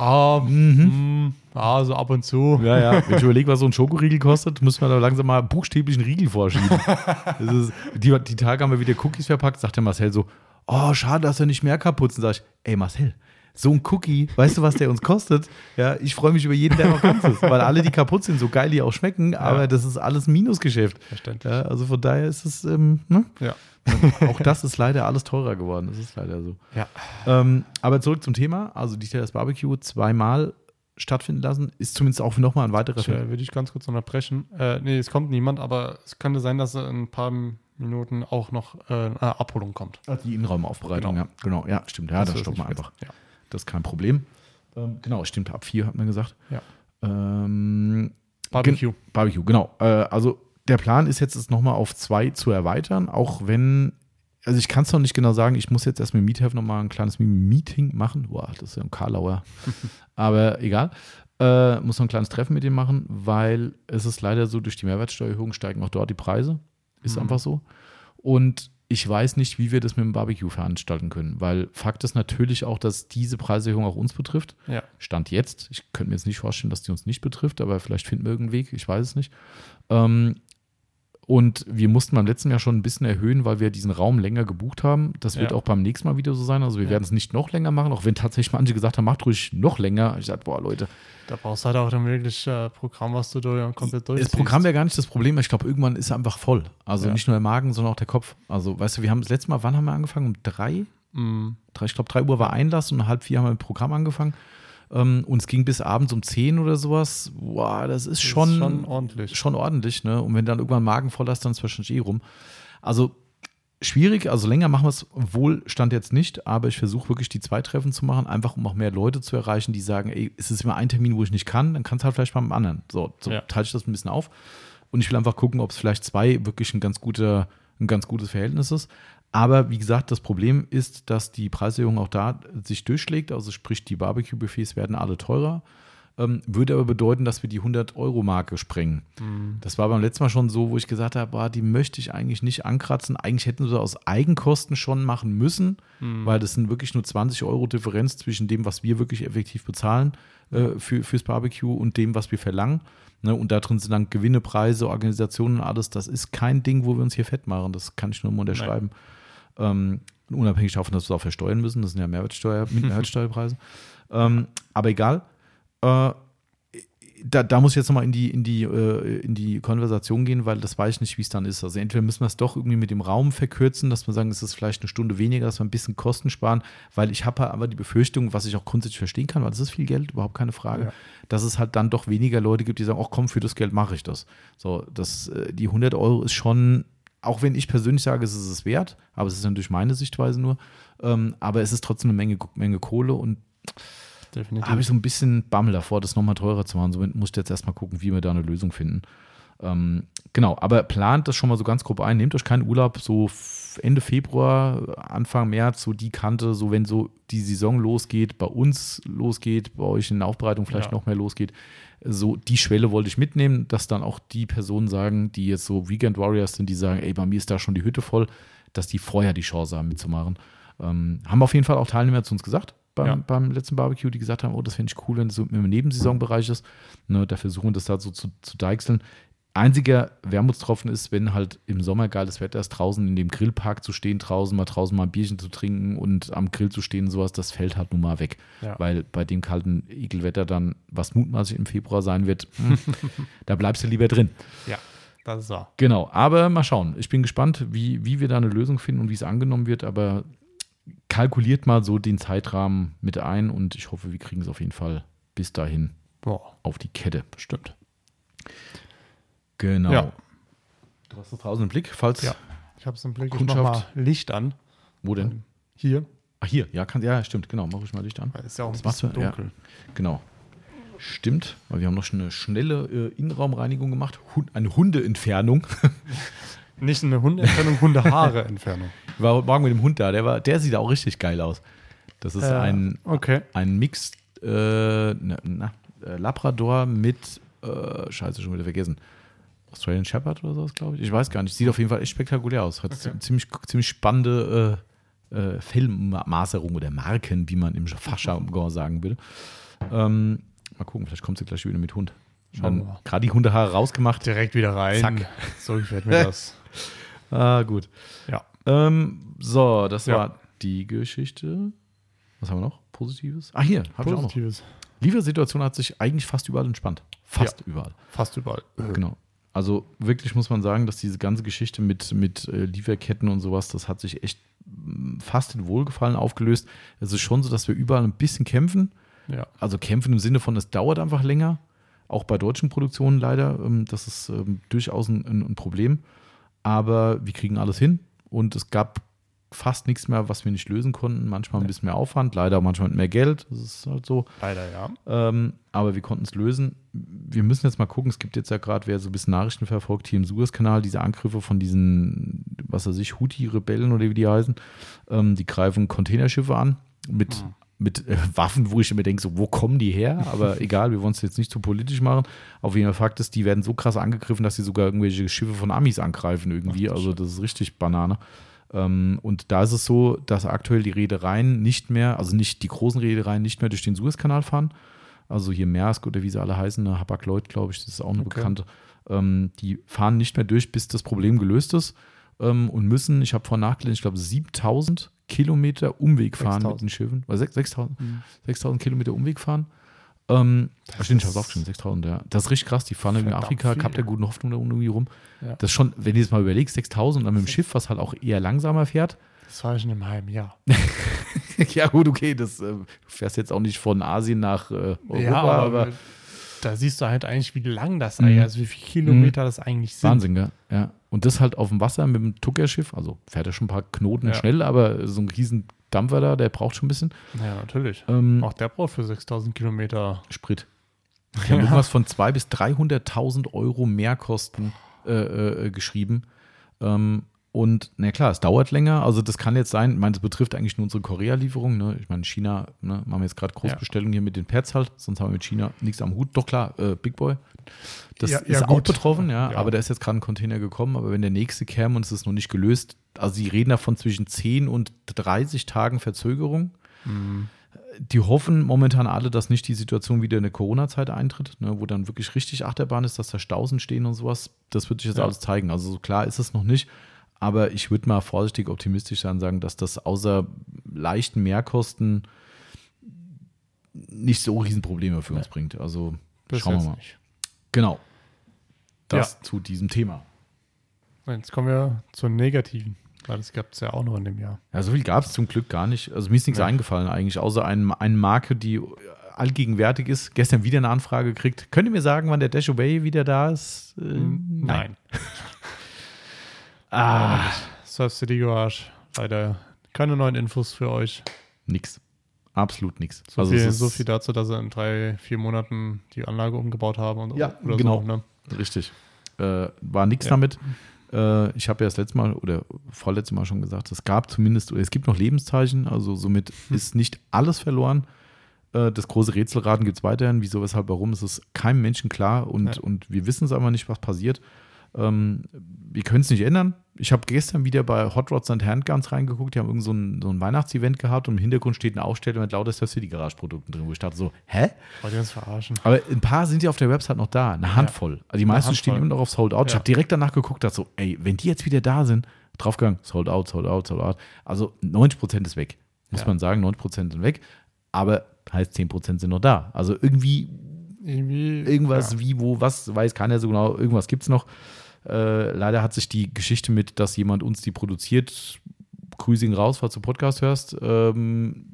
Ah, mhm. Ah, so ab und zu. Ja, ja. Wenn ich überlege, was so ein Schokoriegel kostet, müssen wir da langsam mal buchstäblich einen Riegel vorschieben. ist, die, die Tage haben wir wieder Cookies verpackt, sagt der Marcel so, oh, schade, dass er nicht mehr kaputzen. Sag ich, ey Marcel, so ein Cookie, weißt du, was der uns kostet? Ja, ich freue mich über jeden, der noch ganz ist, weil alle, die kaputt sind, so geil die auch schmecken, ja. aber das ist alles ein Minusgeschäft. Verständlich. Ja, also von daher ist es, ähm, ne? Ja. auch das ist leider alles teurer geworden. Das ist leider so. Ja. Ähm, aber zurück zum Thema. Also, die das Barbecue zweimal stattfinden lassen, ist zumindest auch nochmal ein weiterer Film. Würde ich ganz kurz unterbrechen. Äh, nee, es kommt niemand, aber es könnte sein, dass ein paar Minuten auch noch äh, eine Abholung kommt. Also die Innenraumaufbereitung, genau. ja. Genau, ja, stimmt. Ja, das, das stoppen wir einfach. Ja. Das ist kein Problem. Ähm, genau, stimmt, ab vier hat man gesagt. Ja. Ähm, Barbecue. Barbecue, genau. Äh, also der Plan ist jetzt, es nochmal auf zwei zu erweitern, auch wenn, also ich kann es noch nicht genau sagen, ich muss jetzt erst mit Meetup nochmal ein kleines Meeting machen. Boah, das ist ja ein Karlauer. Aber egal. Äh, muss noch ein kleines Treffen mit ihm machen, weil es ist leider so, durch die Mehrwertsteuererhöhung steigen auch dort die Preise. Ist mhm. einfach so. Und ich weiß nicht, wie wir das mit dem Barbecue veranstalten können, weil Fakt ist natürlich auch, dass diese Preiserhöhung auch uns betrifft. Ja. Stand jetzt. Ich könnte mir jetzt nicht vorstellen, dass die uns nicht betrifft, aber vielleicht finden wir irgendeinen Weg. Ich weiß es nicht. Ähm, und wir mussten beim letzten Jahr schon ein bisschen erhöhen, weil wir diesen Raum länger gebucht haben. Das wird ja. auch beim nächsten Mal wieder so sein. Also wir ja. werden es nicht noch länger machen, auch wenn tatsächlich manche gesagt haben, macht ruhig noch länger. Ich sage, boah, Leute. Da brauchst du halt auch dann wirklich äh, Programm, was du da komplett durchziehst. Das Programm wäre gar nicht das Problem. Ich glaube, irgendwann ist er einfach voll. Also ja. nicht nur der Magen, sondern auch der Kopf. Also, weißt du, wir haben das letzte Mal, wann haben wir angefangen? Um drei? Mm. drei ich glaube, drei Uhr war Einlass und um halb vier haben wir mit dem Programm angefangen. Ähm, und es ging bis abends um 10 oder sowas. Boah, das ist, das schon, ist schon ordentlich. Schon ordentlich, ne? Und wenn dann irgendwann Magen voll hast, dann ist wahrscheinlich eh rum. Also, schwierig, also länger machen wir es wohl Stand jetzt nicht, aber ich versuche wirklich die zwei Treffen zu machen, einfach um auch mehr Leute zu erreichen, die sagen, ey, es ist immer ein Termin, wo ich nicht kann, dann kannst du halt vielleicht beim anderen. So, so Ja. teile ich das ein bisschen auf. Und ich will einfach gucken, ob es vielleicht zwei wirklich ein ganz guter, ein ganz gutes Verhältnis ist. Aber wie gesagt, das Problem ist, dass die Preiserhöhung auch da sich durchschlägt. Also sprich, die Barbecue-Buffets werden alle teurer. Ähm, würde aber bedeuten, dass wir die 100-Euro-Marke sprengen. Das war beim letzten Mal schon so, wo ich gesagt habe, boah, die möchte ich eigentlich nicht ankratzen. Eigentlich hätten sie aus Eigenkosten schon machen müssen, weil das sind wirklich nur 20 Euro Differenz zwischen dem, was wir wirklich effektiv bezahlen äh, für, fürs Barbecue und dem, was wir verlangen. Ne, und da drin sind dann Gewinne, Preise, Organisationen und alles. Das ist kein Ding, wo wir uns hier fett machen. Das kann ich nur mal unterschreiben. Ähm, unabhängig davon, dass wir es auch versteuern müssen. Das sind ja Mehrwertsteuer, Mehrwertsteuerpreise. ähm, aber egal. Äh, da, da muss ich jetzt nochmal in die, in, die, äh, in die Konversation gehen, weil das weiß ich nicht, wie es dann ist. Also entweder müssen wir es doch irgendwie mit dem Raum verkürzen, dass wir sagen, es ist vielleicht eine Stunde weniger, dass wir ein bisschen Kosten sparen, weil ich habe aber die Befürchtung, was ich auch grundsätzlich verstehen kann, weil das ist viel Geld, überhaupt keine Frage, Ja. dass es halt dann doch weniger Leute gibt, die sagen, ach komm, für das Geld mache ich das. So, das, äh, die 100 Euro ist schon, auch wenn ich persönlich sage, es ist es wert, aber es ist natürlich meine Sichtweise nur, ähm, aber es ist trotzdem eine Menge, Menge Kohle und habe ich so ein bisschen Bammel davor, das nochmal teurer zu machen. Somit muss ich jetzt erstmal gucken, wie wir da eine Lösung finden. Ähm, genau, aber plant das schon mal so ganz grob ein. Nehmt euch keinen Urlaub, so Ende Februar, Anfang März, so die Kante, so wenn so die Saison losgeht, bei uns losgeht, bei euch in der Aufbereitung vielleicht Ja. noch mehr losgeht. So die Schwelle wollte ich mitnehmen, dass dann auch die Personen sagen, die jetzt so Weekend Warriors sind, die sagen, ey, bei mir ist da schon die Hütte voll, dass die vorher die Chance haben mitzumachen. Ähm, haben auf jeden Fall auch Teilnehmer zu uns gesagt beim, Ja. beim letzten Barbecue, die gesagt haben, oh, das fände ich cool, wenn es so im Nebensaisonbereich ist. Ne, da versuchen wir das da so zu, zu deichseln. Einziger Wermutstropfen ist, wenn halt im Sommer geiles Wetter ist, draußen in dem Grillpark zu stehen, draußen mal draußen mal ein Bierchen zu trinken und am Grill zu stehen, sowas, das fällt halt nun mal weg. Ja. Weil bei dem kalten Ekelwetter dann, was mutmaßlich im Februar sein wird, hm, da bleibst du lieber drin. ja, das ist wahr. Genau, aber mal schauen. Ich bin gespannt, wie, wie wir da eine Lösung finden und wie es angenommen wird, aber kalkuliert mal so den Zeitrahmen mit ein und ich hoffe, wir kriegen es auf jeden Fall bis dahin Boah, auf die Kette. bestimmt. Genau. Ja. Du hast das draußen im Blick, falls. Ja. Ich habe es im Blick. Ich mach Kundschaft. mal Licht an. Wo denn? Hier. Ach, hier, ja, kann, ja, stimmt, genau. Mach ich mal Licht an. Ist ja auch ein Das machst bisschen du, ja. dunkel. Genau. Stimmt, weil wir haben noch schon eine schnelle äh, Innenraumreinigung gemacht. Hund, eine Hundeentfernung. Nicht eine Hundeentfernung, Hundehaare-Entfernung. Ich war heute Morgen mit dem Hund da, der, war, der sieht auch richtig geil aus. Das ist Äh, ein, Okay. ein Mix äh, na, na, äh, Labrador mit, äh, scheiße, schon wieder vergessen. Australian Shepherd oder sowas, glaube ich. Ich weiß gar nicht. Sieht auf jeden Fall echt spektakulär aus. Hat Okay. ziemlich, ziemlich spannende äh, äh, Fellmaserung oder Marken, wie man im Fachjargon sagen würde. Ähm, mal gucken, vielleicht kommt sie gleich wieder mit Hund. Schauen wir. Gerade die Hundehaare rausgemacht. Direkt wieder rein. Zack. So gefällt mir das. Ah, gut. Ja. Ähm, so, das Ja. war die Geschichte. Was haben wir noch? Positives? Ah, hier, habe ich auch noch. Positives. Liefersituation hat sich eigentlich fast überall entspannt. Fast überall. Fast überall. Genau. Also wirklich muss man sagen, dass diese ganze Geschichte mit, mit äh, Lieferketten und sowas, das hat sich echt mm, fast in Wohlgefallen aufgelöst. Es ist schon so, dass wir überall ein bisschen kämpfen. Ja. Also kämpfen im Sinne von, es dauert einfach länger. Auch bei deutschen Produktionen leider. Ähm, Das ist ähm, durchaus ein, ein, ein Problem. Aber wir kriegen alles hin. Und es gab fast nichts mehr, was wir nicht lösen konnten. Manchmal ein bisschen mehr Aufwand, leider manchmal mit mehr Geld. Das ist halt so. Leider ja. Ähm, aber wir konnten es lösen. Wir müssen jetzt mal gucken. Es gibt jetzt ja gerade, wer so ein bisschen Nachrichten verfolgt, hier im Suezkanal, diese Angriffe von diesen, was weiß ich, Houthi-Rebellen oder wie die heißen. Ähm, die greifen Containerschiffe an mit, Mhm. mit äh, Waffen, wo ich immer denke, so, wo kommen die her? Aber egal, wir wollen es jetzt nicht zu politisch machen. Auf jeden Fall Fakt ist, die werden so krass angegriffen, dass sie sogar irgendwelche Schiffe von Amis angreifen irgendwie. Ach also das ist richtig Banane. Ähm, und da ist es so, dass aktuell die Reedereien nicht mehr, also nicht die großen Reedereien nicht mehr durch den Suezkanal fahren. Also hier Maersk oder wie sie alle heißen, ne, Hapag-Lloyd, glaube ich, das ist auch eine Okay. bekannte. Ähm, die fahren nicht mehr durch, bis das Problem gelöst ist ähm, und müssen, ich habe vorhin nachgelesen, ich glaube 7000 Kilometer Umweg fahren 6000. mit den Schiffen. Oder 6000 Mhm. 6000 Kilometer Umweg fahren. Ähm, Das stimmt, ich habe ist es aufgeschrieben, 6000, ja. Das ist richtig krass. Die fahren irgendwie in Afrika, viel. Kap der guten Hoffnung da unten irgendwie rum. Ja. Das ist schon, wenn du jetzt mal überlegst, 6000 und dann mit dem Schiff, was halt auch eher langsamer fährt. Das war ich in einem halben Jahr. ja, gut, okay, das äh, du fährst jetzt auch nicht von Asien nach äh, Europa, ja, aber, aber da siehst du halt eigentlich, wie lang das Ei, Mhm. also wie viele Kilometer das eigentlich sind. Wahnsinn, gell? Ja. Und das halt auf dem Wasser mit dem Tuckerschiff, also fährt er schon ein paar Knoten Ja. schnell, aber so ein riesen Dampfer da, der braucht schon ein bisschen. Ja, natürlich. Ähm, Auch der braucht für 6000 Kilometer. Sprit. Die haben irgendwas von 200.000 bis 300.000 Euro Mehrkosten äh, äh, geschrieben. Ähm, und na klar, es dauert länger. Also das kann jetzt sein, ich meine, das betrifft eigentlich nur unsere Korea-Lieferung. Ne? Ich meine, China ne, machen wir jetzt gerade Großbestellungen hier mit den Pads halt, sonst haben wir mit China nichts am Hut. Doch klar, äh, Big Boy. Das Ja, ist ja, auch gut. betroffen, ja, Ja. aber da ist jetzt gerade ein Container gekommen. Aber wenn der nächste käme und es ist noch nicht gelöst, also sie reden davon zwischen 10 und 30 Tagen Verzögerung die hoffen momentan alle, dass nicht die Situation wieder in der Corona-Zeit eintritt, ne, wo dann wirklich richtig Achterbahn ist, dass da Staus stehen und sowas. Das wird sich jetzt Ja. alles zeigen. Also so klar ist es noch nicht. Aber ich würde mal vorsichtig optimistisch sein und sagen, dass das außer leichten Mehrkosten nicht so Riesenprobleme für uns bringt. Also Bis schauen wir mal. nicht. Genau. Das Ja. zu diesem Thema. Jetzt kommen wir zur negativen, weil das gab es ja auch noch in dem Jahr. Ja, so viel gab es zum Glück gar nicht. Also mir ist nichts Ja. eingefallen eigentlich, außer ein, eine Marke, die allgegenwärtig ist. Gestern wieder eine Anfrage gekriegt. Könnt ihr mir sagen, wann der Dash Away wieder da ist? Äh, Nein. Ah, Surf City Garage, leider keine neuen Infos für euch. nix. Absolut nix. So, also viel, so viel dazu, dass sie in drei, vier Monaten die Anlage umgebaut haben und Ja, genau. so. Ne? richtig. Äh, war nix Ja. damit. Äh, ich habe ja das letzte Mal oder vorletzte Mal schon gesagt, es gab zumindest, es gibt noch Lebenszeichen, also somit Hm. ist nicht alles verloren. Äh, das große Rätselraten gibt es weiterhin. Wieso, weshalb, warum? Es ist keinem Menschen klar und, Ja. und wir wissen es aber nicht, was passiert. Ähm, wir können es nicht ändern. Ich habe gestern wieder bei Hot Rods and Handguns reingeguckt. Die haben irgend so ein, so ein Weihnachtsevent gehabt und im Hintergrund steht eine Ausstellung mit lauter City Garage Produkten drin, wo ich dachte so, hä? Wollt ihr uns verarschen? Aber ein paar sind ja auf der Website noch da, eine Handvoll. Also die meisten stehen immer noch auf Sold Out. Ich Ja. habe direkt danach geguckt, dachte so, ey, wenn die jetzt wieder da sind, draufgegangen, Sold Out, Sold Out, Sold Out. Also 90 Prozent ist weg, muss Ja. man sagen, 90 Prozent sind weg. Aber heißt 10 Prozent sind noch da. Also irgendwie Irgendwie. irgendwas, wie, wo, was, weiß keiner so genau. Irgendwas gibt es noch. Äh, leider hat sich die Geschichte mit, dass jemand uns die produziert, Grüßing raus, falls du Podcast hörst. Ähm,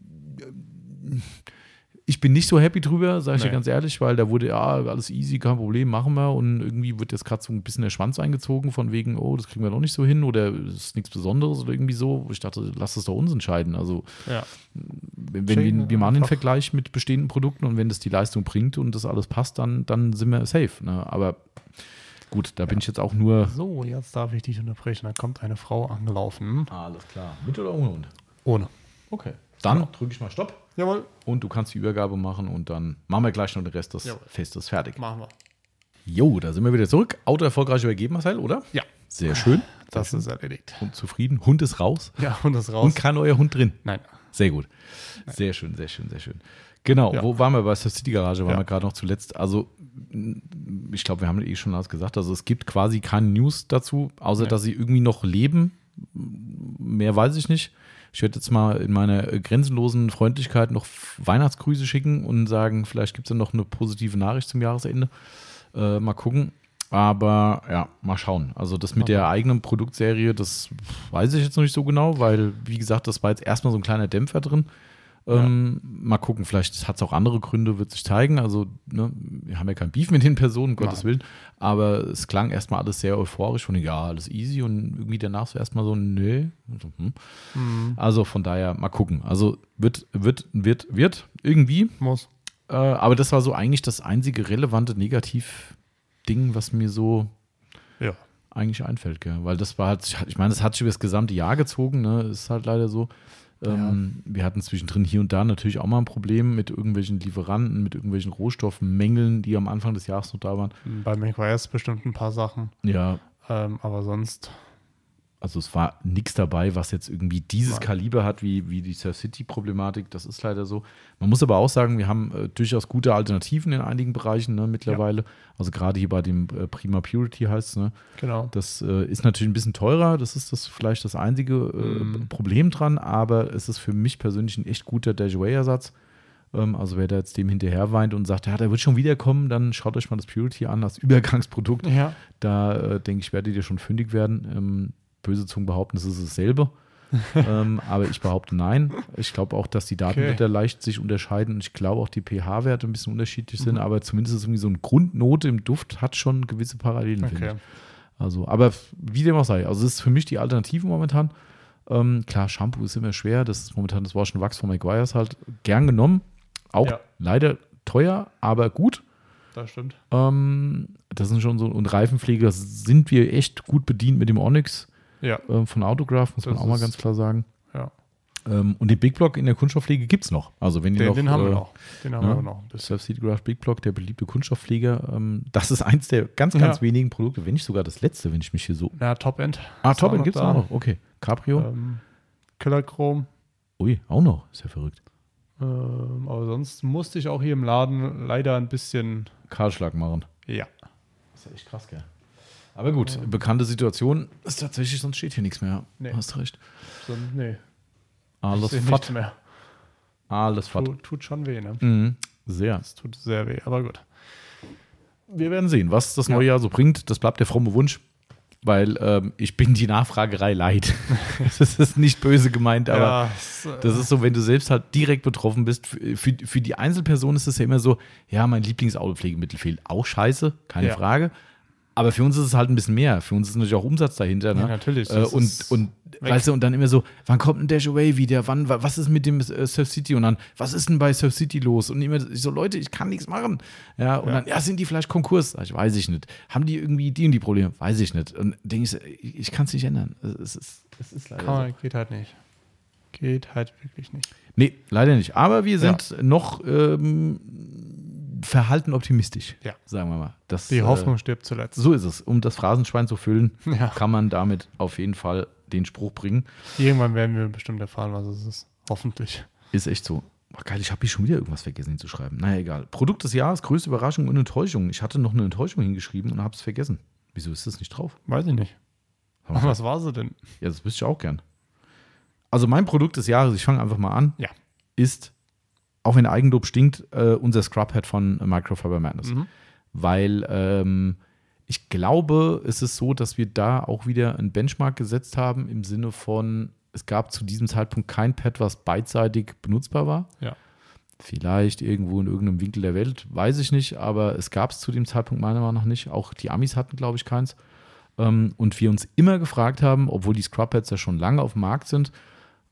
ich bin nicht so happy drüber, sage ich dir Nee. ganz ehrlich, weil da wurde, ja, alles easy, kein Problem, machen wir. Und irgendwie wird jetzt gerade so ein bisschen der Schwanz eingezogen, von wegen, oh, das kriegen wir noch nicht so hin oder das ist nichts Besonderes oder irgendwie so. Ich dachte, lass es doch uns entscheiden. Also, Ja. wenn, wenn Schön, wir, wir machen den. Vergleich mit bestehenden Produkten und wenn das die Leistung bringt und das alles passt, dann, dann sind wir safe. Ne? Aber gut, da bin ich jetzt auch nur. So, jetzt darf ich dich unterbrechen. Da kommt eine Frau angelaufen. Alles klar. Mit oder ohne Hund? Ohne. Okay. Dann Genau. drücke ich mal Stopp Jawohl. und du kannst die Übergabe machen und dann machen wir gleich noch den Rest des Jawohl. Festes fertig. Machen wir. Jo, da sind wir wieder zurück. Auto erfolgreich übergeben, Marcel, oder? Ja. Sehr schön. Das ist erledigt. Und zufrieden. Hund ist raus. Ja, und das raus. Und kann euer Hund drin. Nein. Sehr gut. Sehr schön, sehr schön, sehr schön. Genau, Ja. wo waren wir bei Surf City Garage? Waren Ja. wir gerade noch zuletzt. Also, ich glaube, wir haben eh schon alles gesagt. Also, es gibt quasi keine News dazu, außer Nee. dass sie irgendwie noch leben. Mehr weiß ich nicht. Ich werde jetzt mal in meiner grenzenlosen Freundlichkeit noch Weihnachtsgrüße schicken und sagen, vielleicht gibt es ja noch eine positive Nachricht zum Jahresende. Äh, mal gucken. Aber ja, mal schauen. Also das mit der eigenen Produktserie, das weiß ich jetzt noch nicht so genau, weil, wie gesagt, das war jetzt erstmal so ein kleiner Dämpfer drin. Ähm, Mal gucken, vielleicht hat es auch andere Gründe, wird sich zeigen. Also, ne, wir haben ja kein Beef mit den Personen, um Gottes Willen. Aber es klang erstmal alles sehr euphorisch von, ja, alles easy und irgendwie danach so erstmal so, nee. Also, hm. also von daher mal gucken. Also wird, wird, wird, wird irgendwie. Muss. Äh, aber das war so eigentlich das einzige relevante Negativ-Ding, was mir so Ja. eigentlich einfällt, gell? weil das war halt, ich meine, das hat sich über das gesamte Jahr gezogen, ne? ist halt leider so. Ähm, Wir hatten zwischendrin hier und da natürlich auch mal ein Problem mit irgendwelchen Lieferanten, mit irgendwelchen Rohstoffmängeln, die am Anfang des Jahres noch da waren. Bei McWires bestimmt ein paar Sachen. Ja, Ähm, aber sonst. Also es war nichts dabei, was jetzt irgendwie dieses. Kaliber hat, wie, wie die Surf City-Problematik. Das ist leider so. Man muss aber auch sagen, wir haben äh, durchaus gute Alternativen in einigen Bereichen ne, mittlerweile. Also gerade hier bei dem äh, Prima Purity heißt es, ne? Genau. Das äh, ist natürlich ein bisschen teurer, das ist das vielleicht das einzige äh, Mhm. Problem dran, aber es ist für mich persönlich ein echt guter Dashway-Ersatz. Ähm, also wer da jetzt dem hinterher weint und sagt, ja, der wird schon wiederkommen, dann schaut euch mal das Purity an, das Übergangsprodukt. Ja. Da äh, denke ich, werdet ihr schon fündig werden. Ähm, böse Zungen behaupten, es ist dasselbe. ähm, aber ich behaupte nein. Ich glaube auch, dass die Datenwerte Okay. leicht sich unterscheiden. Und ich glaube auch, die pH-Werte ein bisschen unterschiedlich sind. Mhm. Aber zumindest ist irgendwie so eine Grundnote im Duft hat schon gewisse Parallelen, finde Okay. ich. Also, aber wie dem auch sei. Also, es ist für mich die Alternative momentan. Ähm, klar, Shampoo ist immer schwer. Das ist momentan das Wash Wachs von McGuire's halt gern genommen. Auch Ja. leider teuer, aber gut. Das stimmt. Ähm, das sind schon so, und Reifenpflege sind wir echt gut bedient mit dem Onyx Ja. ähm, von Autograph, muss man Das auch mal ganz klar sagen. Ja. Ähm, und den Big Block in der Kunststoffpflege gibt es noch. Also wenn ihr Den, noch, den haben wir äh, noch. Den haben ja. wir noch. Bis Surf Graph Big Block, der beliebte Kunststoffpfleger, ähm, das ist eins der ganz, ganz Ja. wenigen Produkte, wenn nicht sogar das letzte, wenn ich mich hier so. Na, Top-End. Ah, Ist auch Top noch gibt es auch noch. Okay. Cabrio. Ähm, Killer Chrome. Ui, auch noch. Ist ja verrückt. Ähm, aber sonst musste ich auch hier im Laden leider ein bisschen. Kahlschlag machen. Ja. Das ist ja echt krass, gell? Aber gut, bekannte Situation ist tatsächlich, sonst steht hier nichts mehr. Nee. Hast recht. So, nee. Alles fort. mehr. Alles fort. Tut, tut schon weh, ne? Mhm. Sehr. Es tut sehr weh, aber gut. Wir werden sehen, was das Ja. neue Jahr so bringt. Das bleibt der fromme Wunsch, weil ähm, ich bin die Nachfragerei leid. das ist nicht böse gemeint, aber ja, es, äh, das ist so, wenn du selbst halt direkt betroffen bist. Für, für, für die Einzelperson ist es ja immer so, ja, mein Lieblingsautopflegemittel fehlt. Auch scheiße, keine Ja. Frage. Aber für uns ist es halt ein bisschen mehr. Für uns ist natürlich auch Umsatz dahinter. Ne? Ja, natürlich. Äh, und und weg. weißt du, und dann immer so, wann kommt ein Dash Away wieder? Wann, wa- was ist mit dem äh, Surf City? Und dann, was ist denn bei Surf City los? Und immer so, Leute, ich kann nichts machen. Ja, und Ja. dann, ja, sind die vielleicht Konkurs? Ich weiß ich nicht. Haben die irgendwie die und die Probleme? Weiß ich nicht. Und denke ich, ich, ich kann es nicht ändern. Es ist, es ist leider kann so. geht halt nicht. Geht halt wirklich nicht. Nee, leider nicht. Aber wir sind noch ähm, verhalten optimistisch. Ja. Sagen wir mal. Das, Die äh, Hoffnung stirbt zuletzt. so ist es. Um das Phrasenschwein zu füllen, Ja. kann man damit auf jeden Fall den Spruch bringen. Irgendwann werden wir bestimmt erfahren, was es ist. Hoffentlich. Ist echt so. Boah, geil, ich habe hier schon wieder irgendwas vergessen hinzuschreiben. Naja, egal. Produkt des Jahres, größte Überraschung und Enttäuschung. Ich hatte noch eine Enttäuschung hingeschrieben und habe es vergessen. Wieso ist das nicht drauf? Weiß ich nicht. Aber Was war sie denn? Ja, das wüsste ich auch gern. Also mein Produkt des Jahres, ich fange einfach mal an, Ja. ist, auch wenn Eigenlob stinkt, äh, unser Scrubhead von Microfiber Madness. Mhm. Weil ähm, ich glaube, es ist so, dass wir da auch wieder einen Benchmark gesetzt haben im Sinne von, es gab zu diesem Zeitpunkt kein Pad, was beidseitig benutzbar war. Ja. Vielleicht irgendwo in irgendeinem Winkel der Welt, weiß ich nicht, aber es gab es zu dem Zeitpunkt meiner Meinung nach nicht. Auch die Amis hatten, glaube ich, keins. Ähm, und wir uns immer gefragt haben, obwohl die Scrubheads ja schon lange auf dem Markt sind,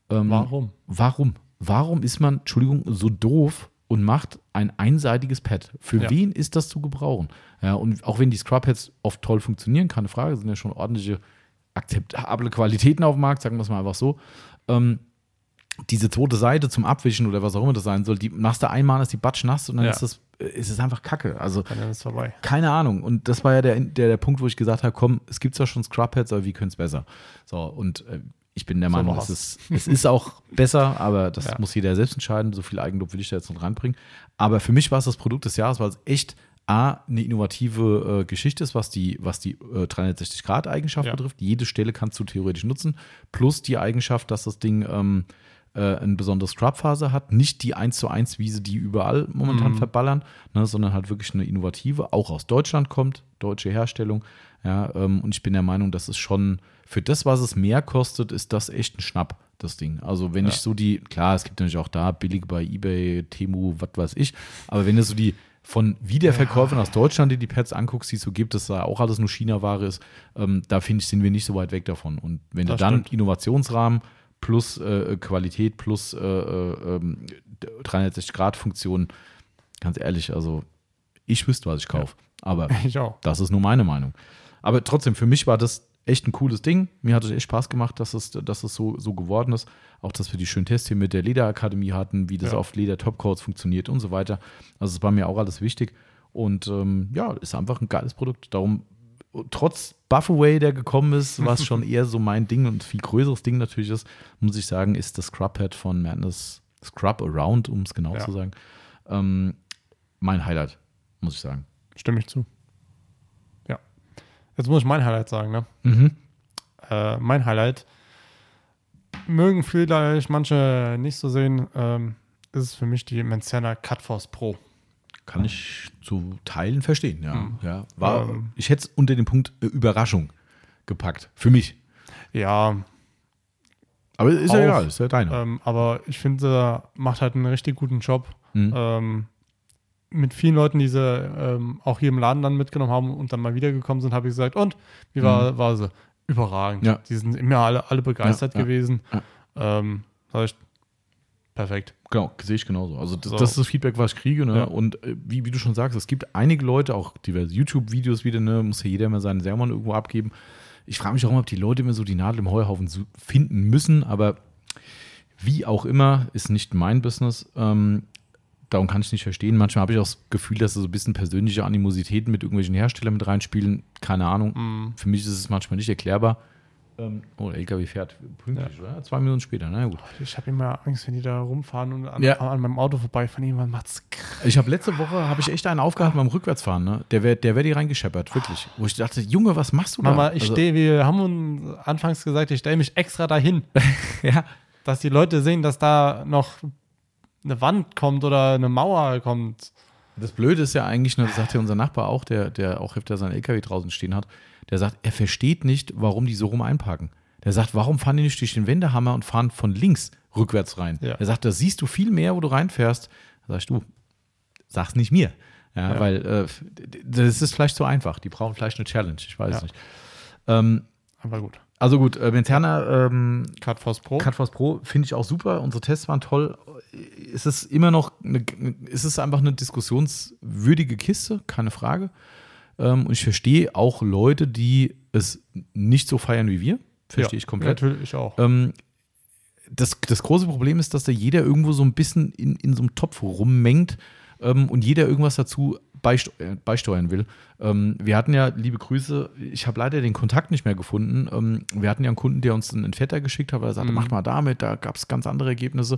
ähm, Warum? Warum? Warum ist man, Entschuldigung, so doof und macht ein einseitiges Pad? Für Ja. wen ist das zu gebrauchen? Ja, und auch wenn die Scrubheads oft toll funktionieren, keine Frage, sind ja schon ordentliche, akzeptable Qualitäten auf dem Markt, sagen wir es mal einfach so. Ähm, diese zweite Seite zum Abwischen oder was auch immer das sein soll, die machst du einmal, ist die Batsch nass und dann Ja. ist das ist es einfach Kacke. Also keine Ahnung. Und das war ja der, der, der Punkt, wo ich gesagt habe, komm, es gibt zwar schon Scrubheads, aber wie können es besser? So, und äh, ich bin der So Meinung, es ist, es ist auch besser, aber das Ja. muss jeder selbst entscheiden. So viel Eigenlob will ich da jetzt noch reinbringen. Aber für mich war es das Produkt des Jahres, weil es echt A, eine innovative äh, Geschichte ist, was die, was die äh, 360-Grad-Eigenschaft Ja. betrifft. Jede Stelle kannst du theoretisch nutzen. Plus die Eigenschaft, dass das Ding ähm, äh, eine besondere Scrub-Phase hat. Nicht die 1 zu 1 Wiese, die überall momentan Mhm. verballern, ne, sondern halt wirklich eine innovative, auch aus Deutschland kommt, deutsche Herstellung. Ja, ähm, und ich bin der Meinung, das ist schon für das, was es mehr kostet, ist das echt ein Schnapp, das Ding. Also wenn Ja. ich so die, klar, es gibt natürlich auch da billig bei Ebay, Temu, was weiß ich, aber wenn du so die von Wiederverkäufern aus Deutschland, die die Pads anguckst, die es so gibt, dass da auch alles nur China-Ware ist, ähm, da finde ich, sind wir nicht so weit weg davon. Und wenn Das du dann stimmt. Innovationsrahmen plus äh, Qualität plus äh, äh, ähm, 360-Grad-Funktion, ganz ehrlich, also ich wüsste, was ich kaufe. Aber Ich das ist nur meine Meinung. Aber trotzdem, für mich war das echt ein cooles Ding. Mir hat es echt Spaß gemacht, dass es, dass es so, so geworden ist. Auch, dass wir die schönen Tests hier mit der Lederakademie hatten, wie das Ja. auf Leder-Topcoats funktioniert und so weiter. Also, es war mir auch alles wichtig. Und ähm, ja, ist einfach ein geiles Produkt. Darum, trotz Buffaway, der gekommen ist, was schon eher so mein Ding und viel größeres Ding natürlich ist, muss ich sagen, ist das Scrub-Pad von Madness Scrub Around, um es genau Ja. zu sagen, ähm, mein Highlight, muss ich sagen. Stimme ich zu. Ja. Jetzt muss ich mein Highlight sagen, ne? Mhm. Äh, mein Highlight mögen vielleicht manche nicht so sehen, ähm, ist es für mich die Manzana Cutforce Pro. Kann ich zu Teilen verstehen, ja. Hm. ja war, Ähm. ich hätte es unter den Punkt äh, Überraschung gepackt. Für mich. Ja, Aber ist ja Auch, egal, ist ja deine. Ähm, aber ich finde, er macht halt einen richtig guten Job. Mhm. Ähm, mit vielen Leuten, die sie ähm, auch hier im Laden dann mitgenommen haben und dann mal wiedergekommen sind, habe ich gesagt, und wie war, war sie? Überragend. Mhm. Ja. Die sind immer alle, alle begeistert Ja, ja, gewesen. ja. Ähm, ich, perfekt. Genau, sehe ich genauso. Also das, So. das ist das Feedback, was ich kriege. Ne? Und äh, wie, wie du schon sagst, es gibt einige Leute, auch diverse YouTube-Videos wieder, ne? muss ja jeder mal seinen Sermon irgendwo abgeben. Ich frage mich auch immer, ob die Leute immer so die Nadel im Heuhaufen finden müssen, aber wie auch immer, ist nicht mein Business. Ähm, darum kann ich nicht verstehen. Manchmal habe ich auch das Gefühl, dass so ein bisschen persönliche Animositäten mit irgendwelchen Herstellern mit reinspielen. Keine Ahnung. Mhm. Für mich ist es manchmal nicht erklärbar. Ähm, oh, der LKW fährt pünktlich, oder? Zwei Minuten später, na ja, gut. Ich habe immer Angst, wenn die da rumfahren und an, Ja. an meinem Auto vorbeifahren. Irgendwann macht's krrr. Ich habe letzte Woche habe ich echt einen aufgehalten beim Rückwärtsfahren, ne? Der wäre der wär die reingescheppert, wirklich. Wo ich dachte, Junge, was machst du da? Mama, ich Also, stehe, wir haben uns anfangs gesagt, ich stelle mich extra dahin, Ja, dass die Leute sehen, dass da noch eine Wand kommt oder eine Mauer kommt. das Blöde ist ja eigentlich, ne, das sagt ja unser Nachbar auch, der, der auch öfter seinen LKW draußen stehen hat, der sagt, er versteht nicht, warum die so rum einparken. Der sagt, warum fahren die nicht durch den Wendehammer und fahren von links rückwärts rein? Ja. Er sagt, da siehst du viel mehr, wo du reinfährst. Da sagst du, sag's nicht mir. Ja, Ja. weil äh, das ist vielleicht zu einfach. Die brauchen vielleicht eine Challenge, ich weiß Ja. nicht. Ähm, Aber gut. also gut, äh, Menterna ähm, Cutforce Pro. Cutforce Pro finde ich auch super. Unsere Tests waren toll. Es ist immer noch eine, es ist einfach eine diskussionswürdige Kiste, keine Frage. Ähm, und ich verstehe auch Leute, die es nicht so feiern wie wir. Verstehe Ja, ich komplett. Natürlich ich auch. Ähm, das, das große Problem ist, dass da jeder irgendwo so ein bisschen in, in so einem Topf rummengt ähm, und jeder irgendwas dazu äh, beisteuern will. Wir hatten ja, liebe Grüße, ich habe leider den Kontakt nicht mehr gefunden. Wir hatten ja einen Kunden, der uns einen Entfetter geschickt hat, weil er sagte, Mhm. macht mal damit, da gab es ganz andere Ergebnisse.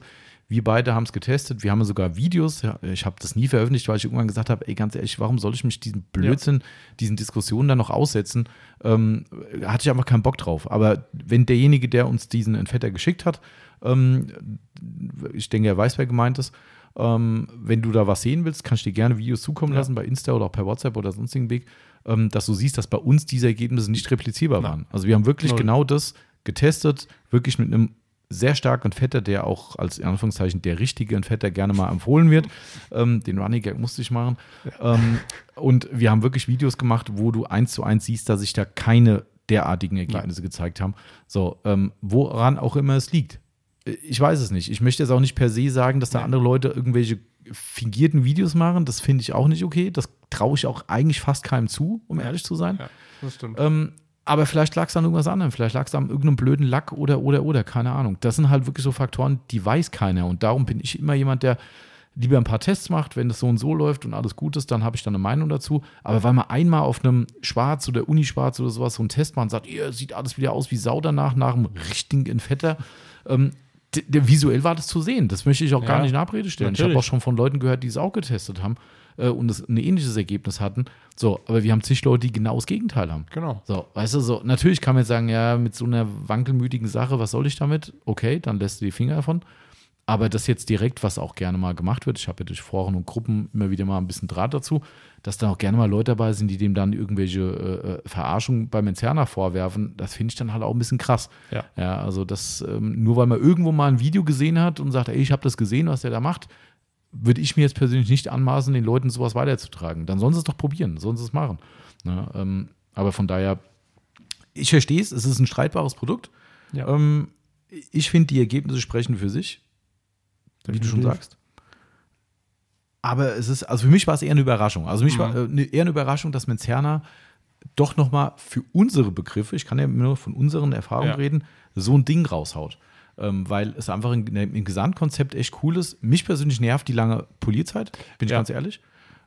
Wir beide haben es getestet, wir haben sogar Videos. Ja, ich habe das nie veröffentlicht, weil ich irgendwann gesagt habe, ey, ganz ehrlich, warum soll ich mich diesen Blödsinn, diesen Diskussionen dann noch aussetzen? Ähm, hatte ich einfach keinen Bock drauf. Aber wenn derjenige, der uns diesen Entfetter geschickt hat, ähm, ich denke, er weiß, wer gemeint ist, ähm, wenn du da was sehen willst, kannst du dir gerne Videos zukommen Ja. lassen bei Insta oder auch per WhatsApp oder sonstigen Weg, ähm, dass du siehst, dass bei uns diese Ergebnisse nicht replizierbar waren. Also wir haben wirklich Null. genau das getestet, wirklich mit einem sehr starken Entfetter, der auch als in Anführungszeichen der richtige Entfetter gerne mal empfohlen wird. Ähm, den Running Gag musste ich machen. Ähm, und wir haben wirklich Videos gemacht, wo du eins zu eins siehst, dass sich da keine derartigen Ergebnisse gezeigt haben. So, ähm, woran auch immer es liegt. Ich weiß es nicht. Ich möchte jetzt auch nicht per se sagen, dass da Nee. andere Leute irgendwelche fingierten Videos machen. Das finde ich auch nicht okay. Das traue ich auch eigentlich fast keinem zu, um ehrlich zu sein. Ja, das stimmt. Aber vielleicht lag es an irgendwas anderem. Vielleicht lag es an irgendeinem blöden Lack oder, oder, oder. Keine Ahnung. Das sind halt wirklich so Faktoren, die weiß keiner. Und darum bin ich immer jemand, der lieber ein paar Tests macht. Wenn das so und so läuft und alles gut ist, dann habe ich dann eine Meinung dazu. Aber weil man einmal auf einem Schwarz oder Unischwarz oder sowas so einen Test macht und sagt, ihr sieht alles wieder aus wie Sau danach, nach einem richtigen Entfetter. Ähm, visuell war das zu sehen. Das möchte ich auch gar Ja, nicht in Abrede stellen. Ich natürlich. habe auch schon von Leuten gehört, die es auch getestet haben äh, und es ein ähnliches Ergebnis hatten. So, aber wir haben zig Leute, die genau das Gegenteil haben. genau. So, weißt du, so, natürlich kann man jetzt sagen, ja, mit so einer wankelmütigen Sache, was soll ich damit? Okay, dann lässt du die Finger davon. Aber das jetzt direkt, was auch gerne mal gemacht wird, ich habe ja durch Foren und Gruppen immer wieder mal ein bisschen Draht dazu, dass da auch gerne mal Leute dabei sind, die dem dann irgendwelche äh, äh, Verarschungen beim Entzerner vorwerfen, das finde ich dann halt auch ein bisschen krass. Ja. Ja, also das, ähm, nur weil man irgendwo mal ein Video gesehen hat und sagt, ey, ich habe das gesehen, was der da macht, würde ich mir jetzt persönlich nicht anmaßen, den Leuten sowas weiterzutragen. Dann sollen sie es doch probieren, sollen sie es machen. Ne? Ähm, aber von daher, ich verstehe es, es ist ein streitbares Produkt. Ja. Ähm, ich finde, die Ergebnisse sprechen für sich, wie du schon Definitiv. sagst. Aber es ist, also für mich war es eher eine Überraschung. Also für mich Mhm. war äh, eher eine Überraschung, dass Menzerner doch nochmal für unsere Begriffe, ich kann ja nur von unseren Erfahrungen Ja. reden, so ein Ding raushaut. Ähm, weil es einfach im, im Gesamtkonzept echt cool ist. Mich persönlich nervt die lange Polierzeit, bin ich Ja. ganz ehrlich.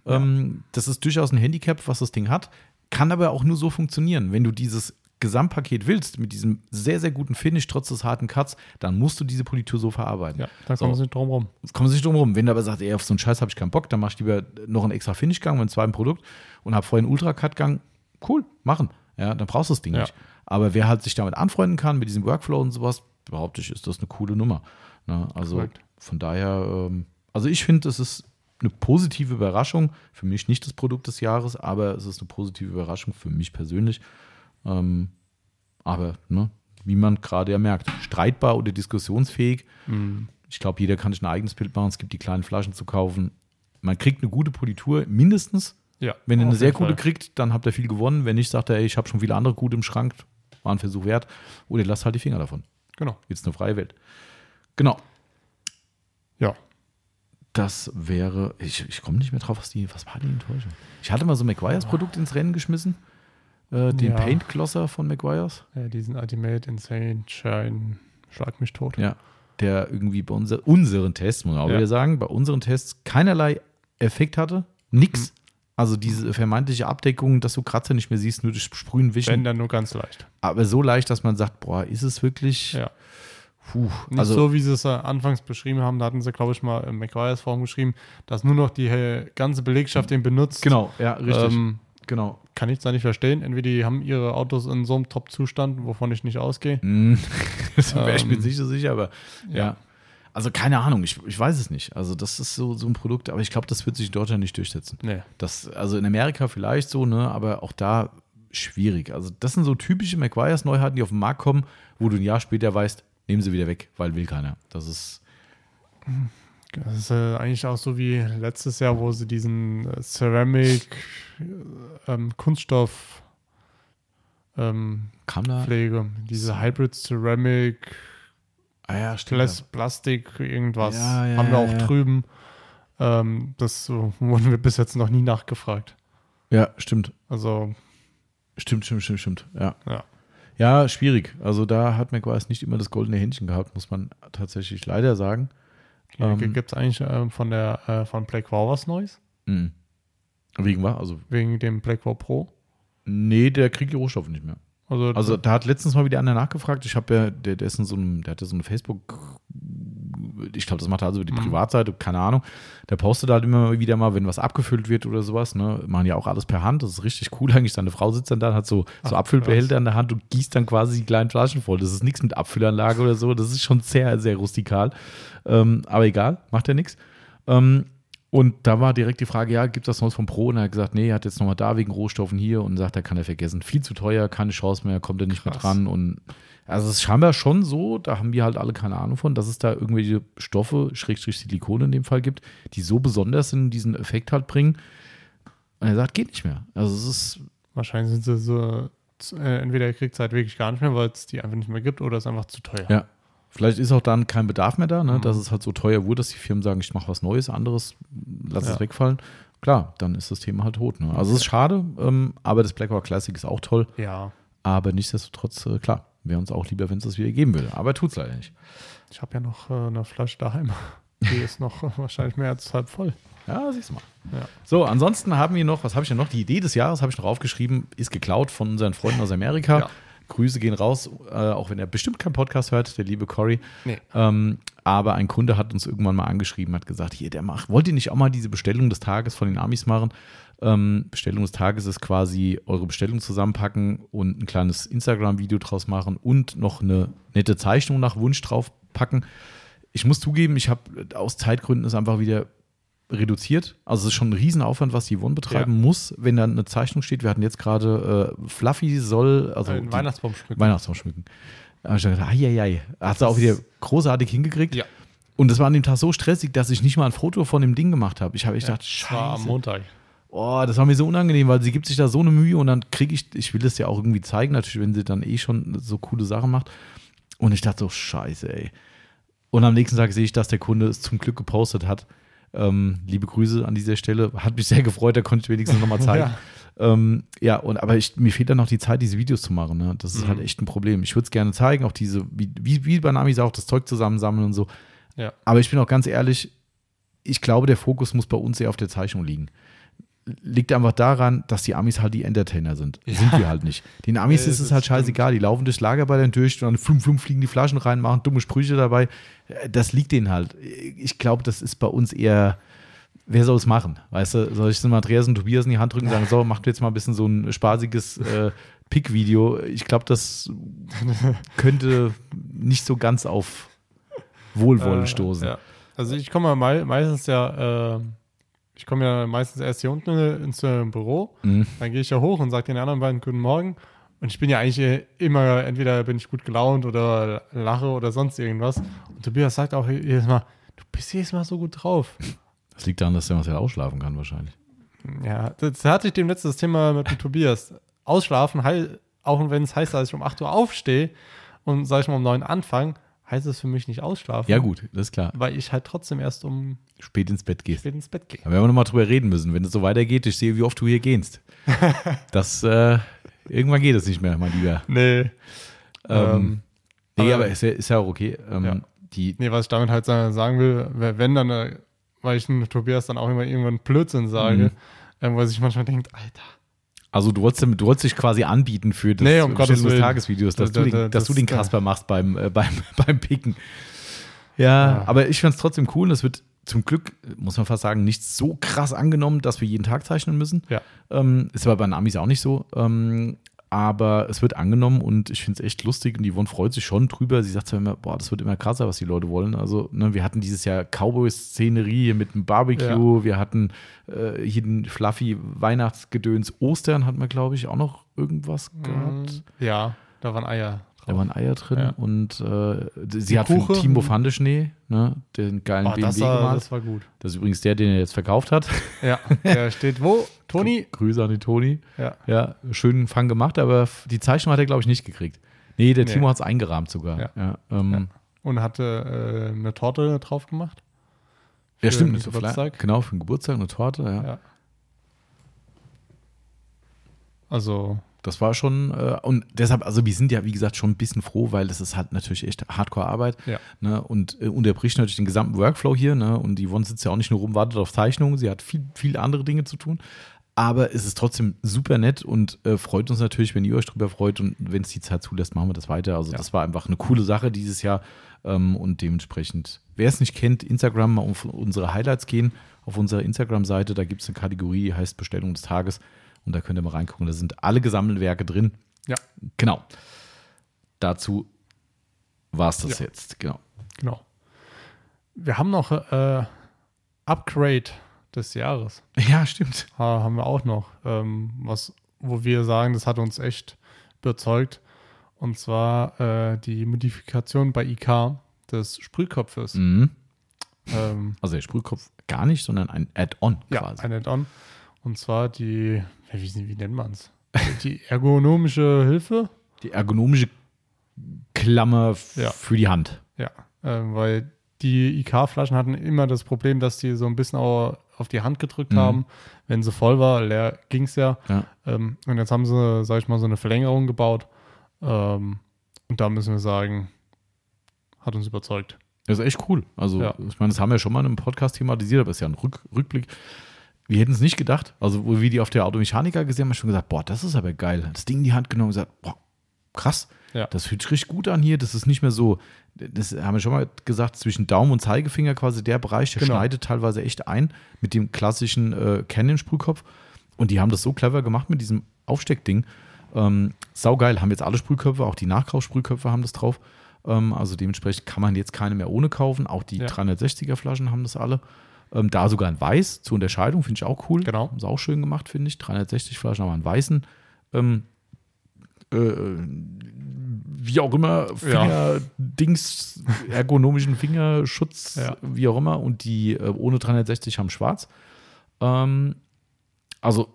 Ähm, das ist durchaus ein Handicap, was das Ding hat. Kann aber auch nur so funktionieren. Wenn du dieses Gesamtpaket willst, mit diesem sehr, sehr guten Finish, trotz des harten Cuts, dann musst du diese Politur so verarbeiten. Ja, da So. kommen sie nicht drum rum. Kommen sie nicht drum rum. Wenn du aber sagst, ey, auf so einen Scheiß habe ich keinen Bock, dann mach ich lieber noch einen extra Finish-Gang mit einem zweiten Produkt und habe vorher einen Ultra-Cut-Gang. Cool, machen. Ja, dann brauchst du das Ding Ja. nicht. Aber wer halt sich damit anfreunden kann, mit diesem Workflow und sowas, behaupte ich, ist das eine coole Nummer. Ne? Also Korrekt. von daher, ähm, also ich finde, es ist eine positive Überraschung. Für mich nicht das Produkt des Jahres, aber es ist eine positive Überraschung für mich persönlich. Ähm, aber, ne, wie man gerade ja merkt, streitbar oder diskussionsfähig. Mhm. Ich glaube, jeder kann sich ein eigenes Bild machen. Es gibt die kleinen Flaschen zu kaufen. Man kriegt eine gute Politur, mindestens. Ja, Wenn ihr eine sehr gute kriegt, dann habt ihr viel gewonnen. Wenn nicht, sagt er, ey, ich habe schon viele andere gute im Schrank. War ein Versuch wert. Oder lasst halt die Finger davon. Genau. Jetzt eine freie Welt. Genau. Ja. Das wäre, ich, ich komme nicht mehr drauf, was, die, was war die Enttäuschung? Ich hatte mal so McGuire's Produkt ins Rennen geschmissen. Äh, den Ja. Paint Glosser von McGuire's. ja diesen Ultimate Insane Shine Schlag mich tot. Ja. Der irgendwie bei unser, unseren Tests, muss man auch Ja. wieder sagen, bei unseren Tests keinerlei Effekt hatte. Nix. Also diese vermeintliche Abdeckung, dass du Kratzer nicht mehr siehst, nur durch Sprühen, Wischen. Wenn dann nur ganz leicht. aber so leicht, dass man sagt, boah, ist es wirklich? Ja. Puh, Nicht also so, wie sie es äh, anfangs beschrieben haben. Da hatten sie, glaube ich, mal im McGuire's Forum geschrieben, dass nur noch die äh, ganze Belegschaft den benutzt. genau, ja, richtig. Ähm, genau. kann ich zwar nicht verstehen. Entweder die haben ihre Autos in so einem Top-Zustand, wovon ich nicht ausgehe. Mm, das wäre ich mir Ähm, so sicher, aber ja. ja. Also keine Ahnung, ich, ich weiß es nicht. Also das ist so, so ein Produkt, aber ich glaube, das wird sich in Deutschland nicht durchsetzen. Nee. Das, also in Amerika vielleicht so, ne, aber auch da schwierig. Also das sind so typische McGuire's Neuheiten, die auf den Markt kommen, wo du ein Jahr später weißt, nehmen sie wieder weg, weil will keiner. Das ist Das ist äh, eigentlich auch so wie letztes Jahr, wo sie diesen äh, Ceramic äh, ähm, Kunststoff ähm, kam da. Pflege, diese Hybrid Ceramic Ah ja, Plas Plastik irgendwas Ja, ja, haben wir ja, auch ja. drüben. Ähm, das wurden wir bis jetzt noch nie nachgefragt. Ja, stimmt. Also Stimmt, stimmt, stimmt, stimmt. Ja. Ja. Ja, schwierig. Also da hat McGuire's nicht immer das goldene Händchen gehabt, muss man tatsächlich leider sagen. hier Ähm. gibt es eigentlich ähm, von der äh, von Blackwall was Neues? Mhm. Wegen was? Also, Wegen dem Blackwall Pro. nee, der kriegt die Rohstoffe nicht mehr. Also, Also da hat letztens mal wieder einer nachgefragt. Ich habe ja, der, der ist in so einem, der hatte so eine Facebook, ich glaube, das macht er also die Mhm. Privatseite, keine Ahnung. Der postet halt immer wieder mal, wenn was abgefüllt wird oder sowas. Ne, machen ja auch alles per Hand. Das ist richtig cool eigentlich. Seine Frau sitzt dann da, hat so, so Ach, Abfüllbehälter in der Hand und gießt dann quasi die kleinen Flaschen voll. Das ist nichts mit Abfüllanlage oder so. Das ist schon sehr, sehr rustikal. Ähm, aber egal, macht ja nichts. Ähm, und da war direkt die Frage, ja, gibt es das Neues vom Pro? Und er hat gesagt, nee, er hat jetzt nochmal da wegen Rohstoffen hier und sagt, er kann er vergessen. Viel zu teuer, keine Chance mehr, kommt er nicht mehr Krass. dran. Und also es ist scheinbar schon so, da haben wir halt alle keine Ahnung von, dass es da irgendwelche Stoffe, Schrägstrich Silikone in dem Fall gibt, die so besonders sind, diesen Effekt halt bringen. Und er sagt, geht nicht mehr. Also es ist, wahrscheinlich sind sie so, äh, entweder kriegt es halt wirklich gar nicht mehr, weil es die einfach nicht mehr gibt, oder es ist einfach zu teuer. Ja. Vielleicht ist auch dann kein Bedarf mehr da, ne? Mhm. dass es halt so teuer wurde, dass die Firmen sagen, ich mache was Neues, anderes, lass Ja. es wegfallen. Klar, dann ist das Thema halt tot. Ne? Also es ist schade, ähm, aber das Blackwell Classic ist auch toll. Ja. Aber nichtsdestotrotz, äh, klar, wäre uns auch lieber, wenn es das wieder geben würde. Aber tut es leider nicht. Ich habe ja noch äh, eine Flasche daheim. Die ist noch wahrscheinlich mehr als halb voll. Ja, siehst du mal. Ja. So, ansonsten haben wir noch, was habe ich denn noch? Die Idee des Jahres habe ich noch aufgeschrieben, ist geklaut von unseren Freunden aus Amerika. Ja. Grüße gehen raus, äh, auch wenn er bestimmt keinen Podcast hört, der liebe Cory. Nee. Ähm, aber ein Kunde hat uns irgendwann mal angeschrieben, hat gesagt, hier, der macht, wollt ihr nicht auch mal diese Bestellung des Tages von den Amis machen? Ähm, Bestellung des Tages ist quasi eure Bestellung zusammenpacken und ein kleines Instagram-Video draus machen und noch eine nette Zeichnung nach Wunsch draufpacken. Ich muss zugeben, ich habe aus Zeitgründen es einfach wieder reduziert. Also es ist schon ein Riesenaufwand, was die Yvonne betreiben muss, wenn da eine Zeichnung steht. Wir hatten jetzt gerade äh, Fluffy soll, also Ein die- Weihnachtsbaum schmücken. Weihnachtsbaum schmücken. Da ich dann gedacht, ai, Hat sie auch wieder großartig hingekriegt. Ja. Und das war an dem Tag so stressig, dass ich nicht mal ein Foto von dem Ding gemacht habe. Ich habe ich Ja, dachte, das war am scheiße. Montag. Oh, das war mir so unangenehm, weil sie gibt sich da so eine Mühe und dann kriege ich, ich will das ja auch irgendwie zeigen, natürlich, wenn sie dann eh schon so coole Sachen macht. Und ich dachte so, scheiße, ey. Und am nächsten Tag sehe ich, dass der Kunde es zum Glück gepostet hat. Ähm, liebe Grüße an dieser Stelle. Hat mich sehr gefreut, da konnte ich wenigstens nochmal zeigen. ja. Ähm, ja, und aber ich, mir fehlt dann noch die Zeit, diese Videos zu machen. Ne? Das ist Mhm. halt echt ein Problem. Ich würde es gerne zeigen, auch diese, wie, wie, wie bei Namis auch, das Zeug zusammensammeln und so. Ja. Aber ich bin auch ganz ehrlich, ich glaube, der Fokus muss bei uns eher auf der Zeichnung liegen. Liegt einfach daran, dass die Amis halt die Entertainer sind. Sind wir halt nicht. Den Amis Ja, ist es halt stimmt. scheißegal. Die laufen durchs Lager bei den durch und dann fünf, fünf fliegen die Flaschen rein, machen dumme Sprüche dabei. Das liegt denen halt. Ich glaube, das ist bei uns eher, wer soll es machen? Weißt du, soll ich so Andreas und Tobias in die Hand drücken und sagen, so, macht jetzt mal ein bisschen so ein spaßiges äh, Pick-Video. Ich glaube, das könnte nicht so ganz auf Wohlwollen Äh, stoßen. Ja. Also ich komme ja mei meistens ja, äh, ich komme ja meistens erst hier unten ins äh, Büro, Mhm. dann gehe ich ja hoch und sage den anderen beiden guten Morgen Und ich bin ja eigentlich immer, entweder bin ich gut gelaunt oder lache oder sonst irgendwas. Und Tobias sagt auch jedes Mal, du bist jedes Mal so gut drauf. Das liegt daran, dass der Marcel ausschlafen kann wahrscheinlich. Ja, das hatte ich dem letztes Thema mit dem Tobias. Ausschlafen, auch wenn es heißt, dass ich um 8 Uhr aufstehe und sag ich mal um 9 Uhr anfange, heißt es für mich nicht ausschlafen. Ja, gut, das ist klar. Weil ich halt trotzdem erst um spät ins Bett gehst. Spät ins Bett gehe. Aber wir haben nochmal drüber reden müssen, wenn es so weitergeht, ich sehe, wie oft du hier gehst. das, äh, irgendwann geht es nicht mehr, mein Lieber. Nee. Ähm, nee, aber, aber ist, ja, ist ja auch okay. Ähm, ja. Die nee, was ich damit halt sagen will, wenn dann, äh, weil ich Tobias dann auch immer irgendwann Blödsinn sage, mhm. wo er sich manchmal denkt, Alter, also du wolltest, du wolltest dich quasi anbieten für das nee, um Gottes des Tagesvideos, dass, da, da, du, den, dass das, du den Kasper machst beim, äh, beim, beim Picken. Ja, ja. aber ich fand es trotzdem cool und es wird zum Glück, muss man fast sagen, nicht so krass angenommen, dass wir jeden Tag zeichnen müssen. Ja. Ähm, ist aber bei den Amis auch nicht so. Ähm, aber es wird angenommen und ich finde es echt lustig und Yvonne freut sich schon drüber. Sie sagt zwar immer, boah, das wird immer krasser, was die Leute wollen. Also, ne, wir hatten dieses Jahr Cowboy-Szenerie mit einem Barbecue, ja. wir hatten äh, hier den fluffy Weihnachtsgedöns. Ostern hatten wir, glaube ich, auch noch irgendwas gehabt. Ja, da waren Eier. Da waren Eier drin ja. und äh, sie hat Kuchen. von Timo Fandeschnee ne, den geilen oh, BMW das war, gemalt. Das war gut. Das ist übrigens der, den er jetzt verkauft hat. Ja, der steht wo? Toni? Grüße an den Toni. Ja. ja. Schönen Fang gemacht, aber die Zeichnung hat er, glaube ich, nicht gekriegt. Nee, der nee. Timo hat es eingerahmt sogar. Ja. ja, ähm. Und hatte äh, eine Torte drauf gemacht. Ja, stimmt. Eine Geburtstag. Genau, für den Geburtstag eine Torte, ja. Also das war schon, äh, und deshalb, also wir sind ja, wie gesagt, schon ein bisschen froh, weil das ist halt natürlich echt Hardcore-Arbeit. Ja. Ne, und äh, unterbricht natürlich den gesamten Workflow hier. Ne, und die Yvonne sitzt ja auch nicht nur rum, wartet auf Zeichnungen, sie hat viel, viel andere Dinge zu tun. Aber es ist trotzdem super nett und äh, freut uns natürlich, wenn ihr euch drüber freut. Und wenn es die Zeit zulässt, machen wir das weiter. Also, ja. das war einfach eine coole Sache dieses Jahr. Ähm, und dementsprechend, wer es nicht kennt, Instagram mal auf unsere Highlights gehen. Auf unserer Instagram-Seite, da gibt es eine Kategorie, die heißt Bestellung des Tages. Und da könnt ihr mal reingucken. Da sind alle gesammelten Werke drin. Ja. Genau. Dazu war es das ja. jetzt. Genau. Genau. Wir haben noch äh, Upgrade des Jahres. Ja, stimmt. Ha, haben wir auch noch. Ähm, was, wo wir sagen, das hat uns echt überzeugt. Und zwar äh, die Modifikation bei IK des Sprühkopfes. Mhm. Ähm, also der Sprühkopf gar nicht, sondern ein Add-on ja, quasi. ein Add-on. Und zwar die, wie, wie nennt man es? Die ergonomische Hilfe? Die ergonomische Klammer ja. für die Hand. Ja, äh, weil die IK-Flaschen hatten immer das Problem, dass die so ein bisschen auch auf die Hand gedrückt mhm. haben. Wenn sie voll war, leer ging es ja. ja. Ähm, und jetzt haben sie, sag ich mal, so eine Verlängerung gebaut. Ähm, und da müssen wir sagen, hat uns überzeugt. Das ist echt cool. Also, ja. ich meine, das haben wir schon mal in einem Podcast thematisiert, aber es ist ja ein Rück Rückblick wir hätten es nicht gedacht. Also, wo wir die auf der Automechaniker gesehen haben, haben wir schon gesagt, boah, das ist aber geil. Das Ding in die Hand genommen und gesagt, boah, krass. Ja. Das fühlt sich richtig gut an hier. Das ist nicht mehr so, das haben wir schon mal gesagt, zwischen Daumen und Zeigefinger quasi der Bereich, der genau. schneidet teilweise echt ein mit dem klassischen äh, Canon-Sprühkopf. Und die haben das so clever gemacht mit diesem Aufsteckding. Ähm, saugeil, haben jetzt alle Sprühköpfe, auch die Nachkaufsprühköpfe haben das drauf. Ähm, also dementsprechend kann man jetzt keine mehr ohne kaufen. Auch die ja. 360er Flaschen haben das alle. Ähm, da sogar ein Weiß zur Unterscheidung, finde ich auch cool. Genau. Haben sie auch schön gemacht, finde ich. 360 Flaschen, aber einen weißen. Ähm, äh, wie auch immer, Finger-Dings, ja. ergonomischen Fingerschutz, ja. wie auch immer. Und die äh, ohne 360 haben schwarz. Ähm, also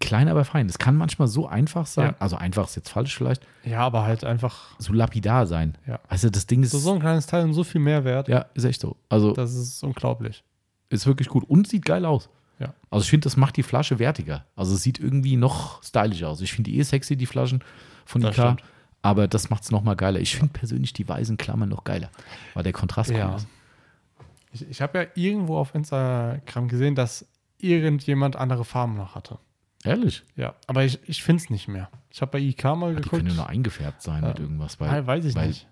klein, aber fein. Das kann manchmal so einfach sein. Ja. Also einfach ist jetzt falsch vielleicht. Ja, aber halt einfach. So lapidar sein. Ja. Also das Ding ist. So, so ein kleines Teil und so viel Mehrwert. Ja, ist echt so. Also. Das ist unglaublich. Ist wirklich gut und sieht geil aus. Ja. Also ich finde, das macht die Flasche wertiger. Also es sieht irgendwie noch stylisch aus. Ich finde die eh sexy, die Flaschen von das IK. Stimmt. Aber das macht es nochmal geiler. Ich finde persönlich die weißen Klammern noch geiler, weil der Kontrast ja. cool ist. Ich, ich habe ja irgendwo auf Instagram gesehen, dass irgendjemand andere Farben noch hatte. Ehrlich? Ja, aber ich, ich finde es nicht mehr. Ich habe bei IK mal aber geguckt. Die können ja nur eingefärbt sein ja. mit irgendwas. Weil, weiß ich weil, nicht.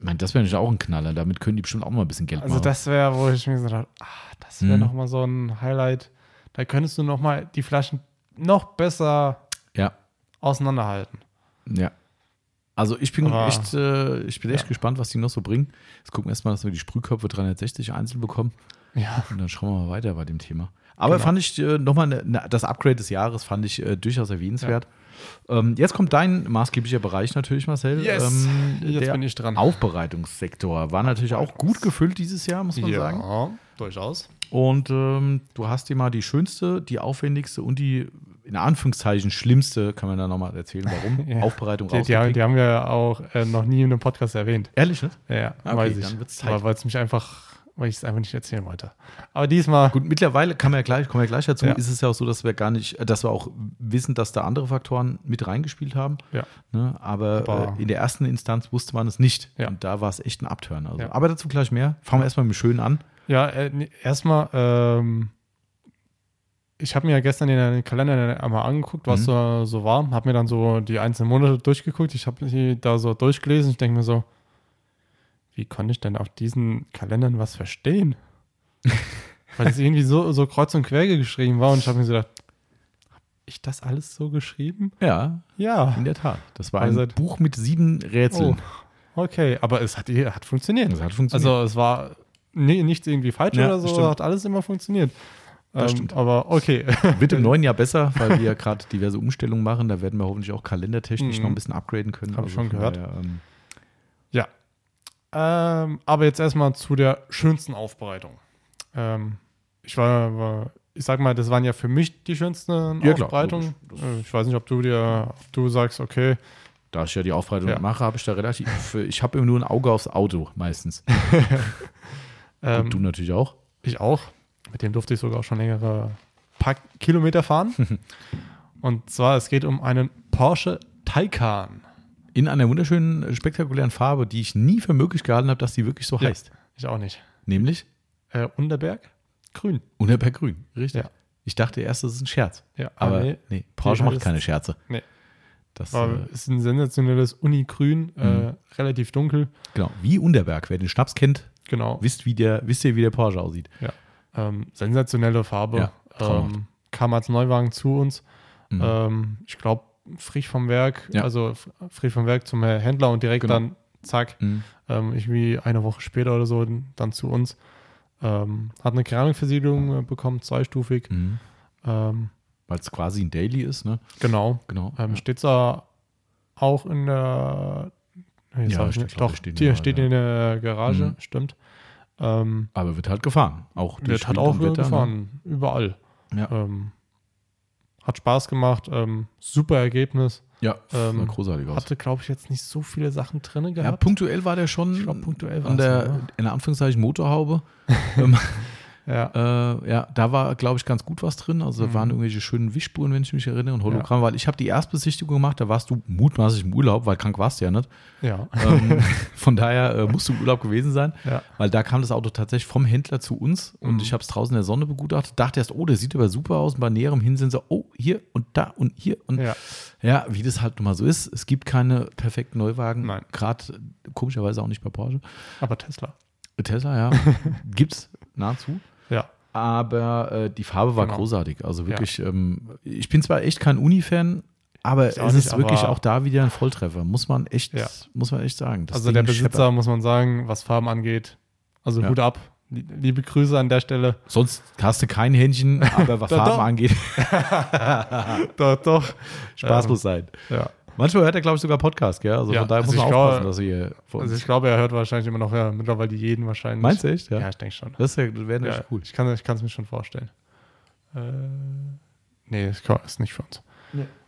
Meine, das wäre natürlich auch ein Knaller. Damit können die bestimmt auch mal ein bisschen Geld also machen. Also das wäre, wo ich mir gesagt habe, ah, das wäre mhm. nochmal so ein Highlight. Da könntest du nochmal die Flaschen noch besser ja. auseinanderhalten. Ja. Also ich bin Aber, echt, äh, ich bin echt ja. gespannt, was die noch so bringen. Jetzt gucken wir erstmal, dass wir die Sprühköpfe 360 einzeln bekommen. Ja. Und dann schauen wir mal weiter bei dem Thema. Aber genau. fand ich äh, nochmal ne, ne, das Upgrade des Jahres fand ich äh, durchaus erwähnenswert. Ähm, jetzt kommt dein maßgeblicher Bereich natürlich, Marcel. Yes. Ähm, Jetzt bin ich dran. Aufbereitungssektor war natürlich auch gut gefüllt dieses Jahr, muss man sagen. Ja, durchaus. Und ähm, du hast dir mal die schönste, die aufwendigste und die in Anführungszeichen schlimmste, kann man da nochmal erzählen, warum, Ja. Aufbereitung Die, die, die haben wir auch äh, noch nie in einem Podcast erwähnt. Ehrlich, ne? Ja, ja Okay, weiß ich. dann wird's Zeit. Weil es mich einfach, weil ich es einfach nicht erzählen wollte. Aber diesmal, Gut, mittlerweile kann man ja gleich, kommen wir gleich dazu, Ja. ist es ja auch so, dass wir gar nicht, dass wir auch wissen, dass da andere Faktoren mit reingespielt haben. ja, Ne? Aber, Aber- äh, in der ersten Instanz wusste man es nicht. Ja. Und da war es echt ein Abturn. Also. Ja. Aber dazu gleich mehr. Fangen wir erstmal mit dem Schönen an. ja äh, erstmal, ähm, ich habe mir ja gestern den Kalender einmal angeguckt, was Mhm. so, so war. Habe mir dann so die einzelnen Monate durchgeguckt. Ich habe die da so durchgelesen. Ich denke mir so, wie konnte ich denn auf diesen Kalendern was verstehen? Weil es irgendwie so, so kreuz und quer geschrieben war. Und ich habe mir so gedacht, habe ich das alles so geschrieben? Ja, Ja. in der Tat. Das war ein Also- Buch mit sieben Rätseln. Oh, okay, aber es hat, hat funktioniert. Das hat funktioniert. Also es war nee, nichts irgendwie falsch Ja, oder so, stimmt. hat alles immer funktioniert. Das Ähm, stimmt. Aber okay. Wird im neuen Jahr besser, weil wir ja gerade diverse Umstellungen machen. Da werden wir hoffentlich auch kalendertechnisch Mhm. noch ein bisschen upgraden können. Hab ich schon gehört. daher, ähm, ja. Ähm, aber jetzt erstmal zu der schönsten Aufbereitung. Ähm, ich war, war, ich sag mal, das waren ja für mich die schönsten Ja, klar, Aufbereitungen. logisch. Äh, Ich weiß nicht, ob du dir, ob du sagst, okay, da ich ja die Aufbereitung Ja. mache, habe ich da relativ. Ich habe immer nur ein Auge aufs Auto meistens. ähm, Und du natürlich auch. Ich auch. Mit dem durfte ich sogar auch schon längere paar Kilometer fahren. Und zwar, es geht um einen Porsche Taycan. In einer wunderschönen, äh, spektakulären Farbe, die ich nie für möglich gehalten habe, dass die wirklich so Ja. heißt. Ich auch nicht. Nämlich Äh, Unterberg? Grün. Unterberg-Grün. Richtig. Ja. Ich dachte erst, das ist ein Scherz. Ja, Aber nee. nee, Porsche macht keine Scherze. Nee. Das, Aber äh, ist ein sensationelles Uni-Grün, Mhm. äh, relativ dunkel. genau. Wie Unterberg. Wer den Schnaps kennt, Genau. wisst, wie der, wisst ihr, wie der Porsche aussieht. Ähm, sensationelle Farbe. Ja, ähm, kam als Neuwagen zu uns. Mhm. Ähm, ich glaube, frisch vom Werk, Ja. also frisch vom Werk zum Händler und direkt Genau. dann, zack, Mhm. ähm, irgendwie eine Woche später oder so dann zu uns. Ähm, hat eine Keramikversiegelung äh, bekommen, zweistufig. Mhm. Ähm, Weil es quasi ein Daily ist, ne? genau. Genau. Ähm, ja. Steht da auch in der. Ja, steht, Doch, steht der steht Garage, in der Garage, Mhm. stimmt. Ähm, Aber wird halt gefahren. Auch wird hat Wind auch Wetter, gefahren, überall. Ne? Ja. Ähm, hat Spaß gemacht, ähm, super Ergebnis. Ja, Ähm, großartig aus. Hatte, glaube ich, jetzt nicht so viele Sachen drin Ja, gehabt. punktuell war der schon glaub, punktuell an der, oder? in der Anführungszeichen Motorhaube. ja. äh, ja, da war, glaube ich, ganz gut was drin. Also da Mhm. waren irgendwelche schönen Wischspuren, wenn ich mich erinnere, und Hologramm, weil ich habe die Erstbesichtigung gemacht, da warst du mutmaßlich im Urlaub, weil krank warst du ja nicht. ja. Ähm, von daher äh, musst du im Urlaub gewesen sein, ja. weil da kam das Auto tatsächlich vom Händler zu uns und Mhm. ich habe es draußen in der Sonne begutachtet, dachte erst, oh, der sieht aber super aus und bei näherem Hinsehen so, oh, hier und da und hier und ja. ja, wie das halt nun mal so ist. Es gibt keine perfekten Neuwagen, Nein. gerade komischerweise auch nicht bei Porsche. Aber Tesla. Tesla, ja, gibt's nahezu. Ja. Aber äh, die Farbe war Genau. großartig. Also wirklich, ähm, ich bin zwar echt kein Uni-Fan, aber es nicht, ist wirklich auch da wieder ein Volltreffer. Muss man echt, Ja. muss man echt sagen. Das also Ding der Besitzer, scheppert. muss man sagen, was Farben angeht, also Ja. Hut ab. Lie- Liebe Grüße an der Stelle. Sonst hast du kein Händchen, aber was Doch, Farben doch. angeht, Doch, doch. Spaß Ähm, muss sein. Ja. Manchmal hört er, glaube ich, sogar Podcast, gell? Also Ja, von daher also muss man ich glaube- aufpassen, dass er hier vor Also ich glaube, er hört wahrscheinlich immer noch ja, mittlerweile jeden wahrscheinlich. Meinst du echt? Ja. Ja, ich denke schon. Das, ja, wäre Ja, cool. Ich kann es mir schon vorstellen. Äh, nee, das ist nicht für uns.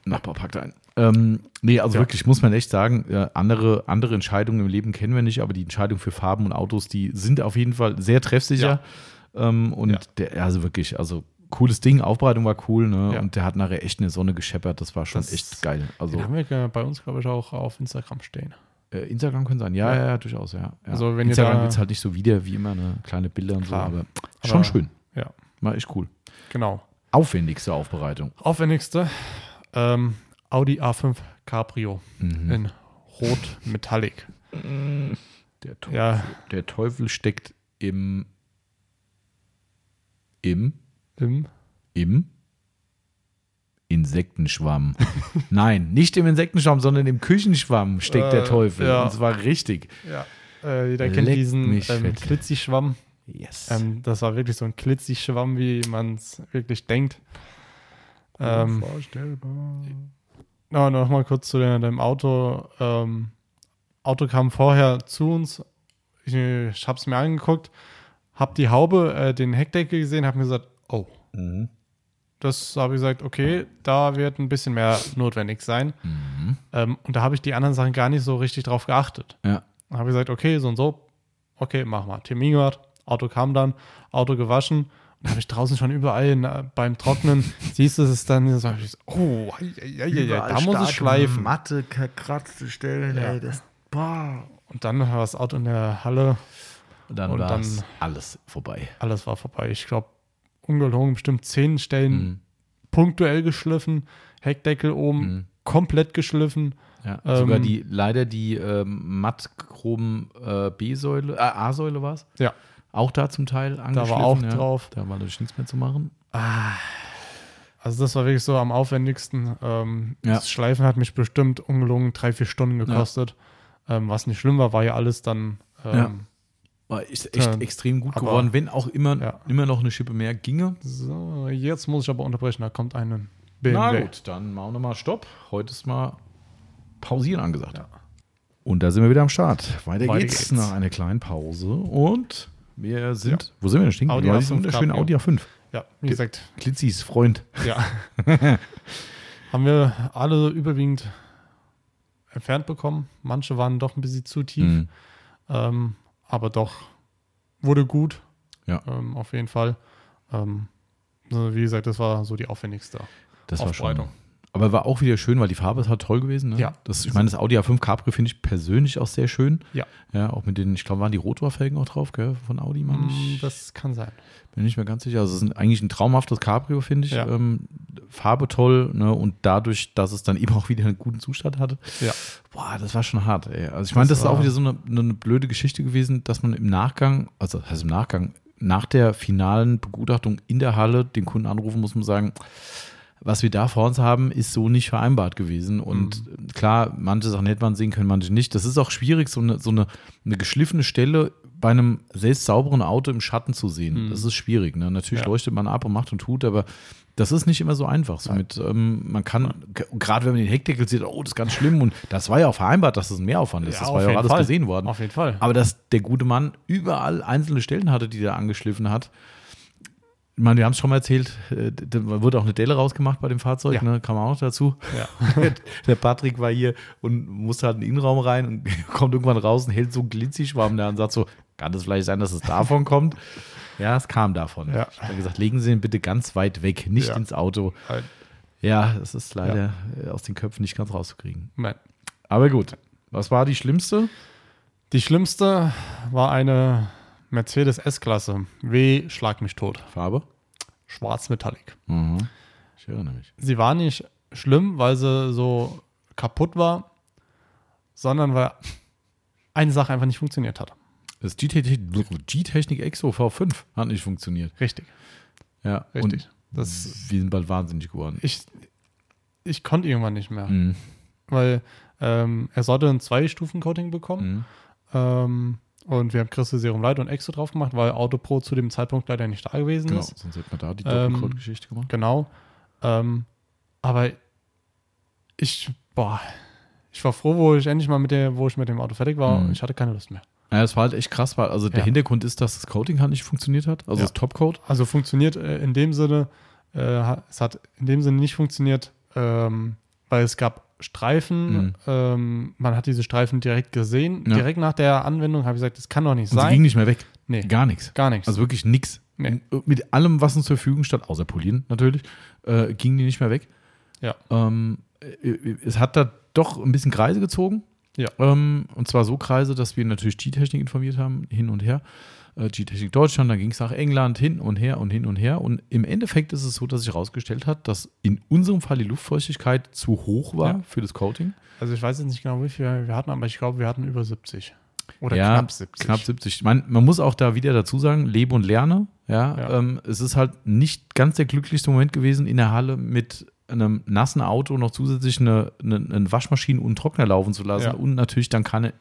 Nachbar packt ein. Ähm, nee, also Ja. wirklich, muss man echt sagen, äh, andere, andere Entscheidungen im Leben kennen wir nicht, aber die Entscheidung für Farben und Autos, die sind auf jeden Fall sehr treffsicher. Ähm, und Ja. der, also wirklich, also cooles Ding, Aufbereitung war cool, ne? Ja. Und der hat nachher echt in der Sonne gescheppert, das war schon Das- echt geil. Also Den haben wir bei uns, glaube ich, auch auf Instagram stehen. äh, Instagram können sein, ja, ja, Ja. durchaus, ja. Also wenn Instagram gibt es halt nicht so wieder wie immer, ne? Kleine Bilder und Klar. so, aber Aber- schon schön. Ja, War echt cool. genau. Aufwendigste Aufbereitung. Aufwendigste ähm, Audi A5 Cabrio Mhm. in Rot Metallic. Der, Teufel, Ja, der Teufel steckt im im im Im Insektenschwamm. Nein, nicht im Insektenschwamm, sondern im Küchenschwamm steckt der Äh, Teufel. ja. Und zwar richtig. ja. Äh, jeder kennt Leck diesen mich ähm. Klitzi-Schwamm. Yes. Ähm, das war wirklich so ein Klitzi-Schwamm, wie man es wirklich denkt. Ähm, Unvorstellbar. no, noch mal kurz zu dem Auto. Ähm, Auto kam vorher zu uns. Ich, ich habe es mir angeguckt, habe die Haube, äh, den Heckdeckel gesehen, habe mir gesagt, oh. Mhm. Das habe ich gesagt, okay, da wird ein bisschen mehr notwendig sein. Mhm. Ähm, und da habe ich die anderen Sachen gar nicht so richtig drauf geachtet. Ja. Dann habe ich gesagt, okay, so und so, okay, mach mal. Termin gemacht, Auto kam dann, Auto gewaschen. Und habe ich draußen schon überall na, beim Trocknen, siehst du es dann, so, ich oh, ja, ja, ja, da muss es schleifen. Matte, kratzte Stellen, Ja. ey, das, boah. Und dann war das Auto in der Halle, Und dann war dann- alles vorbei. alles war vorbei. Ich glaube, ungelogen, bestimmt zehn Stellen Mhm. punktuell geschliffen, Heckdeckel oben Mhm. komplett geschliffen. Ja, Ähm, sogar die, leider die ähm, mattchromen äh, B-Säule, äh, A-Säule war es, Ja, auch da zum Teil da angeschliffen. war auch ja. drauf. Da war natürlich nichts mehr zu machen. Also das war wirklich so am aufwendigsten. Ähm, Ja. Das Schleifen hat mich bestimmt ungelogen drei, vier Stunden gekostet. Ähm, was nicht schlimm war, war ja alles dann ähm, Ja. Ist echt extrem gut aber- geworden, wenn auch immer, Ja. immer noch eine Schippe mehr ginge. So, jetzt muss ich aber unterbrechen, da kommt ein Na BMW. gut, dann machen wir mal Stopp. Heute ist mal pausieren angesagt. Ja. Und da sind wir wieder am Start. Weiter, Weiter geht's, geht's. nach einer kleinen Pause. Und wir sind, Ja. wo sind wir denn stehen? Audi geblieben? A5 Diese wunderschöne Cabrio. Audi A5. Ja, wie gesagt, Klitzis Freund. ja. Haben wir alle überwiegend entfernt bekommen. Manche waren doch ein bisschen zu tief, Mhm. ähm, aber doch wurde gut. Ja. Ähm, auf jeden Fall. Ähm, also wie gesagt, das war so die aufwendigste. Das war schon. Aber war auch wieder schön, weil die Farbe ist halt toll gewesen. Ne? Ja. Das, ich meine, das Audi A5 Cabrio finde ich persönlich auch sehr schön. Ja. Ja, auch mit den, ich glaube, waren die Rotorfelgen auch drauf, gell, von Audi, meine Mm, ich. Das kann sein. Bin nicht mehr ganz sicher. Also es ist eigentlich ein traumhaftes Cabrio, finde ich. Ja. Ähm, Farbe toll, ne? Und dadurch, dass es dann eben auch wieder einen guten Zustand hatte. Ja. Boah, das war schon hart, ey. Also ich meine, das, Das ist auch wieder so eine, eine blöde Geschichte gewesen, dass man im Nachgang, also das heißt im Nachgang, nach der finalen Begutachtung in der Halle den Kunden anrufen muss und sagen, was wir da vor uns haben, ist so nicht vereinbart gewesen. Und Mhm. klar, manche Sachen hätte man sehen können, manche nicht. Das ist auch schwierig, so eine, so eine, eine geschliffene Stelle bei einem selbst sauberen Auto im Schatten zu sehen. Mhm. Das ist schwierig. Ne? Natürlich Ja. leuchtet man ab und macht und tut, aber das ist nicht immer so einfach. So mit, ähm, man kann, gerade wenn man den Heckdeckel sieht, oh, das ist ganz schlimm. Und das war ja auch vereinbart, dass das ein Mehraufwand ist. Ja, das war ja auch alles Fall. gesehen worden. Auf jeden Fall. Aber dass der gute Mann überall einzelne Stellen hatte, die er angeschliffen hat. Ich meine, wir haben es schon mal erzählt, äh, da wurde auch eine Delle rausgemacht bei dem Fahrzeug, Ja. ne? kam auch noch dazu. Ja. der Patrick war hier und musste halt in den Innenraum rein und kommt irgendwann raus und hält so Glitzig-Schwamm da und sagt so, kann es vielleicht sein, dass es davon kommt? Ja, es kam davon. Ja. Ich habe gesagt, legen Sie ihn bitte ganz weit weg, nicht Ja. ins Auto. Halt. Ja, das ist leider äh, aus den Köpfen nicht ganz rauszukriegen. Nein. Aber gut, was war die schlimmste? Die schlimmste war eine Mercedes S-Klasse. W, schlag mich tot. Farbe? Schwarz Metallic. Mhm. Ich erinnere mich. Sie war nicht schlimm, weil sie so kaputt war, sondern weil eine Sache einfach nicht funktioniert hat. Das G-Technik G-Technik Exo V5 hat nicht funktioniert. Richtig. Ja, Richtig. Das, wir sind bald wahnsinnig geworden. ich, ich konnte irgendwann nicht mehr, Mhm. weil ähm, er sollte ein Zwei-Stufen-Coating bekommen. Mhm. Ähm, und wir haben Christe Serum Light und Exo drauf gemacht, weil Autopro zu dem Zeitpunkt leider nicht da gewesen Genau, ist. sonst hätten wir da die Ähm, Doppelcode-Geschichte gemacht. Genau. Ähm, aber ich, boah, ich war froh, wo ich endlich mal mit der, wo ich mit dem Auto fertig war. Mhm. Ich hatte keine Lust mehr. Ja, es war halt echt krass, weil also der Ja. Hintergrund ist, dass das Coating halt nicht funktioniert hat, also Ja. das Topcoat. Also funktioniert äh, in dem Sinne, äh, es hat in dem Sinne nicht funktioniert, ähm, weil es gab Streifen. Mhm. Ähm, man hat diese Streifen direkt gesehen. Ja. Direkt nach der Anwendung habe ich gesagt, das kann doch nicht Und sie sein. ging nicht mehr weg. Nee. Gar nichts. Gar nichts. Also wirklich nichts. Nee. Mit allem, was uns zur Verfügung stand, außer Polieren natürlich, äh, ging die nicht mehr weg. Ja. Ähm, äh, es hat da doch ein bisschen Kreise gezogen. Ja. Ähm, und zwar so Kreise, dass wir natürlich G-Technik informiert haben, hin und her. Äh, G-Technik Deutschland, dann ging es nach England, hin und her und hin und her. Und im Endeffekt ist es so, dass sich herausgestellt hat, dass in unserem Fall die Luftfeuchtigkeit zu hoch war Ja. für das Coating. also ich weiß jetzt nicht genau, wie viel wir hatten, aber ich glaube, wir hatten über 70. Oder ja, knapp 70. Knapp 70. Ich meine, man muss auch da wieder dazu sagen, lebe und lerne. Ja, Ja. Ähm, es ist halt nicht ganz der glücklichste Moment gewesen, in der Halle mit einem nassen Auto noch zusätzlich eine, eine, eine Waschmaschine und einen Trockner laufen zu lassen Ja. und natürlich dann keine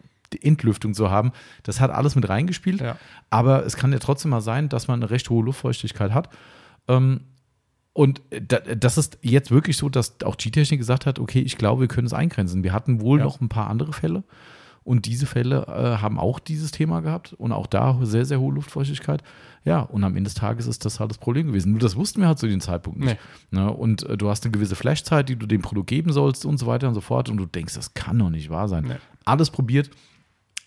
Entlüftung zu haben. Das hat alles mit reingespielt. Ja. Aber es kann ja trotzdem mal sein, dass man eine recht hohe Luftfeuchtigkeit hat. Ähm, Und da- das ist jetzt wirklich so, dass auch G-Technik gesagt hat, okay, ich glaube, wir können es eingrenzen. Wir hatten wohl Ja. noch ein paar andere Fälle und diese Fälle äh, haben auch dieses Thema gehabt und auch da sehr, sehr hohe Luftfeuchtigkeit. Ja, und am Ende des Tages ist das halt das Problem gewesen. Nur das wussten wir halt zu dem Zeitpunkt nicht. Ne? Und äh, du hast eine gewisse Flashzeit, die du dem Produkt geben sollst und so weiter und so fort und du denkst, das kann doch nicht wahr sein. Nee. Alles probiert.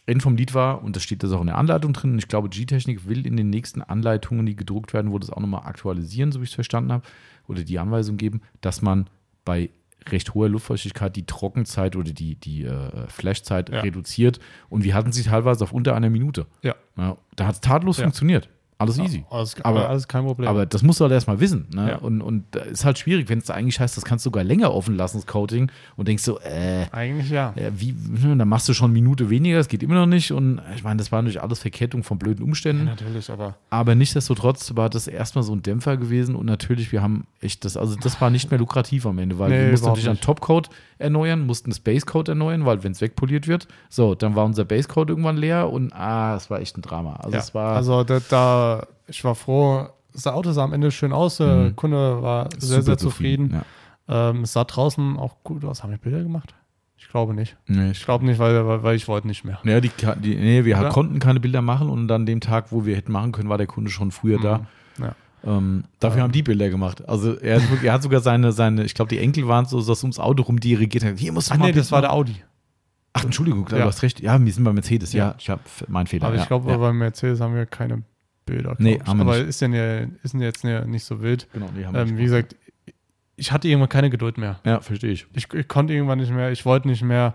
Ende vom Lied war, und das steht das auch in der Anleitung drin, und ich glaube, G-Technik will in den nächsten Anleitungen, die gedruckt werden, wo das auch nochmal aktualisieren, so wie ich es verstanden habe, oder die Anweisung geben, dass man bei recht hoher Luftfeuchtigkeit die Trockenzeit oder die, die äh, Flashzeit Ja. reduziert. Und wir hatten sie teilweise auf unter einer Minute. Ja. Ja, da hat es tadellos Ja. funktioniert. Alles easy. Alles, Aber- alles kein Problem. Aber das musst du halt erstmal wissen. Ne? Ja. Und, und da ist halt schwierig, wenn es da eigentlich heißt, das kannst du sogar länger offen lassen, das Coating, und denkst so, äh, Eigentlich ja. ja, wie, ne, dann machst du schon eine Minute weniger, das geht immer noch nicht. Und ich meine, das war natürlich alles Verkettung von blöden Umständen. Natürlich, aber Aber nichtsdestotrotz war das erstmal so ein Dämpfer gewesen und natürlich, wir haben echt das, also das war nicht mehr lukrativ am Ende, weil Nee, wir mussten natürlich einen. Topcode erneuern, mussten das Basecode erneuern, weil wenn es wegpoliert wird, so, dann war unser Basecode irgendwann leer und ah, es war echt ein Drama. Also ja. es war also da, da, ich war froh, das Auto sah am Ende schön aus, der Mhm. Kunde war sehr, super sehr zufrieden. Ja. Ähm, es sah draußen auch gut aus. Haben wir Bilder gemacht? Ich glaube nicht. Nee, Ich glaube nicht, weil, weil, ich wollte nicht mehr. Ja, die, die, nee, wir Oder? konnten keine Bilder machen und an dem Tag, wo wir hätten machen können, war der Kunde schon früher da. Mhm. Ja. Ähm, dafür haben die Bilder gemacht. Also er, hat er hat sogar seine, seine ich glaube, die Enkel waren so, dass ums Auto rum dirigiert haben. Hier muss Ach nee, das war der Audi. Ach, Entschuldigung, du Ja. hast recht. Ja, wir sind bei Mercedes. Ja, Ja. ich habe mein Fehler. Aber ja. ich glaube, ja. bei Mercedes haben wir keine Bilder. Nee, haben wir Aber nicht. ist, denn ja, ist denn jetzt ja nicht so wild. Genau, nee, haben wir Ähm, nicht wie gesagt, ich hatte irgendwann keine Geduld mehr. Ja, verstehe ich. Ich, ich konnte irgendwann nicht mehr, ich wollte nicht mehr.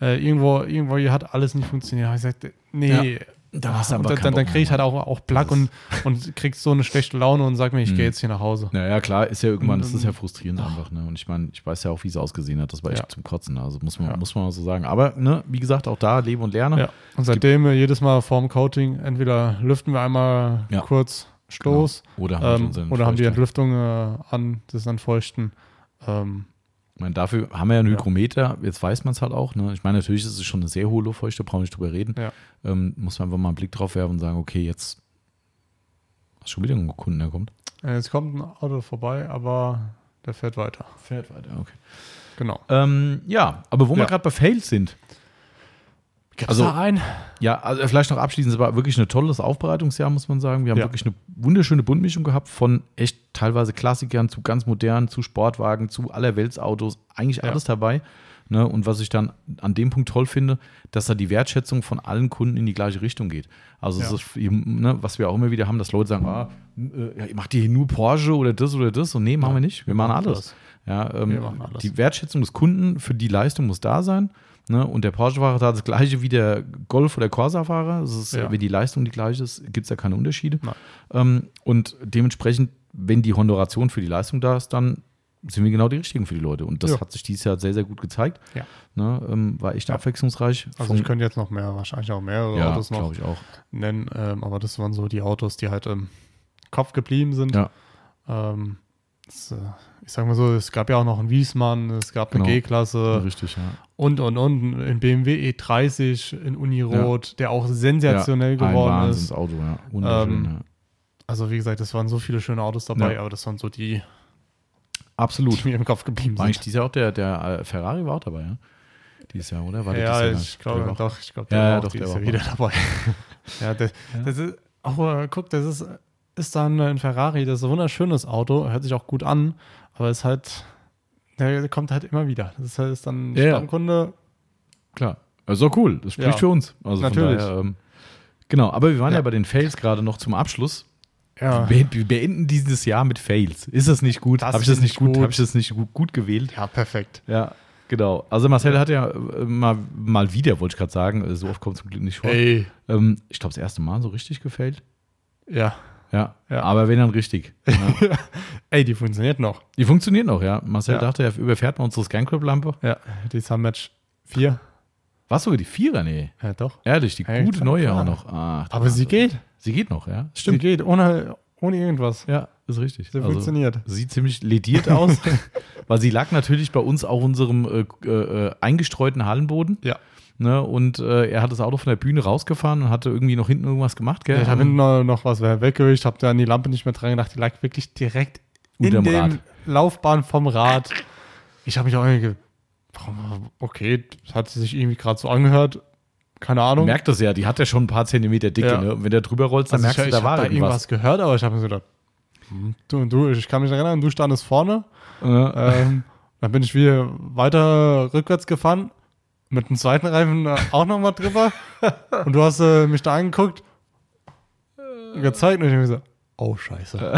Äh, irgendwo, irgendwo hier hat alles nicht funktioniert. Ich sagte, nee. Da und einfach dann, dann, dann kriege ich halt auch, auch Plack und, und kriegst so eine schlechte Laune und sag mir, ich gehe jetzt hier nach Hause. Ja, ja, klar, ist ja irgendwann, das ist ja frustrierend einfach. Ne? Und ich meine, ich weiß ja auch, wie es ausgesehen hat. Das war echt Ja. zum Kotzen. Also muss man, Ja. muss man mal so sagen. Aber, ne, wie gesagt, auch da leben und lernen. Ja. Und seitdem äh, jedes Mal vorm Coating entweder lüften wir einmal kurz Stoß Oder, haben ähm, oder haben die. Entlüftung äh, an, das dann feuchten. Ähm, Ich meine, dafür haben wir ja einen. Hygrometer. Jetzt weiß man es halt auch. Ne? Ich meine, natürlich ist es schon eine sehr hohe Luftfeuchte, brauchen wir nicht drüber reden. Ja. Ähm, muss man einfach mal einen Blick drauf werfen und sagen, okay, jetzt hast schon wieder einen Kunden, der kommt. äh, jetzt kommt ein Auto vorbei, aber der fährt weiter. Fährt weiter, okay. Genau. Ähm, ja, aber wo wir Ja. gerade bei Fails sind, Gibt's Also- da einen? Ja, also vielleicht noch abschließend, es war wirklich ein tolles Aufbereitungsjahr, muss man sagen. Wir haben Ja. wirklich eine wunderschöne Buntmischung gehabt von echt teilweise Klassikern zu ganz modernen, zu Sportwagen, zu allerweltsautos, eigentlich Ja. alles dabei. Ne? Und was ich dann an dem Punkt toll finde, dass da die Wertschätzung von allen Kunden in die gleiche Richtung geht. Also Ja. ist, ne, was wir auch immer wieder haben, dass Leute sagen, ah, äh, ja, macht ihr hier nur Porsche oder das oder das? Und nee, machen wir nicht. Wir machen alles. Ja, ähm, Wir machen alles. Die Wertschätzung des Kunden für die Leistung muss da sein. Ne? Und der Porsche-Fahrer hat das gleiche wie der Golf- oder Corsa-Fahrer. Das ist, Ja. Wenn die Leistung die gleiche ist, gibt es da keine Unterschiede. Ähm, und dementsprechend, wenn die Honoration für die Leistung da ist, dann sind wir genau die richtigen für die Leute. Und das Ja. hat sich dieses Jahr sehr, sehr gut gezeigt. Ja. Ne? Ähm, war echt Ja. abwechslungsreich. Also ich könnte jetzt noch mehr, wahrscheinlich auch mehrere ja, Autos noch ich auch. nennen, ähm, aber das waren so die Autos, die halt im Kopf geblieben sind. Ja. Ähm, das, äh, ich sag mal so, es gab ja auch noch einen Wiesmann, es gab eine Genau. G-Klasse Richtig, ja. und und und. In BMW E30 in Unirot, der auch sensationell ja, geworden ein ist. Wahnsinnsauto, ja. Wunderschön, Ähm, ja. Also wie gesagt, es waren so viele schöne Autos dabei, Ja. aber das waren so die, Absolut. die mir im Kopf geblieben War eigentlich sind. dieses Jahr auch der, der äh, Ferrari war auch dabei, ja? Dieses Jahr, oder? War Ja, ich glaube doch, ich glaube, der Ja, war ja, doch, der war wieder dabei. ja, das, Ja. das ist, äh, guck, das ist, ist dann ein Ferrari, das ist ein wunderschönes Auto, hört sich auch gut an, aber ist halt, der kommt halt immer wieder. Das ist, halt- ist dann ein Ja. Stammkunde. Klar. Also cool. Das spricht Ja. für uns. Also Natürlich. Daher, ähm, genau, aber wir waren ja. Ja. bei den Fails gerade noch zum Abschluss. Ja, Wir, wir beenden dieses Jahr mit Fails. Ist das nicht gut? Habe ich das nicht ich gut? gut. Habe ich das nicht gut, gut gewählt? ja perfekt. Ja, genau. Also Marcel hat ja äh, mal, mal wieder, wollte ich gerade sagen, äh, so oft kommt es zum Glück nicht vor. Ey, Ähm, ich glaube, das erste Mal so richtig gefällt. ja. Ja, Ja. aber wenn dann richtig. Ja. Ey, die funktioniert noch. Die funktioniert noch, ja. Marcel Ja. dachte, er überfährt mal unsere Scancrip-Lampe. Ja, die Sunmatch 4. Was sogar die Vierer? Nee. Ja, doch. Ehrlich, die Hey, gute neue klar. auch noch. Ach, Aber sie geht. Sie geht noch, ja. Sie geht, ohne, ohne irgendwas. Ja, ist richtig. Sie Also, funktioniert. Sieht ziemlich lediert aus, weil sie lag natürlich bei uns auf unserem äh, äh, eingestreuten Hallenboden. Ja. Ne, und äh, er hat das Auto von der Bühne rausgefahren und hatte irgendwie noch hinten irgendwas gemacht, gell? Ja, ich habe noch, noch was weggewischt, habe da an die Lampe nicht mehr dran gedacht. Die lag wirklich direkt in Rad. dem Laufbahn vom Rad. Ich habe mich auch irgendwie, okay, das hat sich irgendwie gerade so angehört. Keine Ahnung. Merkt das ja, die hat ja schon ein paar Zentimeter Dicke. Ja. Ne? Und wenn der drüber rollst, dann Also merkst ich, du, da war da irgendwas. irgendwas gehört, aber ich habe mir so gedacht, hm, du, du, ich kann mich erinnern, du standest vorne. Ja. Ähm, dann bin ich wieder weiter rückwärts gefahren, mit dem zweiten Reifen auch nochmal drüber. und du hast äh, mich da angeguckt, und gezeigt und ich habe gesagt, oh scheiße.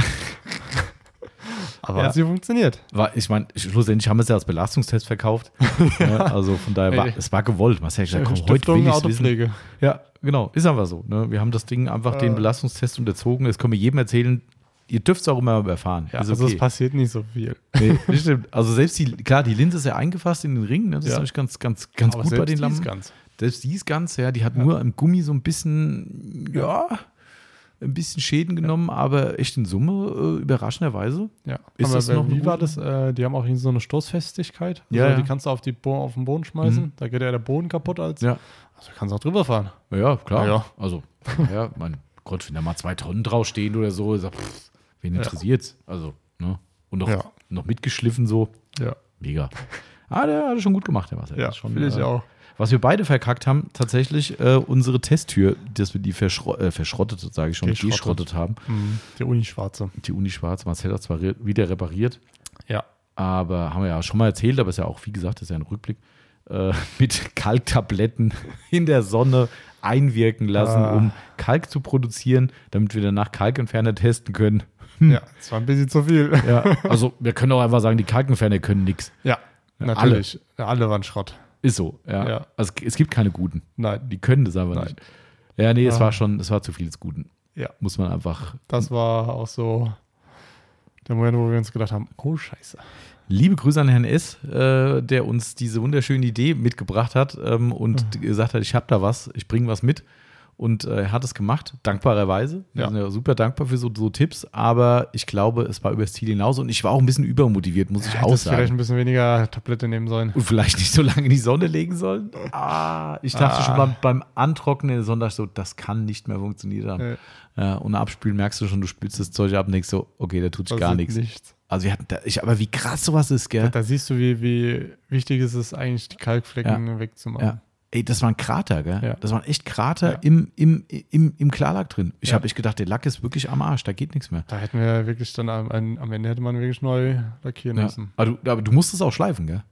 Aber Ja. hat sie funktioniert. War, ich meine, schlussendlich haben wir es ja als Belastungstest verkauft. ja, also von daher war es war gewollt. Man hat ja gesagt, komm, heute Stiftung will ich. Ja, genau, ist einfach so. Ne? Wir haben das Ding einfach den Belastungstest unterzogen. Jetzt können wir jedem erzählen, ihr dürft es auch immer erfahren. Ja, ist also okay. es passiert nicht so viel. Nee, das stimmt. Also selbst die, klar, die Linse ist ja eingefasst in den Ring, ne? das ist Ja. natürlich ganz, ganz, ganz gut bei selbst den die ist Lampen. ganz. Selbst die ist ganz, ja, die hat nur im Gummi so ein bisschen, ja, ein bisschen Schäden genommen, aber echt in Summe äh, überraschenderweise. Ja. Ist Aber das noch eine wie war gute- das? Äh, die haben auch irgendwie so eine Stoßfestigkeit. Ja, also, ja. Die kannst du auf, die Bo auf den Boden schmeißen. Mhm. Da geht ja der Boden kaputt. Als, Ja, Also kannst du auch drüber fahren. ja klar. Ja. Also, ja, mein Gott, wenn da mal zwei Tonnen draufstehen oder so, ist, ja, pff, wen Ja. interessiert's? Also, ne? Und noch, Ja. noch mitgeschliffen so. Ja, Mega. Ah, der hat es schon gut gemacht, der Marcel. ja finde ich äh, auch. Was wir beide verkackt haben, tatsächlich äh, unsere Testtür, dass wir die verschro äh, verschrottet, sage ich schon, Geschrottet. geschrottet haben. Mhm. Der Uni-Schwarze. Die Uni Schwarz, Marcel hat zwar re wieder repariert, Ja. aber haben wir ja schon mal erzählt, aber ist ja auch, wie gesagt, ist ja ein Rückblick, äh, mit Kalktabletten in der Sonne einwirken lassen, Ah. um Kalk zu produzieren, damit wir danach Kalkentferner testen können. Ja, es war ein bisschen zu viel. Ja, also wir können auch einfach sagen, die Kalkentferner können nichts. Ja, natürlich. Alle, alle waren Schrott. Ist so, ja. Ja. Also es gibt keine guten. Nein. Die können das aber Nein. nicht. Ja, nee, es Ah. war schon, es war zu viel des Guten. Ja. Muss man einfach. Das war auch so der Moment, wo wir uns gedacht haben, oh Scheiße. Liebe Grüße an Herrn S., äh, der uns diese wunderschöne Idee mitgebracht hat ähm, und Mhm. gesagt hat, ich habe da was, ich bringe was mit. Und äh, er hat es gemacht, dankbarerweise. Wir Ja. sind ja super dankbar für so, so Tipps, aber ich glaube, es war übers Ziel hinaus und ich war auch ein bisschen übermotiviert, muss ich auch Hättest vielleicht sagen. ein bisschen weniger Tablette nehmen sollen. Und vielleicht nicht so lange in die Sonne legen sollen. Ah, ich dachte Ah. schon beim, beim Antrocknen der Sonne, so, das kann nicht mehr funktionieren. Nee. Ja, und abspülen merkst du schon, du spülst das Zeug ab und denkst so, okay, da tut sich gar nichts. nichts. Also wir hatten da, ich, aber wie krass sowas ist, gell? Da siehst du, wie, wie wichtig es ist, eigentlich die Kalkflecken wegzumachen. Ja. Ey, das war ein Krater, gell? Ja. Das waren echt Krater Ja. im, im, im, im Klarlack drin. Ich Ja. habe echt gedacht, der Lack ist wirklich am Arsch, da geht nichts mehr. Da hätten wir wirklich dann am, am Ende hätte man wirklich neu lackieren müssen. Aber, du, aber du musst es auch schleifen, gell?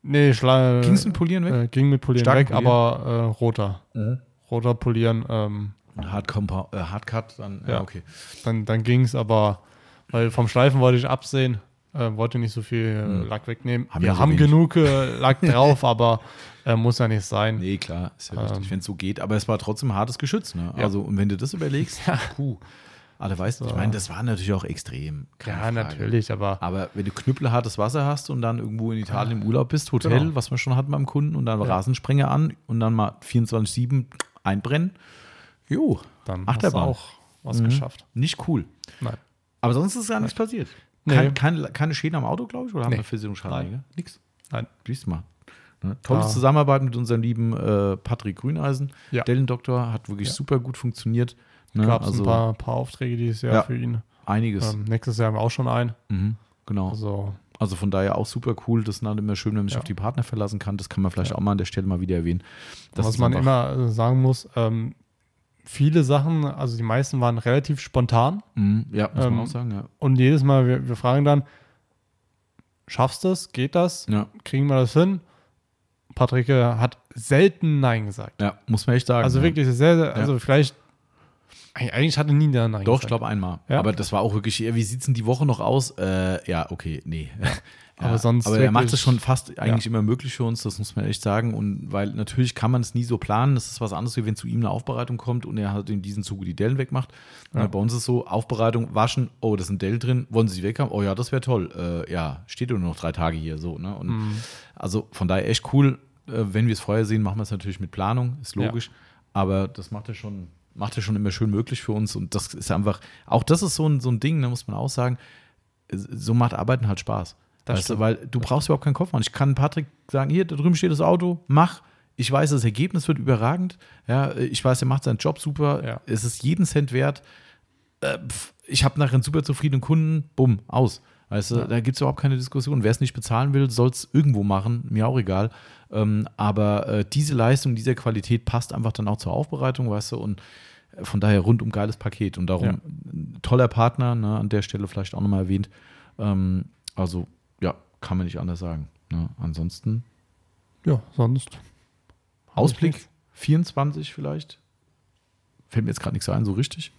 Nee, Schla Ging es mit Polieren weg? äh, ging mit Polieren Stark weg, polieren? aber äh, roter. Mhm. Roter Polieren, ähm, Hard Compa äh, Hardcut, dann, ja, okay. dann, dann ging es, aber weil vom Schleifen wollte ich absehen, äh, wollte nicht so viel Mhm. Lack wegnehmen. Haben wir ja so haben wenig. genug äh, Lack drauf, aber äh, muss ja nicht sein. Nee, klar, ist ja Ähm. richtig, wenn es so geht. Aber es war trotzdem hartes Geschütz, ne? Ja. Also, und wenn du das überlegst, puh. Aber weißt du, ich meine, das war natürlich auch extrem. Ja, Frage. natürlich, aber Aber wenn du knüppelhartes Wasser hast und dann irgendwo in Italien im Urlaub bist, Hotel, Genau. was wir schon hatten beim Kunden, und dann Ja. Rasensprenger an und dann mal 24-7 einbrennen, jo, dann Achterbahn. hast du auch was Mhm. geschafft. nicht cool. Nein. Aber sonst ist ja nichts passiert. Kein, kein, keine Schäden am Auto, glaube ich, oder haben Nee. wir Versicherungsschaden? Nein. Nix. Nein. Siehst du mal. Ne? Tolle Ah. Zusammenarbeit mit unserem lieben äh, Patrick Grüneisen. Ja. Dellendoktor hat wirklich Ja. super gut funktioniert. Ne? Gab es also ein paar, paar Aufträge dieses Jahr Ja. für ihn. einiges. Ähm, nächstes Jahr haben wir auch schon einen. Mhm. Genau. Also, Also von daher auch super cool. Das ist dann immer schön, wenn man sich auf die Partner verlassen kann. Das kann man vielleicht auch mal an der Stelle mal wieder erwähnen. Das was man immer äh, sagen muss, ähm, viele Sachen, also die meisten waren relativ spontan. Mhm. Ja, muss ähm, man auch sagen. Ja. Und jedes Mal, wir, wir fragen dann, schaffst du es? Geht das? Ja. Kriegen wir das hin? Patrick hat selten Nein gesagt. ja, muss man echt sagen. Also ja. wirklich sehr, sehr also vielleicht, eigentlich hatte nie Nein Doch, gesagt. ich glaube einmal. Ja. Aber das war auch wirklich, ja, wie sieht es denn die Woche noch aus? Äh, ja, okay, nee. Ja. Aber sonst Aber er macht es schon fast eigentlich immer möglich für uns, das muss man echt sagen. Und weil natürlich kann man es nie so planen. Das ist was anderes, wie wenn zu ihm eine Aufbereitung kommt und er halt in diesem Zuge die Dellen wegmacht. Ja. Bei uns ist es so: Aufbereitung, waschen, oh, das sind Dellen drin, wollen Sie sie weg haben? Oh ja, das wäre toll. Äh, ja, steht nur noch drei Tage hier so. Ne? Und Mhm. Also von daher echt cool. Äh, wenn wir es vorher sehen, machen wir es natürlich mit Planung, ist Ja. logisch. Aber das macht er schon, macht er schon immer schön möglich für uns. Und das ist einfach, auch das ist so ein, so ein Ding, da muss man auch sagen, so macht Arbeiten halt Spaß. Das weißt du, weil du brauchst überhaupt keinen Kopf machen. Ich kann Patrick sagen, hier, da drüben steht das Auto, mach. Ich weiß, das Ergebnis wird überragend. Ja, ich weiß, er macht seinen Job super. Ja. Es ist jeden Cent wert. Äh, ich habe nachher einen super zufriedenen Kunden. Bumm, aus. Weißt du, Ja. da gibt es überhaupt keine Diskussion. Wer es nicht bezahlen will, soll es irgendwo machen, mir auch egal. Ähm, aber äh, diese Leistung, diese Qualität passt einfach dann auch zur Aufbereitung, weißt du, und äh, von daher rundum geiles Paket. Und darum Ja. toller Partner, ne, an der Stelle vielleicht auch nochmal erwähnt. Ähm, also, ja, kann man nicht anders sagen. Ne? Ansonsten Ja, sonst. Ausblick 24 vielleicht. Fällt mir jetzt gerade nichts ein, so richtig.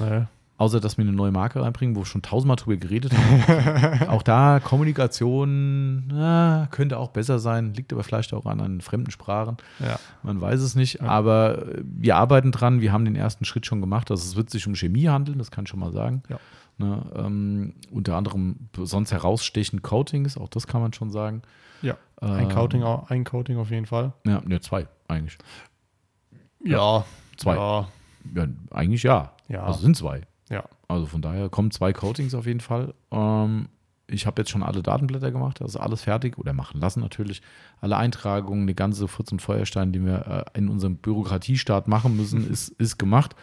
Nee. Außer, dass wir eine neue Marke reinbringen, wo wir schon tausendmal drüber geredet haben. auch da Kommunikation na, könnte auch besser sein, liegt aber vielleicht auch an, an fremden Sprachen. Ja. Man weiß es nicht, Ja. aber wir arbeiten dran. Wir haben den ersten Schritt schon gemacht. Also es wird sich um Chemie handeln, das kann ich schon mal sagen. Ja. Ne, ähm, unter anderem sonst herausstechend Coatings, auch das kann man schon sagen. Ja. Ein Ähm, Coating, au- ein Coating auf jeden Fall. Ja, ne, zwei eigentlich. Ja. Zwei. Ja. Ja, eigentlich ja. Ja. Also sind zwei. Ja. Also von daher kommen zwei Coatings auf jeden Fall. Ähm, ich habe jetzt schon alle Datenblätter gemacht, also alles fertig oder machen lassen natürlich. Alle Eintragungen, eine ganze Furz- und Feuerstein, die wir äh, in unserem Bürokratiestaat machen müssen, ist, ist gemacht.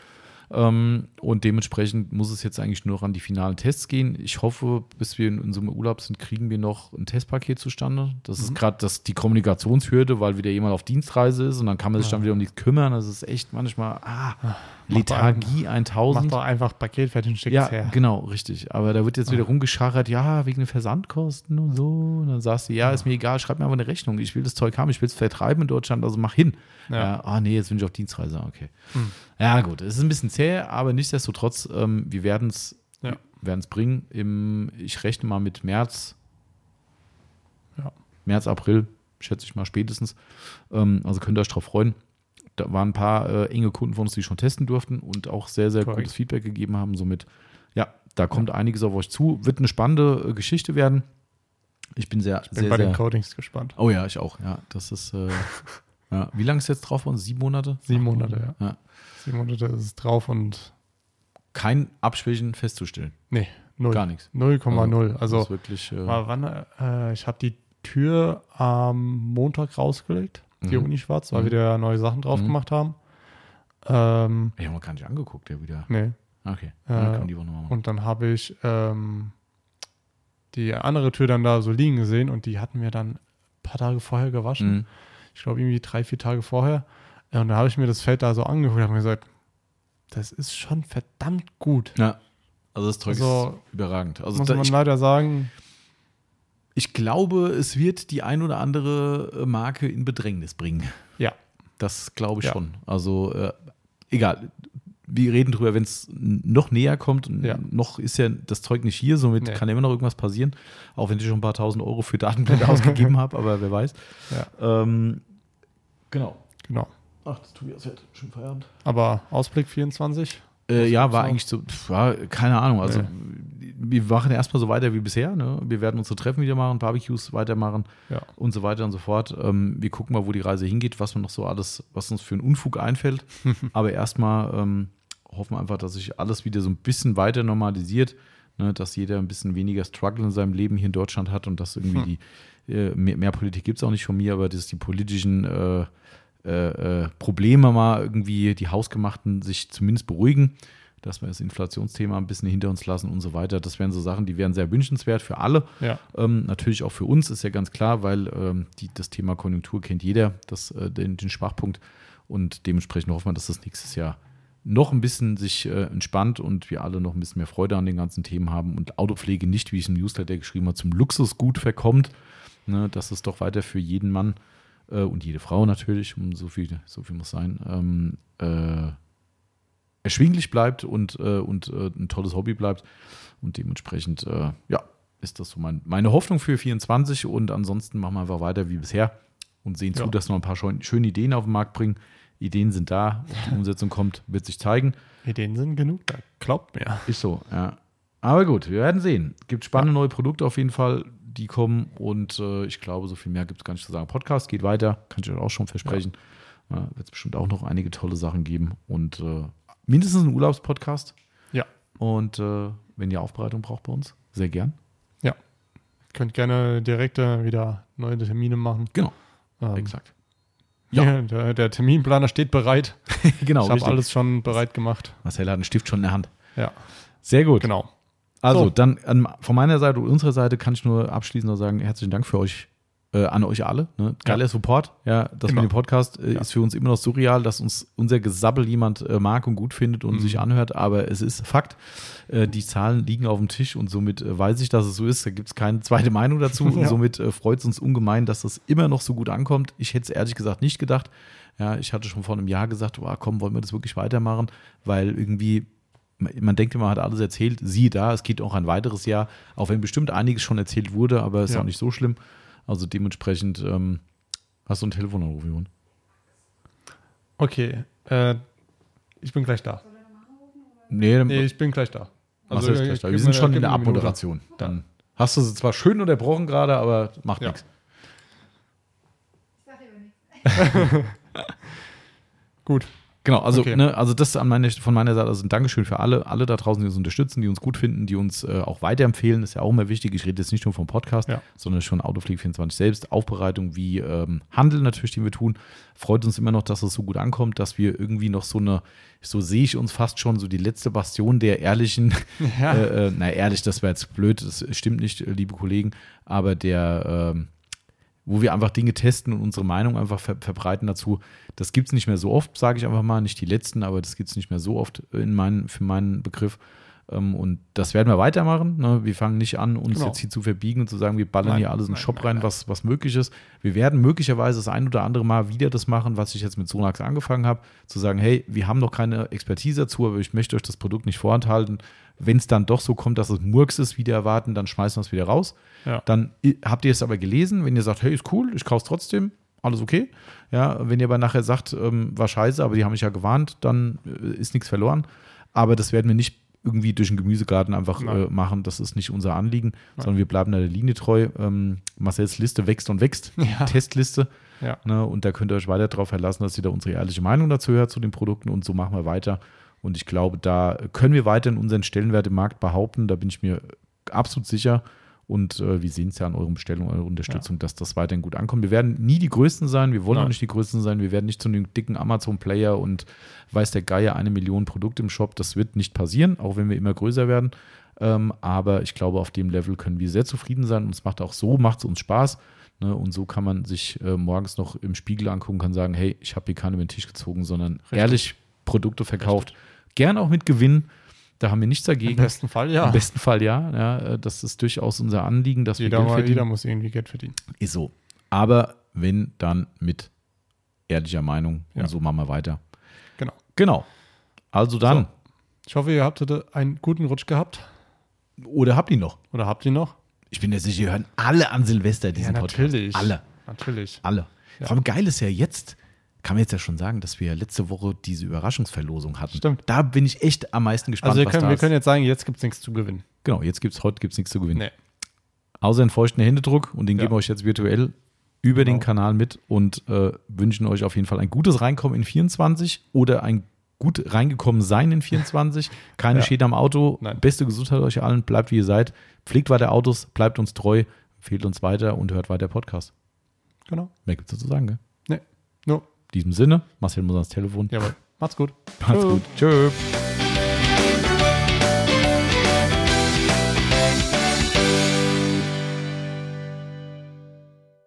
Ähm, und dementsprechend muss es jetzt eigentlich nur noch an die finalen Tests gehen. Ich hoffe, bis wir in unserem Urlaub sind, kriegen wir noch ein Testpaket zustande. Das ist gerade das die Kommunikationshürde, weil wieder jemand auf Dienstreise ist und dann kann man sich dann wieder um nichts kümmern. Das ist echt manchmal ah, Lethargie 1000. Mach doch einfach Paket fertig und schick's Ja, her. genau, richtig. Aber da wird jetzt wieder rumgeschachert, ja, wegen den Versandkosten und so. Und dann sagst du, ja, ist mir egal, schreib mir aber eine Rechnung. Ich will das Zeug haben, ich will es vertreiben in Deutschland, also mach hin. Ja. Ja. ah, nee, jetzt bin ich auf Dienstreise, okay. Hm. Ja, gut, es ist ein bisschen zäh, aber nichtsdestotrotz, ähm, wir werden es Ja. werden's bringen. Im, ich rechne mal mit März, Ja. März, April, schätze ich mal spätestens. Ähm, also könnt ihr euch drauf freuen. Da waren ein paar äh, enge Kunden von uns, die schon testen durften und auch sehr, sehr Korrekt. gutes Feedback gegeben haben. Somit, ja, da kommt einiges auf euch zu. Wird eine spannende äh, Geschichte werden. Ich bin sehr, Bin sehr, bei sehr. den Coatings gespannt. Oh ja, ich auch. Ja, das ist. Äh, ja. Wie lange ist jetzt drauf bei uns? Sieben Monate? Sieben Monate, ja. Sieben Monate ist es drauf und Kein Abschwächen festzustellen. nee, null. Gar nichts. 0,0. Das Also, ist wirklich. Äh, war wann, äh, ich habe die Tür am Montag rausgelegt, die Mhm. Uni schwarz, weil Mhm. wir da neue Sachen drauf Mhm. gemacht haben. Ähm, ich habe mir gar nicht angeguckt, ja, wieder. nee. Okay. Äh, ja, machen. Und dann habe ich ähm, die andere Tür dann da so liegen gesehen und die hatten wir dann ein paar Tage vorher gewaschen. Ich glaube irgendwie drei, vier Tage vorher. Äh, Und da habe ich mir das Feld da so angeguckt und habe mir gesagt, das ist schon verdammt gut. Ja. Also das Zeug Also, ist überragend. Also Muss da, man ich, leider sagen. ich glaube, es wird die ein oder andere äh, Marke in Bedrängnis bringen. Ja. Das glaube ich Ja. schon. Also äh, egal. Wir reden drüber, wenn es noch näher kommt. Ja. Noch ist ja das Zeug nicht hier, somit Nee. kann immer noch irgendwas passieren. Auch wenn ich schon ein paar tausend Euro für Datenblätter ausgegeben habe, aber wer weiß. Ja, Ähm, genau. genau. Ach, das Tobias fährt. Schön Feierabend. Aber Ausblick 24? Äh, ja, war eigentlich so, war, keine Ahnung. Also, wir machen erstmal so weiter wie bisher. Ne? Wir werden unsere Treffen wieder machen, Barbecues weitermachen Ja. und so weiter und so fort. Ähm, wir gucken mal, wo die Reise hingeht, was wir noch so alles, was uns für einen Unfug einfällt. Aber erstmal ähm, hoffen wir einfach, dass sich alles wieder so ein bisschen weiter normalisiert, ne? dass jeder ein bisschen weniger Struggle in seinem Leben hier in Deutschland hat und dass irgendwie die, äh, mehr, mehr Politik gibt es auch nicht von mir, aber dass die politischen äh, äh, äh, Probleme mal irgendwie, die hausgemachten, sich zumindest beruhigen, dass wir das Inflationsthema ein bisschen hinter uns lassen und so weiter. Das wären so Sachen, die wären sehr wünschenswert für alle. Ja. Ähm, natürlich auch für uns ist ja ganz klar, weil ähm, die, das Thema Konjunktur kennt jeder, das, äh, den, den Schwachpunkt. Und dementsprechend hoffen wir, dass das nächstes Jahr noch ein bisschen sich äh, entspannt und wir alle noch ein bisschen mehr Freude an den ganzen Themen haben und Autopflege nicht, wie ich im Newsletter geschrieben habe, zum Luxusgut verkommt. Ne, dass es doch weiter für jeden Mann äh, und jede Frau natürlich, um so viel, so viel muss sein, ähm, äh, erschwinglich bleibt und, äh, und äh, ein tolles Hobby bleibt. Und dementsprechend, äh, ja, ist das so mein, meine Hoffnung für 24 und ansonsten machen wir einfach weiter wie bisher und sehen zu, Ja. dass wir noch ein paar schön- schöne Ideen auf den Markt bringen. Ideen sind da, ob die Umsetzung kommt, wird sich zeigen. Ideen sind genug, da glaubt mir. Ist so, ja. Aber gut, wir werden sehen. Gibt spannende neue Produkte auf jeden Fall, die kommen und äh, ich glaube, so viel mehr gibt es gar nicht zu sagen. Podcast geht weiter, kann ich euch auch schon versprechen. Ja. Wird es bestimmt auch noch einige tolle Sachen geben und äh, mindestens einen Urlaubspodcast. Ja. Und äh, wenn ihr Aufbereitung braucht bei uns, sehr gern. Könnt gerne direkt äh, wieder neue Termine machen. Genau, Ähm, exakt. Ja, der, der Terminplaner steht bereit. genau, ich habe alles schon bereit gemacht. Marcel hat einen Stift schon in der Hand. Ja, Sehr gut. genau. Also So. dann an, von meiner Seite und unserer Seite kann ich nur abschließend noch sagen, herzlichen Dank für euch, äh, an euch alle. Ne? Geiler Support. Ja, das Immer. mit dem Podcast äh, Ja. ist für uns immer noch surreal, dass uns unser Gesabbel jemand äh, mag und gut findet und Mhm. sich anhört, aber es ist Fakt. Äh, die Zahlen liegen auf dem Tisch und somit äh, weiß ich, dass es so ist. Da gibt es keine zweite Meinung dazu und Ja. somit äh, freut es uns ungemein, dass das immer noch so gut ankommt. Ich hätte es ehrlich gesagt nicht gedacht. Ja, ich hatte schon vor einem Jahr gesagt, oh, komm, wollen wir das wirklich weitermachen, weil irgendwie man denkt immer, man hat alles erzählt. Siehe da, es geht auch ein weiteres Jahr, auch wenn bestimmt einiges schon erzählt wurde, aber ist Ja. auch nicht so schlimm. Also dementsprechend ähm, hast du einen Telefonanruf, Johann. Okay, äh, ich bin gleich da. Nee, Nee, ich bin gleich da. Marcel ist äh, gleich da. gib Wir sind schon in der. Abmoderation. Dann hast du sie zwar schön unterbrochen gerade, aber macht Ja. nichts. Ich sag aber nichts. Gut. Genau, also, Okay. ne, also das an meine, von meiner Seite also ein Dankeschön für alle, alle da draußen, die uns unterstützen, die uns gut finden, die uns äh, auch weiterempfehlen. ist ja auch immer wichtig. Ich rede jetzt nicht nur vom Podcast, Ja. sondern schon Autoflieg24 selbst. Aufbereitung wie ähm, Handel natürlich, den wir tun. Freut uns immer noch, dass es so gut ankommt, dass wir irgendwie noch so eine, so sehe ich uns fast schon, so die letzte Bastion der ehrlichen, Ja. äh, äh, na ehrlich, das wäre jetzt blöd, das stimmt nicht, liebe Kollegen, aber der, ähm, wo wir einfach Dinge testen und unsere Meinung einfach ver verbreiten dazu. Das gibt es nicht mehr so oft, sage ich einfach mal. Nicht die letzten, aber das gibt es nicht mehr so oft in meinen, für meinen Begriff. Ähm, und das werden wir weitermachen. Ne? Wir fangen nicht an, uns Genau. jetzt hier zu verbiegen und zu sagen, wir ballern Nein, hier alles in den Shop nein, rein, nein. Was, was möglich ist. Wir werden möglicherweise das ein oder andere Mal wieder das machen, was ich jetzt mit Sonax angefangen habe, zu sagen, hey, wir haben noch keine Expertise dazu, aber ich möchte euch das Produkt nicht vorenthalten. Wenn es dann doch so kommt, dass es Murks ist, wieder erwarten, dann schmeißen wir es wieder raus. Ja. Dann habt ihr es aber gelesen, wenn ihr sagt, hey, ist cool, ich kaufe es trotzdem, alles okay. Ja, wenn ihr aber nachher sagt, ähm, war scheiße, aber die haben mich ja gewarnt, dann äh, ist nichts verloren. Aber das werden wir nicht irgendwie durch den Gemüsegarten einfach äh, Nein. machen. Das ist nicht unser Anliegen, sondern wir bleiben da der Linie treu. Ähm, Marcells Liste wächst und wächst, Ja. Testliste. Ja. Ne, und da könnt ihr euch weiter darauf verlassen, dass ihr da unsere ehrliche Meinung dazu hört zu den Produkten und so machen wir weiter. Und ich glaube, da können wir weiterhin unseren Stellenwert im Markt behaupten. Da bin ich mir absolut sicher. Und äh, wir sehen es ja an eurer Bestellung, eurer Unterstützung, dass das weiterhin gut ankommt. Wir werden nie die Größten sein, wir wollen Nein. auch nicht die Größten sein, wir werden nicht zu einem dicken Amazon-Player und weiß der Geier eine Million Produkte im Shop. Das wird nicht passieren, auch wenn wir immer größer werden. Ähm, aber ich glaube, auf dem Level können wir sehr zufrieden sein und es macht auch so, macht es uns Spaß. Ne? Und so kann man sich äh, morgens noch im Spiegel angucken, kann sagen, hey, ich habe hier keinen über den Tisch gezogen, sondern ehrlich Produkte verkauft. Gern auch mit Gewinn. Da haben wir nichts Im dagegen. besten Fall, ja. Im besten Fall ja. ja. äh, Das ist durchaus unser Anliegen, dass jeder, wir Geld mal, verdienen. jeder muss irgendwie Geld verdienen. Ist so. Aber wenn, dann mit ehrlicher Meinung. Und Ja. so machen wir weiter. Genau. Genau. Also dann. So. Ich hoffe, ihr habt heute einen guten Rutsch gehabt. Oder habt ihr noch? Oder habt ihr noch? Ich bin ja sicher, ihr hören alle an Silvester diesen Podcast. natürlich. Alle. Natürlich. Alle. Ja. Vor allem geil ist ja jetzt, kann man jetzt ja schon sagen, dass wir letzte Woche diese Überraschungsverlosung hatten. Stimmt. Da bin ich echt am meisten gespannt, Also wir was können, wir können jetzt sagen, jetzt gibt es nichts zu gewinnen. genau, jetzt gibt's heute gibt's nichts zu gewinnen. Nee. Außer einen feuchten Händedruck und den Ja. geben wir euch jetzt virtuell über den Genau. Kanal mit und äh, wünschen euch auf jeden Fall ein gutes Reinkommen in 24 oder ein gut reingekommen sein in 24. Keine Ja. Schäden am Auto. Nein. Beste Gesundheit euch allen. Bleibt wie ihr seid. Pflegt weiter Autos, bleibt uns treu, empfehlt uns weiter und hört weiter Podcast. Genau. Mehr gibt's dazu zu sagen, gell? Diesem Sinne, Marcel muss ans Telefon. Jawohl. Macht's gut. Macht's Tschö. gut. Tschö.